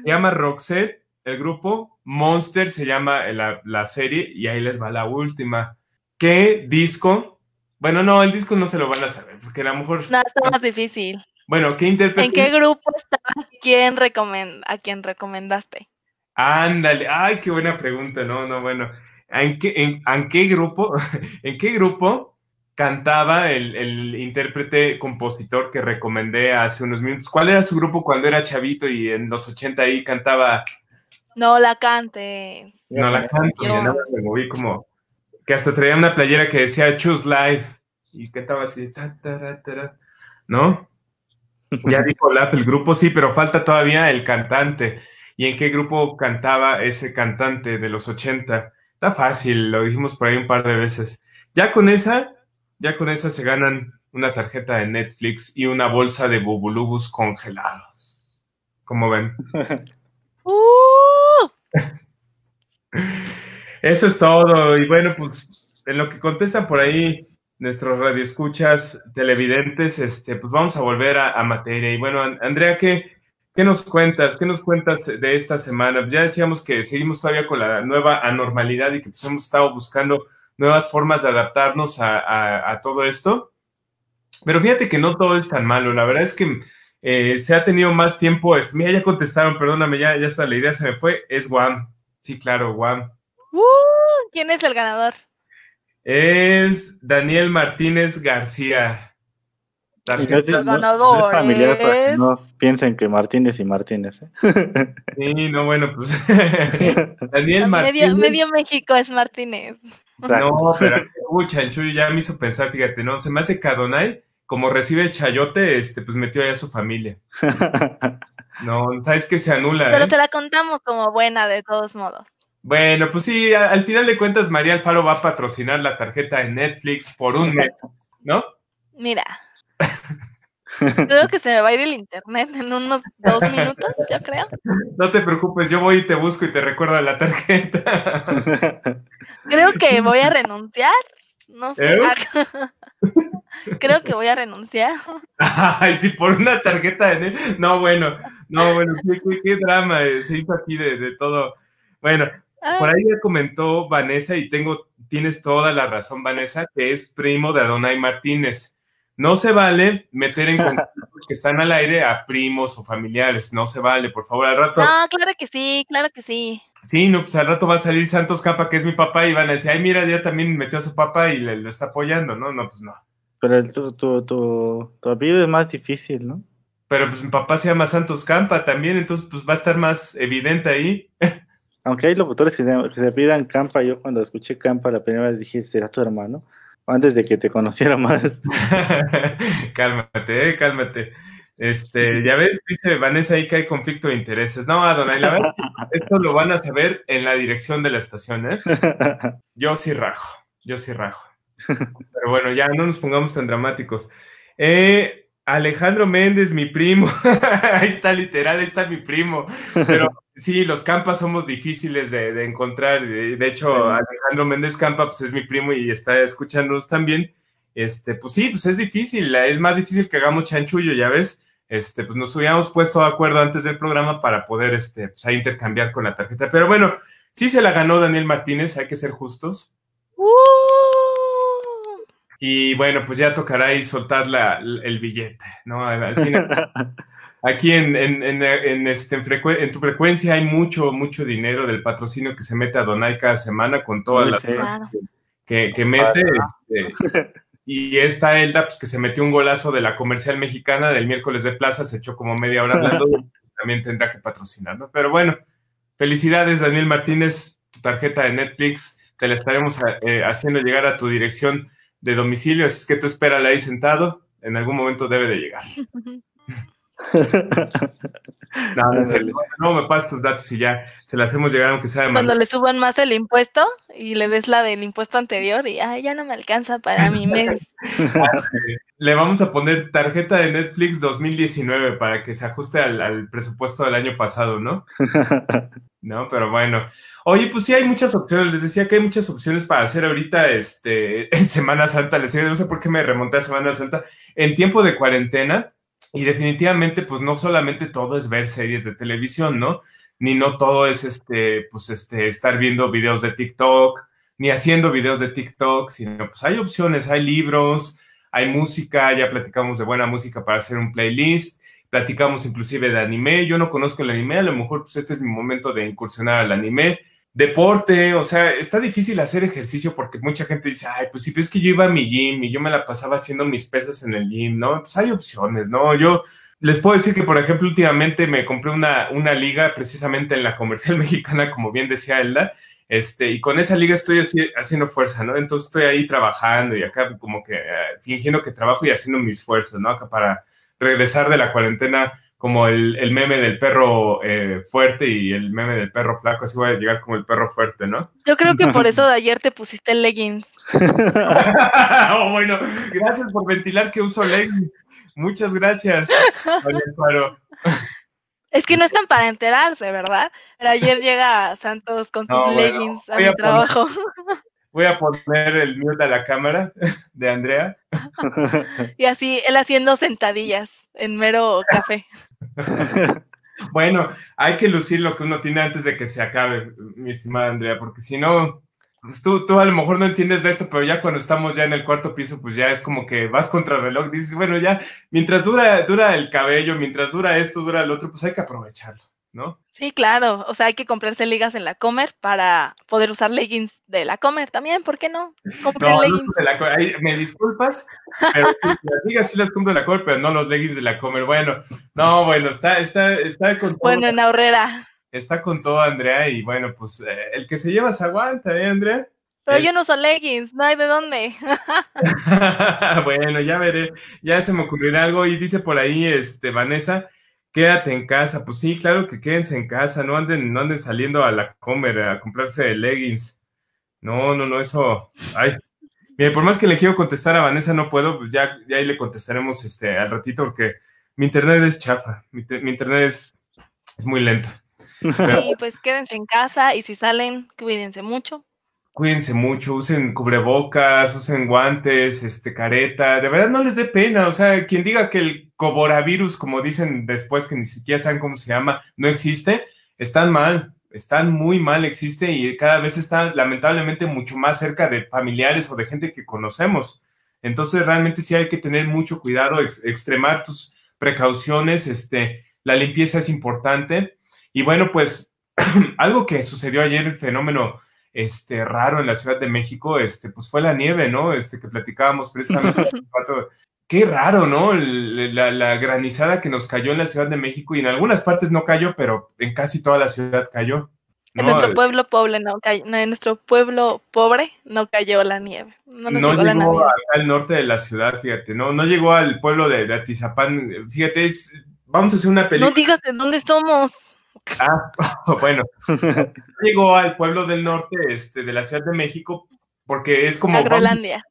se llama Roxette, el grupo. Monster se llama la, serie, y ahí les va la última. ¿Qué disco? Bueno, no, el disco no se lo van a saber, porque a lo mejor. No, está más difícil. Bueno, ¿qué intérprete? ¿En qué grupo está? ¿Quién ¿A quién recomendaste? Ándale, ay, qué buena pregunta, no, no, bueno. ¿En qué, en, qué grupo, *laughs* en qué grupo cantaba el, intérprete compositor que recomendé hace unos minutos? ¿Cuál era su grupo cuando era chavito y en los 80 ahí cantaba? No la cante. No la cante, me moví como que hasta traía una playera que decía Choose Life y cantaba así, ¿no? Ya *laughs* dijo Olaf el grupo, sí, pero falta todavía el cantante. ¿Y en qué grupo cantaba ese cantante de los 80? Está fácil, lo dijimos por ahí un par de veces. Ya con esa, ya con esa se ganan una tarjeta de Netflix y una bolsa de bubulubus congelados. ¿Cómo ven? ¡Uh! *laughs* *laughs* Eso es todo. Y bueno, pues en lo que contestan por ahí nuestros radioescuchas televidentes, este, pues vamos a volver a, a materia. Y bueno, Andrea, ¿qué, ¿Qué nos cuentas? ¿Qué nos cuentas de esta semana? Ya decíamos que seguimos todavía con la nueva anormalidad y que pues, hemos estado buscando nuevas formas de adaptarnos a, todo esto. Pero fíjate que no todo es tan malo. La verdad es que eh, se ha tenido más tiempo. Mira, ya contestaron, perdóname, ya, ya está, la idea se me fue. Es Guam. Sí, claro, Guam. Uh, ¿Quién es el ganador? Es Daniel Martínez García. Tarjeta. No, familiar para no piensen que Martínez y Martínez. ¿eh? *laughs* Sí, no, bueno, pues. *laughs* Daniel Martínez. Medio, México es Martínez. No, pero uy, Chanchuyo ya me hizo pensar, fíjate, no, se me hace que Adonai, como recibe chayote, este, pues metió allá a su familia. *laughs* No, sabes que se anula. Pero ¿eh? te la contamos como buena de todos modos. Bueno, pues sí, a- al final de cuentas, María Alfaro va a patrocinar la tarjeta de Netflix por un mes, ¿no? Mira. Creo *laughs* que se me va a ir el internet en unos dos minutos, yo creo. No te preocupes, yo voy y te busco y te recuerdo la tarjeta. *laughs* Creo que voy a renunciar. No sé. ¿Eh? *laughs* Creo que voy a renunciar. Ay, sí, por una tarjeta de. No, bueno, no, bueno, qué, qué- qué drama eh, se hizo aquí de, de todo. Bueno, Ah, por ahí ya comentó Vanessa y tengo, tienes toda la razón, Vanessa, que es primo de Adonai Martínez. No se vale meter en *laughs* conflictos que están al aire a primos o familiares, no se vale, por favor, al rato. No, claro que sí, claro que sí. Sí, no, pues al rato va a salir Santos Capa, que es mi papá, y van a decir, ay, mira, ya también metió a su papá y le, le está apoyando, ¿no? No, pues no. Pero el, tu, tu, tu, tu apellido es más difícil, ¿no? Pero pues mi papá se llama Santos Campa también, entonces pues va a estar más evidente ahí. *laughs* Aunque hay locutores que se, que se pidan Campa, yo cuando escuché Campa la primera vez dije, ¿será tu hermano? Antes de que te conociera más. *laughs* cálmate, eh, cálmate. Este, ya ves, dice Vanessa ahí que hay conflicto de intereses. No, Adonai, la verdad, *laughs* esto lo van a saber en la dirección de la estación, ¿eh? *laughs* Yo sí rajo, yo sí rajo. Pero bueno, ya no nos pongamos tan dramáticos. Eh, Alejandro Méndez, mi primo. ahí está, literal, ahí está mi primo. Pero sí, los campas somos difíciles de, de encontrar. De, de hecho, Sí. Alejandro Méndez Campa pues, es mi primo y está escuchándonos también. Este, pues sí, pues es difícil. Es más difícil que hagamos chanchullo, ya ves. Este, pues nos hubiéramos puesto de acuerdo antes del programa para poder este, pues, ahí intercambiar con la tarjeta. Pero bueno, sí se la ganó Daniel Martínez, hay que ser justos. ¡Uh! Y bueno, pues ya tocará ahí soltar la, el billete, ¿no? Al, al final, *laughs* aquí en, en, en, en este, en, tu frecuencia hay mucho, mucho dinero del patrocinio que se mete a Donai cada semana con todas las sí. Claro. que, que mete. este, y esta Elda, pues que se metió un golazo de la comercial mexicana del miércoles de plaza, se echó como media hora hablando, *laughs* también tendrá que patrocinar, ¿no? Pero bueno, felicidades, Daniel Martínez, tu tarjeta de Netflix, te la estaremos eh, haciendo llegar a tu dirección de domicilio, así es que tú espérala ahí sentado, en algún momento debe de llegar. *laughs* *laughs* No, no, no, no me pases sus datos y ya se las hacemos llegar aunque sea de Cuando le suban más el impuesto y le des la del impuesto anterior y ay, ya no me alcanza para mi mes. *laughs* *laughs* Le vamos a poner tarjeta de Netflix 2019 para que se ajuste al, al presupuesto del año pasado, ¿no? No, pero bueno. Oye, pues sí hay muchas opciones. Les decía que hay muchas opciones para hacer ahorita este, en Semana Santa. Les decía, no sé por qué me remonté a Semana Santa. En tiempo de cuarentena, y definitivamente, pues no solamente todo es ver series de televisión, ¿no? Ni no todo es este, pues este, estar viendo videos de TikTok, ni haciendo videos de TikTok, sino pues hay opciones, hay libros, hay música, ya platicamos de buena música para hacer un playlist, platicamos inclusive de anime, yo no conozco el anime, a lo mejor pues este es mi momento de incursionar al anime, deporte, o sea, está difícil hacer ejercicio porque mucha gente dice, ay, pues sí, pero es que yo iba a mi gym y yo me la pasaba haciendo mis pesas en el gym, ¿no? Pues hay opciones, ¿no? Yo les puedo decir que, por ejemplo, últimamente me compré una, una liga precisamente en la comercial *laughs* mexicana, como bien decía Elda, este, y con esa liga estoy así, haciendo fuerza, ¿no? Entonces estoy ahí trabajando y acá como que eh, fingiendo que trabajo y haciendo mis fuerzas, ¿no? Acá para regresar de la cuarentena como el, el meme del perro eh, fuerte y el meme del perro flaco, así voy a llegar como el perro fuerte, ¿no? Yo creo que por *laughs* eso de ayer te pusiste leggings. *laughs* oh, bueno, gracias por ventilar que uso leggings. Muchas gracias, Amparo. Es que no están para enterarse, ¿verdad? Pero ayer llega Santos con sus No, bueno, leggings a mi a poner- trabajo. Voy a poner el mute a la cámara de Andrea. Y así, él haciendo sentadillas en mero café. *laughs* Bueno, hay que lucir lo que uno tiene antes de que se acabe, mi estimada Andrea, porque si no, pues tú, tú a lo mejor no entiendes de esto, pero ya cuando estamos ya en el cuarto piso, pues ya es como que vas contra el reloj, dices, bueno, ya mientras dura, dura el cabello, mientras dura esto, dura el otro, pues hay que aprovecharlo, ¿no? Sí, claro. O sea, hay que comprarse ligas en la Comer para poder usar leggings de la Comer también. ¿Por qué no? Compren No, no leggings. de la Comer. Me disculpas, pero *laughs* las ligas sí las compro de la Comer, pero no los leggings de la Comer. Bueno, no, bueno, está, está, está con todo, Bueno, en Ahorrera. está con todo Andrea, y bueno, pues eh, el que se lleva se aguanta, ¿eh, Andrea? Pero yo no uso leggings, no hay de dónde. *laughs* bueno, ya veré, ya se me ocurrirá algo y dice por ahí, este, Vanessa, quédate en casa. Pues sí, claro que quédense en casa, no anden, no anden saliendo a la comer a comprarse leggings. No, no, no, eso. Ay. Mire, por más que le quiero contestar a Vanessa, no puedo, pues ya, ya ahí le contestaremos este, al ratito, porque mi internet es chafa, mi, internet es, es, muy lento. *laughs* Sí, pues quédense en casa y si salen, cuídense mucho. Cuídense mucho, usen cubrebocas, usen guantes, este, careta, de verdad no les dé pena, o sea, quien diga que el coronavirus, como dicen después que ni siquiera saben cómo se llama, no existe, están mal, están muy mal, existe y cada vez está lamentablemente mucho más cerca de familiares o de gente que conocemos. Entonces realmente sí hay que tener mucho cuidado, extremar tus precauciones, este, la limpieza es importante. Y bueno, pues *clears throat* algo que sucedió ayer, el fenómeno este, raro en la Ciudad de México, este, pues fue la nieve, ¿no? Este, que platicábamos precisamente. *laughs* Qué raro, ¿no? La, la, granizada que nos cayó en la Ciudad de México y en algunas partes no cayó, pero en casi toda la ciudad cayó. En nuestro pueblo pobre no cayó, en nuestro pueblo pobre no cayó la nieve. No, llegó al norte de la ciudad, fíjate, no, no llegó al pueblo de, Atizapán. Fíjate, es, vamos a hacer una película. No digas de dónde somos. Ah, *laughs* bueno, *laughs* llegó al pueblo del norte este, de la Ciudad de México porque es como... Agrolandia.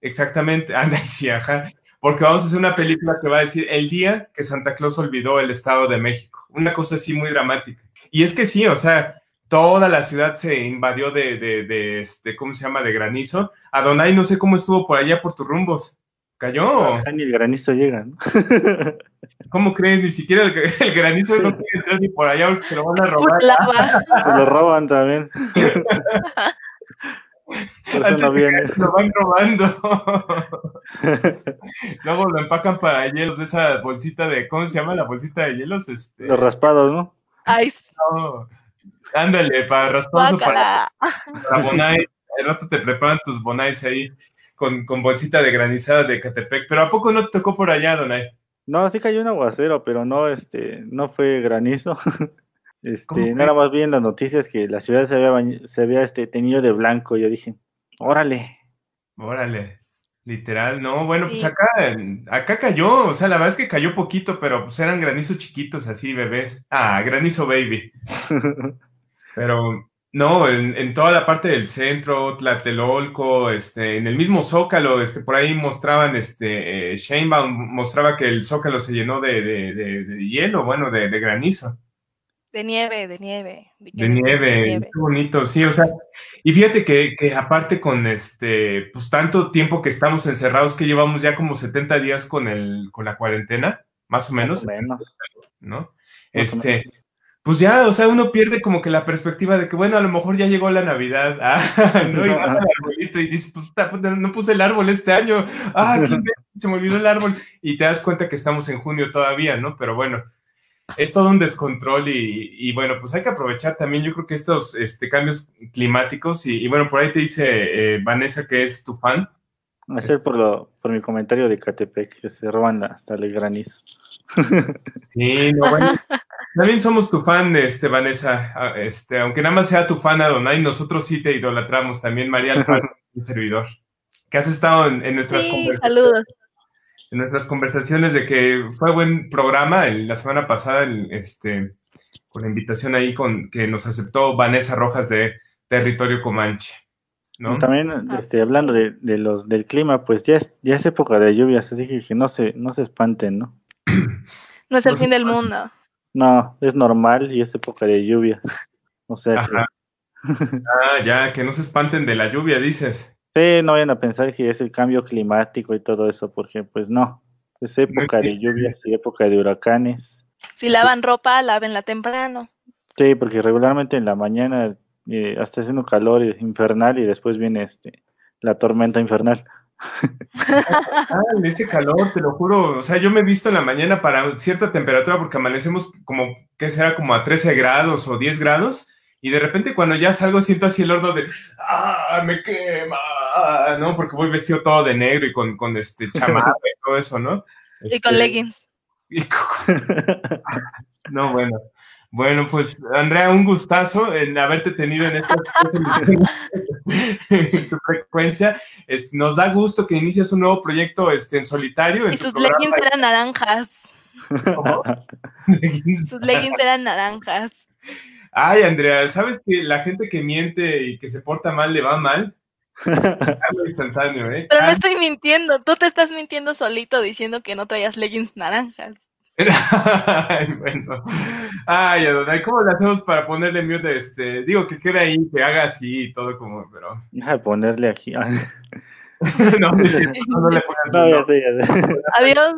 exactamente, *laughs* anda, sí, ajá. Porque vamos a hacer una película que va a decir el día que Santa Claus olvidó el Estado de México. Una cosa así muy dramática. Y es que sí, o sea, toda la ciudad se invadió de, de, de este, ¿cómo se llama? De granizo. Adonai, no sé cómo estuvo por allá por tus rumbos. ¿Cayó? ni el granizo llega, ¿no? *laughs* ¿Cómo crees? Ni siquiera el, granizo no quiere entrar ni por allá porque lo van a robar. Se lo roban también. *laughs* no viene. Lo van robando. *laughs* Luego lo empacan para hielos de esa bolsita de, ¿cómo se llama la bolsita de hielos? Este... Los raspados, ¿no? Ay. Ándale, para raspados para, para bonais. El rato te preparan tus bonais ahí con, con bolsita de granizada de Catepec, pero ¿a poco no te tocó por allá, Donay? No, sí cayó un aguacero, pero no, este, no fue granizo. *laughs* Este, nada más vi en las noticias que la ciudad se había, se había este, tenido de blanco. Yo dije, órale. Órale, literal, no, bueno, pues acá, acá cayó, o sea, la verdad es que cayó poquito, pero pues eran granizos chiquitos, así, bebés. Ah, granizo baby. *laughs* pero no, en, toda la parte del centro, Tlatelolco, este, en el mismo Zócalo, este, por ahí mostraban, este, eh, Sheinbaum mostraba que el Zócalo se llenó de, de, hielo, bueno, de, granizo. De nieve, de nieve. De, nieve, qué bonito, sí, o sea, y fíjate que, que, aparte con este, pues tanto tiempo que estamos encerrados, que llevamos ya como 70 días con el, con la cuarentena, más o menos. menos. ¿No? este, pues ya, o sea, uno pierde como que la perspectiva de que, bueno, a lo mejor ya llegó la Navidad, ah, *laughs* ¿no? Y vas al arbolito y dices, pues, no puse el árbol este año, ah, *laughs* se me olvidó el árbol, y te das cuenta que estamos en junio todavía, ¿no? Pero bueno, es todo un descontrol y, bueno, pues hay que aprovechar también, yo creo que estos este, cambios climáticos, y, bueno, por ahí te dice eh, Vanessa que es tu fan. Por, lo, por mi comentario de Catepec, que se roban hasta el granizo. *laughs* Sí, no, bueno. También somos tu fan, este, Vanessa. Ah, este, aunque nada más sea tu fan Adonai, nosotros sí te idolatramos también, María Alfaro, *laughs* un servidor. Que has estado en, nuestras conversaciones. Saludos. En nuestras conversaciones de que fue buen programa la semana pasada, este, con la invitación ahí con que nos aceptó Vanessa Rojas de Territorio Comanche. ¿no? También este, hablando de, los del clima, pues ya es, ya es época de lluvias, así que, no se, no se espanten, ¿no? *clears throat* No es el fin del mundo. No, es normal y es época de lluvia. *laughs* O sea ah, ya, que no se espanten de la lluvia, dices. Sí, no vayan a pensar que es el cambio climático y todo eso, porque pues no. Es época de lluvias y época de huracanes. Si lavan ropa, lávenla temprano. Sí, porque regularmente en la mañana eh, hasta haciendo calor infernal y después viene este la tormenta infernal. Ah, ese calor, te lo juro. O sea, yo me he visto en la mañana para cierta temperatura porque amanecemos como, ¿qué será? Como a 13 grados o 10 grados. Y de repente cuando ya salgo siento así el horno de, ¡ah, me quema! ¿No? Porque voy vestido todo de negro y con, con este chamarra y todo eso, ¿no? y con este, leggings. *laughs* no, bueno. Bueno, pues Andrea, un gustazo en haberte tenido en esta *laughs* tu frecuencia. nos da gusto que inicias un nuevo proyecto este, en solitario. y sus leggings eran naranjas. *laughs* sus leggings eran naranjas. Ay, Andrea, ¿sabes que la gente que miente y que se porta mal le va mal? *laughs* instantáneo, ¿eh? Pero no estoy mintiendo, tú te estás mintiendo solito diciendo que no traías leggings naranjas. *laughs* Ay, bueno. Ay, Adonai, ¿cómo le hacemos para ponerle mute? Este, digo que quede ahí, que haga así y todo como, pero. Deja ponerle aquí. *laughs* no, no, no, le pongas no, ya sé, ya sé. Adiós.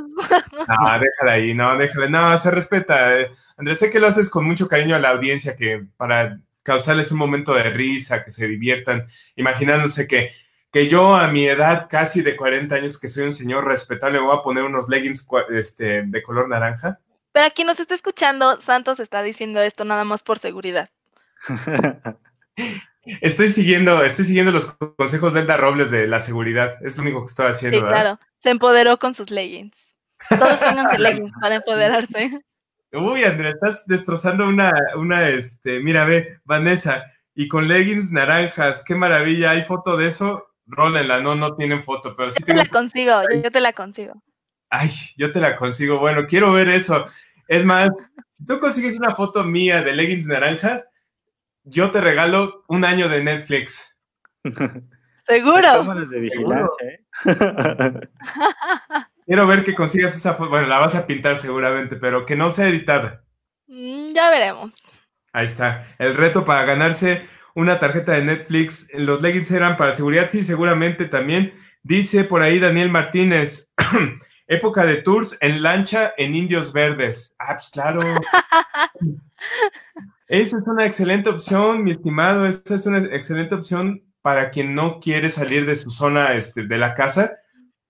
No, déjala ahí, no, déjala. No, se respeta. Andrés, sé que lo haces con mucho cariño a la audiencia, que para causarles un momento de risa, que se diviertan, imaginándose que que yo a mi edad casi de 40 años, que soy un señor respetable, me voy a poner unos leggings este, de color naranja. Pero aquí nos está escuchando, Santos está diciendo esto nada más por seguridad. *laughs* estoy siguiendo, estoy siguiendo los consejos de Elda Robles de la seguridad. Es lo único que estoy haciendo. Sí, claro. Se empoderó con sus leggings. Todos pónganse *laughs* leggings para empoderarse. Uy, Andrea, estás destrozando una, una, este, mira, ve, Vanessa, y con leggings naranjas, qué maravilla, hay foto de eso, Rólenla, no, no tienen foto, pero sí Yo te la consigo, yo te la consigo. Ay, yo te la consigo. Bueno, quiero ver eso. Es más, si tú consigues una foto mía de leggings naranjas, yo te regalo un año de Netflix. *laughs* Seguro. ¿eh? *laughs* Quiero ver que consigas esa foto. Bueno, la vas a pintar seguramente, pero que no sea editada. Mm, ya veremos. Ahí está. El reto para ganarse una tarjeta de Netflix. Los leggings eran para seguridad, sí, seguramente también. Dice por ahí Daniel Martínez, *clears throat* época de tours en lancha en Indios Verdes. Ah, pues claro. *laughs* Esa es una excelente opción, mi estimado. Esa es una excelente opción para quien no quiere salir de su zona este, de la casa.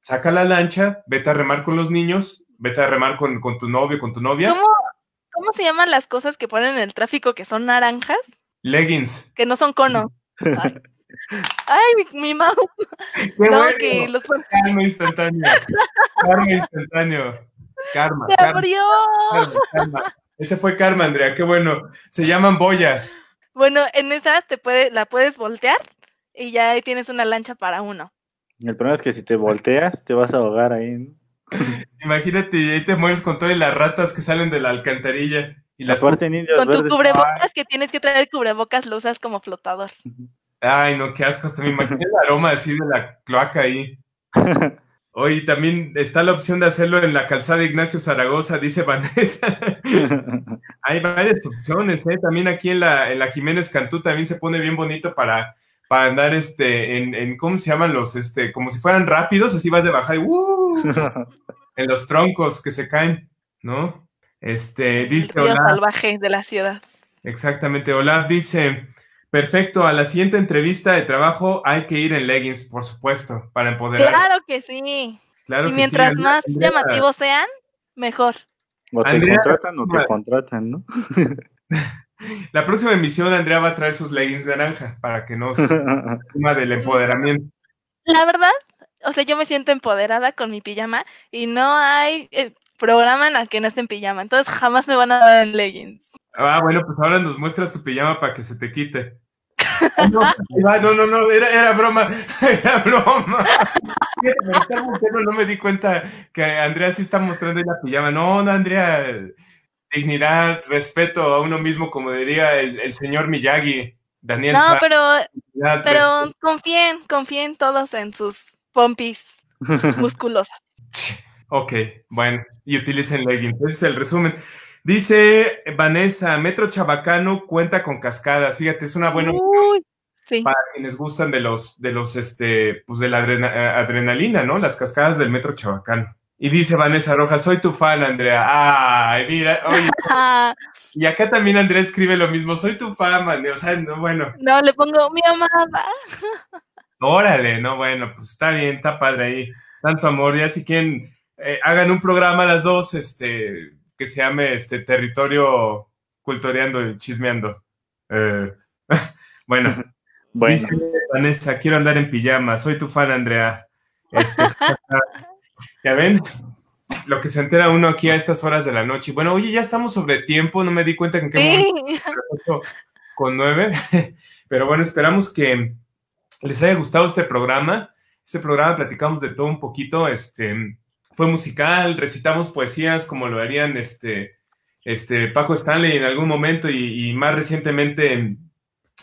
Saca la lancha, vete a remar con los niños, vete a remar con, tu novio, con tu novia. ¿Cómo, ¿Cómo se llaman las cosas que ponen en el tráfico que son naranjas? Leggings. Que no son cono. *laughs* Ay, mi, mi mouse. *laughs* no, que los Karma instantáneo. Karma instantáneo. Karma. Se abrió. Ese fue karma, Andrea. Qué bueno. Se llaman boyas. Bueno, en esas te puede, la puedes voltear y ya ahí tienes una lancha para uno. El problema es que si te volteas, te vas a ahogar ahí. Imagínate, ahí te mueres con todas las ratas que salen de la alcantarilla. Y las Con tu cubrebocas, que tienes que traer cubrebocas, lo usas como flotador. Ay, no, qué asco. Hasta me imagino el aroma así de la cloaca ahí. *laughs* Hoy también está la opción de hacerlo en la calzada Ignacio Zaragoza, dice Vanessa. *laughs* Hay varias opciones, ¿eh? También aquí en la, en la Jiménez Cantú también se pone bien bonito para, para andar este, en, en, ¿cómo se llaman los, este, como si fueran rápidos, así vas de bajar y ¡uh! *laughs* en los troncos que se caen, ¿no? Este, dice el salvaje de la ciudad. Exactamente, Olaf dice, perfecto, a la siguiente entrevista de trabajo hay que ir en leggings, por supuesto, para empoderar. Claro que sí. y mientras más llamativos sean, mejor. O te contratan o te contratan, ¿no? *laughs* La próxima emisión, Andrea va a traer sus leggings de naranja para que nos *laughs* tema del empoderamiento. La verdad, o sea, yo me siento empoderada con mi pijama y no hay eh, programa en el que no esté en pijama, entonces jamás me van a dar en leggings. Ah, bueno, pues ahora nos muestras tu pijama para que se te quite. *laughs* No, no, no, era, era broma, *laughs* era broma. no me di cuenta que Andrea sí está mostrando la pijama. No, no, Andrea, dignidad, respeto a uno mismo, como diría el, señor Miyagi, Daniel. No, pero, pero confíen, confíen todos en sus pompis *laughs* musculosas. Ok, bueno, y utilicen leggings. Ese es el resumen. Dice Vanessa, Metro Chabacano cuenta con cascadas. Fíjate, es una buena para quienes gustan de los, de los, este, pues de la adrenalina, ¿no? Las cascadas del Metro Chabacano. Y dice Vanessa Rojas, soy tu fan, Andrea. Ay, mira, oye. *laughs* y acá también Andrea escribe lo mismo, soy tu fan, man. O sea, no, bueno. No, le pongo mi amada. Órale, no, bueno, pues está bien, está padre ahí. Tanto amor, ya si quieren eh, hagan un programa las dos, este, que se llame este Territorio Cultoreando y Chismeando. Eh, *laughs* bueno, bueno. Dice Vanessa, quiero andar en pijama, soy tu fan, Andrea. Este, *laughs* ¿Ya ven? lo que se entera uno aquí a estas horas de la noche. Bueno, oye, ya estamos sobre tiempo, no me di cuenta en qué momento con nueve, *laughs* pero bueno, esperamos que les haya gustado este programa. Este programa platicamos de todo un poquito, este, fue musical, recitamos poesías como lo harían este, este Paco Stanley en algún momento y, y más recientemente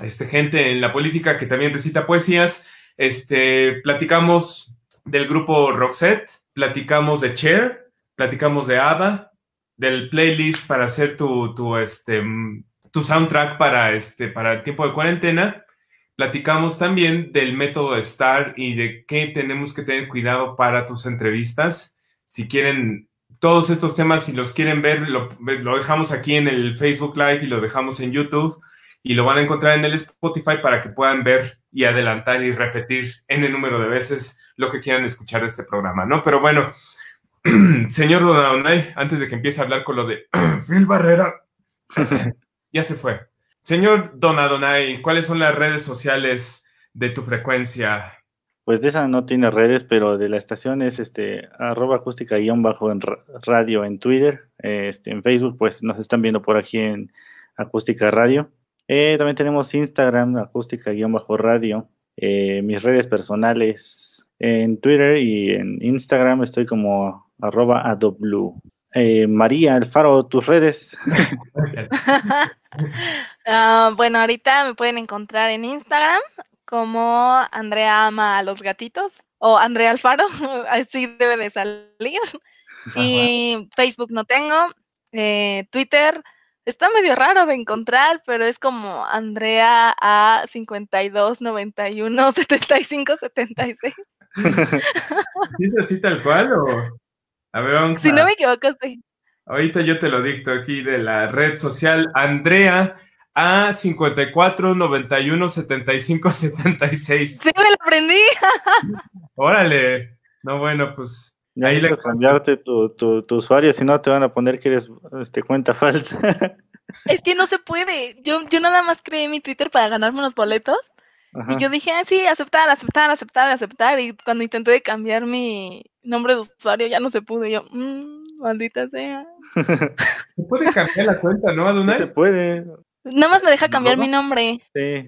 este, gente en la política que también recita poesías. Este, platicamos del grupo Roxette, platicamos de Cher, platicamos de ABBA, del playlist para hacer tu, tu, este, tu soundtrack para, este, para el tiempo de cuarentena. Platicamos también del método STAR y de qué tenemos que tener cuidado para tus entrevistas. Si quieren todos estos temas, si los quieren ver, lo, dejamos aquí en el Facebook Live y lo dejamos en YouTube y lo van a encontrar en el Spotify para que puedan ver y adelantar y repetir en el número de veces lo que quieran escuchar de este programa, ¿no? Pero bueno, *clears throat* señor Donadonay, antes de que empiece a hablar con lo de *clears throat* Phil Barrera, *clears throat* ya se fue. Señor Donadonay, ¿cuáles son las redes sociales de tu frecuencia? Pues de esa no tiene redes, pero de la estación es este arroba acústica guion bajo en radio en Twitter, este, en Facebook, pues nos están viendo por aquí en acústica radio. Eh, también tenemos Instagram, acústica-radio. Eh, mis redes personales en Twitter y en Instagram estoy como arroba. Eh, María Alfaro, tus redes. uh, *laughs* bueno, ahorita me pueden encontrar en Instagram como Andrea ama a los gatitos o Andrea Alfaro, *laughs* así debe de salir. *laughs* Y Facebook no tengo, eh, Twitter Está medio raro de encontrar, pero es como Andrea A 52 91 75 76. ¿Es así tal cual o? A ver, vamos Si no me equivoco, sí. Ahorita yo te lo dicto aquí de la red social Andrea A 54 91 75 76. Sí, me lo aprendí. Órale. No, bueno, pues ya ahí le cambiarte tu, tu, tu, usuario, si no te van a poner que eres este, cuenta falsa. *laughs* Es que no se puede. Yo, yo nada más creé mi Twitter para ganarme unos boletos. Y yo dije, ah, sí, aceptar, aceptar, aceptar, aceptar. Y cuando intenté cambiar mi nombre de usuario ya no se pudo. yo, mmm, maldita sea. *laughs* Se puede cambiar la cuenta, ¿no, Adonai? se puede. Nada más me deja cambiar mi nombre. Sí.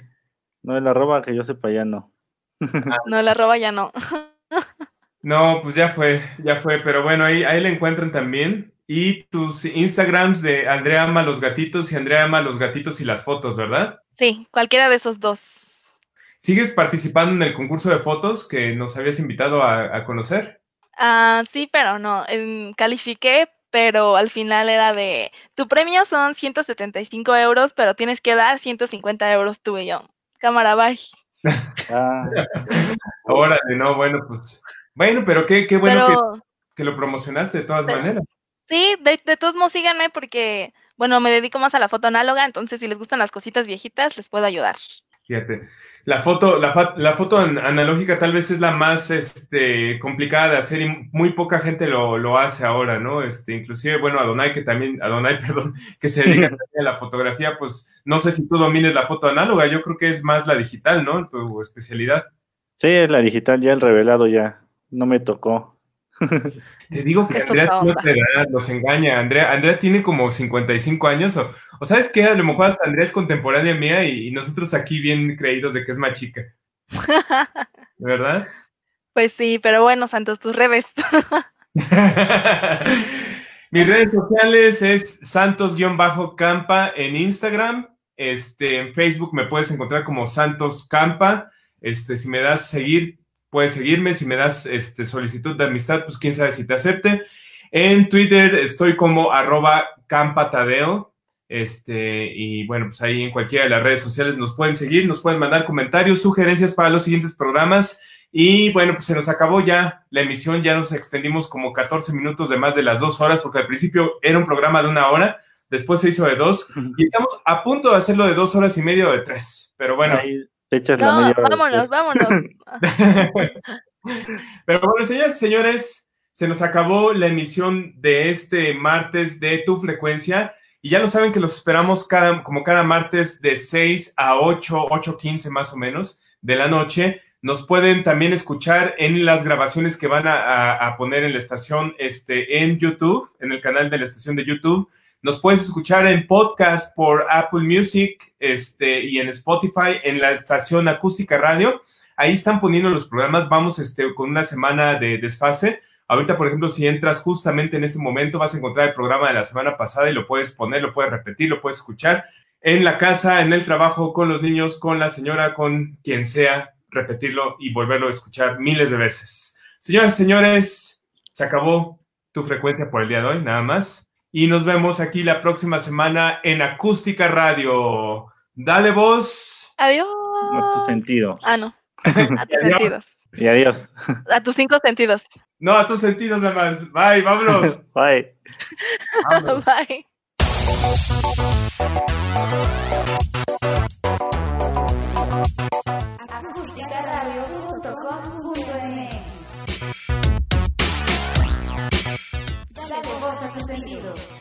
No, el arroba que yo sepa ya no. no, el arroba ya no. No, pues ya fue, ya fue, pero bueno, ahí, ahí la encuentran también. Y tus Instagrams de Andrea ama los gatitos y Andrea ama los gatitos y las fotos, ¿verdad? Sí, cualquiera de esos dos. ¿Sigues participando en el concurso de fotos que nos habías invitado a, conocer? Ah, sí, pero no. califiqué, pero al final era de, tu premio son 175 euros, pero tienes que dar 150 euros tú y yo. Cámara, bye. *laughs* ah. *laughs* Órale, no, bueno, pues bueno, pero qué, qué bueno que, lo promocionaste de todas maneras. Sí, de, todos modos síganme porque, bueno, me dedico más a la foto análoga, entonces si les gustan las cositas viejitas, les puedo ayudar. Fíjate, la foto, la, la foto analógica tal vez es la más este, complicada de hacer y muy poca gente lo, lo, hace ahora, ¿no? Este, inclusive, bueno, Adonai, que también, Adonai, *laughs* perdón, que se dedica *laughs* a la fotografía, pues no sé si tú domines la foto análoga, yo creo que es más la digital, ¿no? Tu especialidad. Sí, es la digital, ya el revelado ya no me tocó. *laughs* Te digo que Andrea nos engaña. Andrea, Andrea tiene como 55 años, o, o sabes que a lo mejor hasta Andrea es contemporánea mía y, nosotros aquí bien creídos de que es más chica. *laughs* ¿Verdad? Pues sí, pero bueno, Santos, tus redes. *laughs* Mis redes sociales es santos-campa en Instagram. Este, en Facebook me puedes encontrar como Santos Campa. Este, si me das seguir, puedes seguirme. Si me das este, solicitud de amistad, pues quién sabe si te acepte. En Twitter estoy como arroba campatadeo. Este, y bueno, pues ahí en cualquiera de las redes sociales nos pueden seguir, nos pueden mandar comentarios, sugerencias para los siguientes programas. Y bueno, pues se nos acabó ya la emisión, ya nos extendimos como 14 minutos de más de las dos horas, porque al principio era un programa de una hora, después se hizo de dos, y estamos a punto de hacerlo de dos horas y media o de tres. Pero bueno, no, vámonos, vámonos. *laughs* Pero bueno, señores y señores, se nos acabó la emisión de este martes de Tu Frecuencia. Y ya lo saben que los esperamos cada, como cada martes de 6 a 8, 8.15 más o menos de la noche, Nos pueden también escuchar en las grabaciones que van a, poner en la estación este, en YouTube, en el canal de la estación de YouTube. Nos puedes escuchar en podcast por Apple Music este, y en Spotify en la estación Acústica Radio. Ahí están poniendo los programas. Vamos este, con una semana de desfase. Ahorita, por ejemplo, si entras justamente en este momento, vas a encontrar el programa de la semana pasada y lo puedes poner, lo puedes repetir, lo puedes escuchar en la casa, en el trabajo, con los niños, con la señora, con quien sea repetirlo y volverlo a escuchar miles de veces. Señoras y señores, se acabó tu frecuencia por el día de hoy, nada más y nos vemos aquí la próxima semana en Acústica Radio. Dale voz. Adiós. A tu sentido. Ah, no. *laughs* A tus sentidos. Y adiós. A tus cinco sentidos. No, a tus sentidos nada más. Bye, vámonos. *laughs* Bye. Vámonos. *laughs* Bye. 22.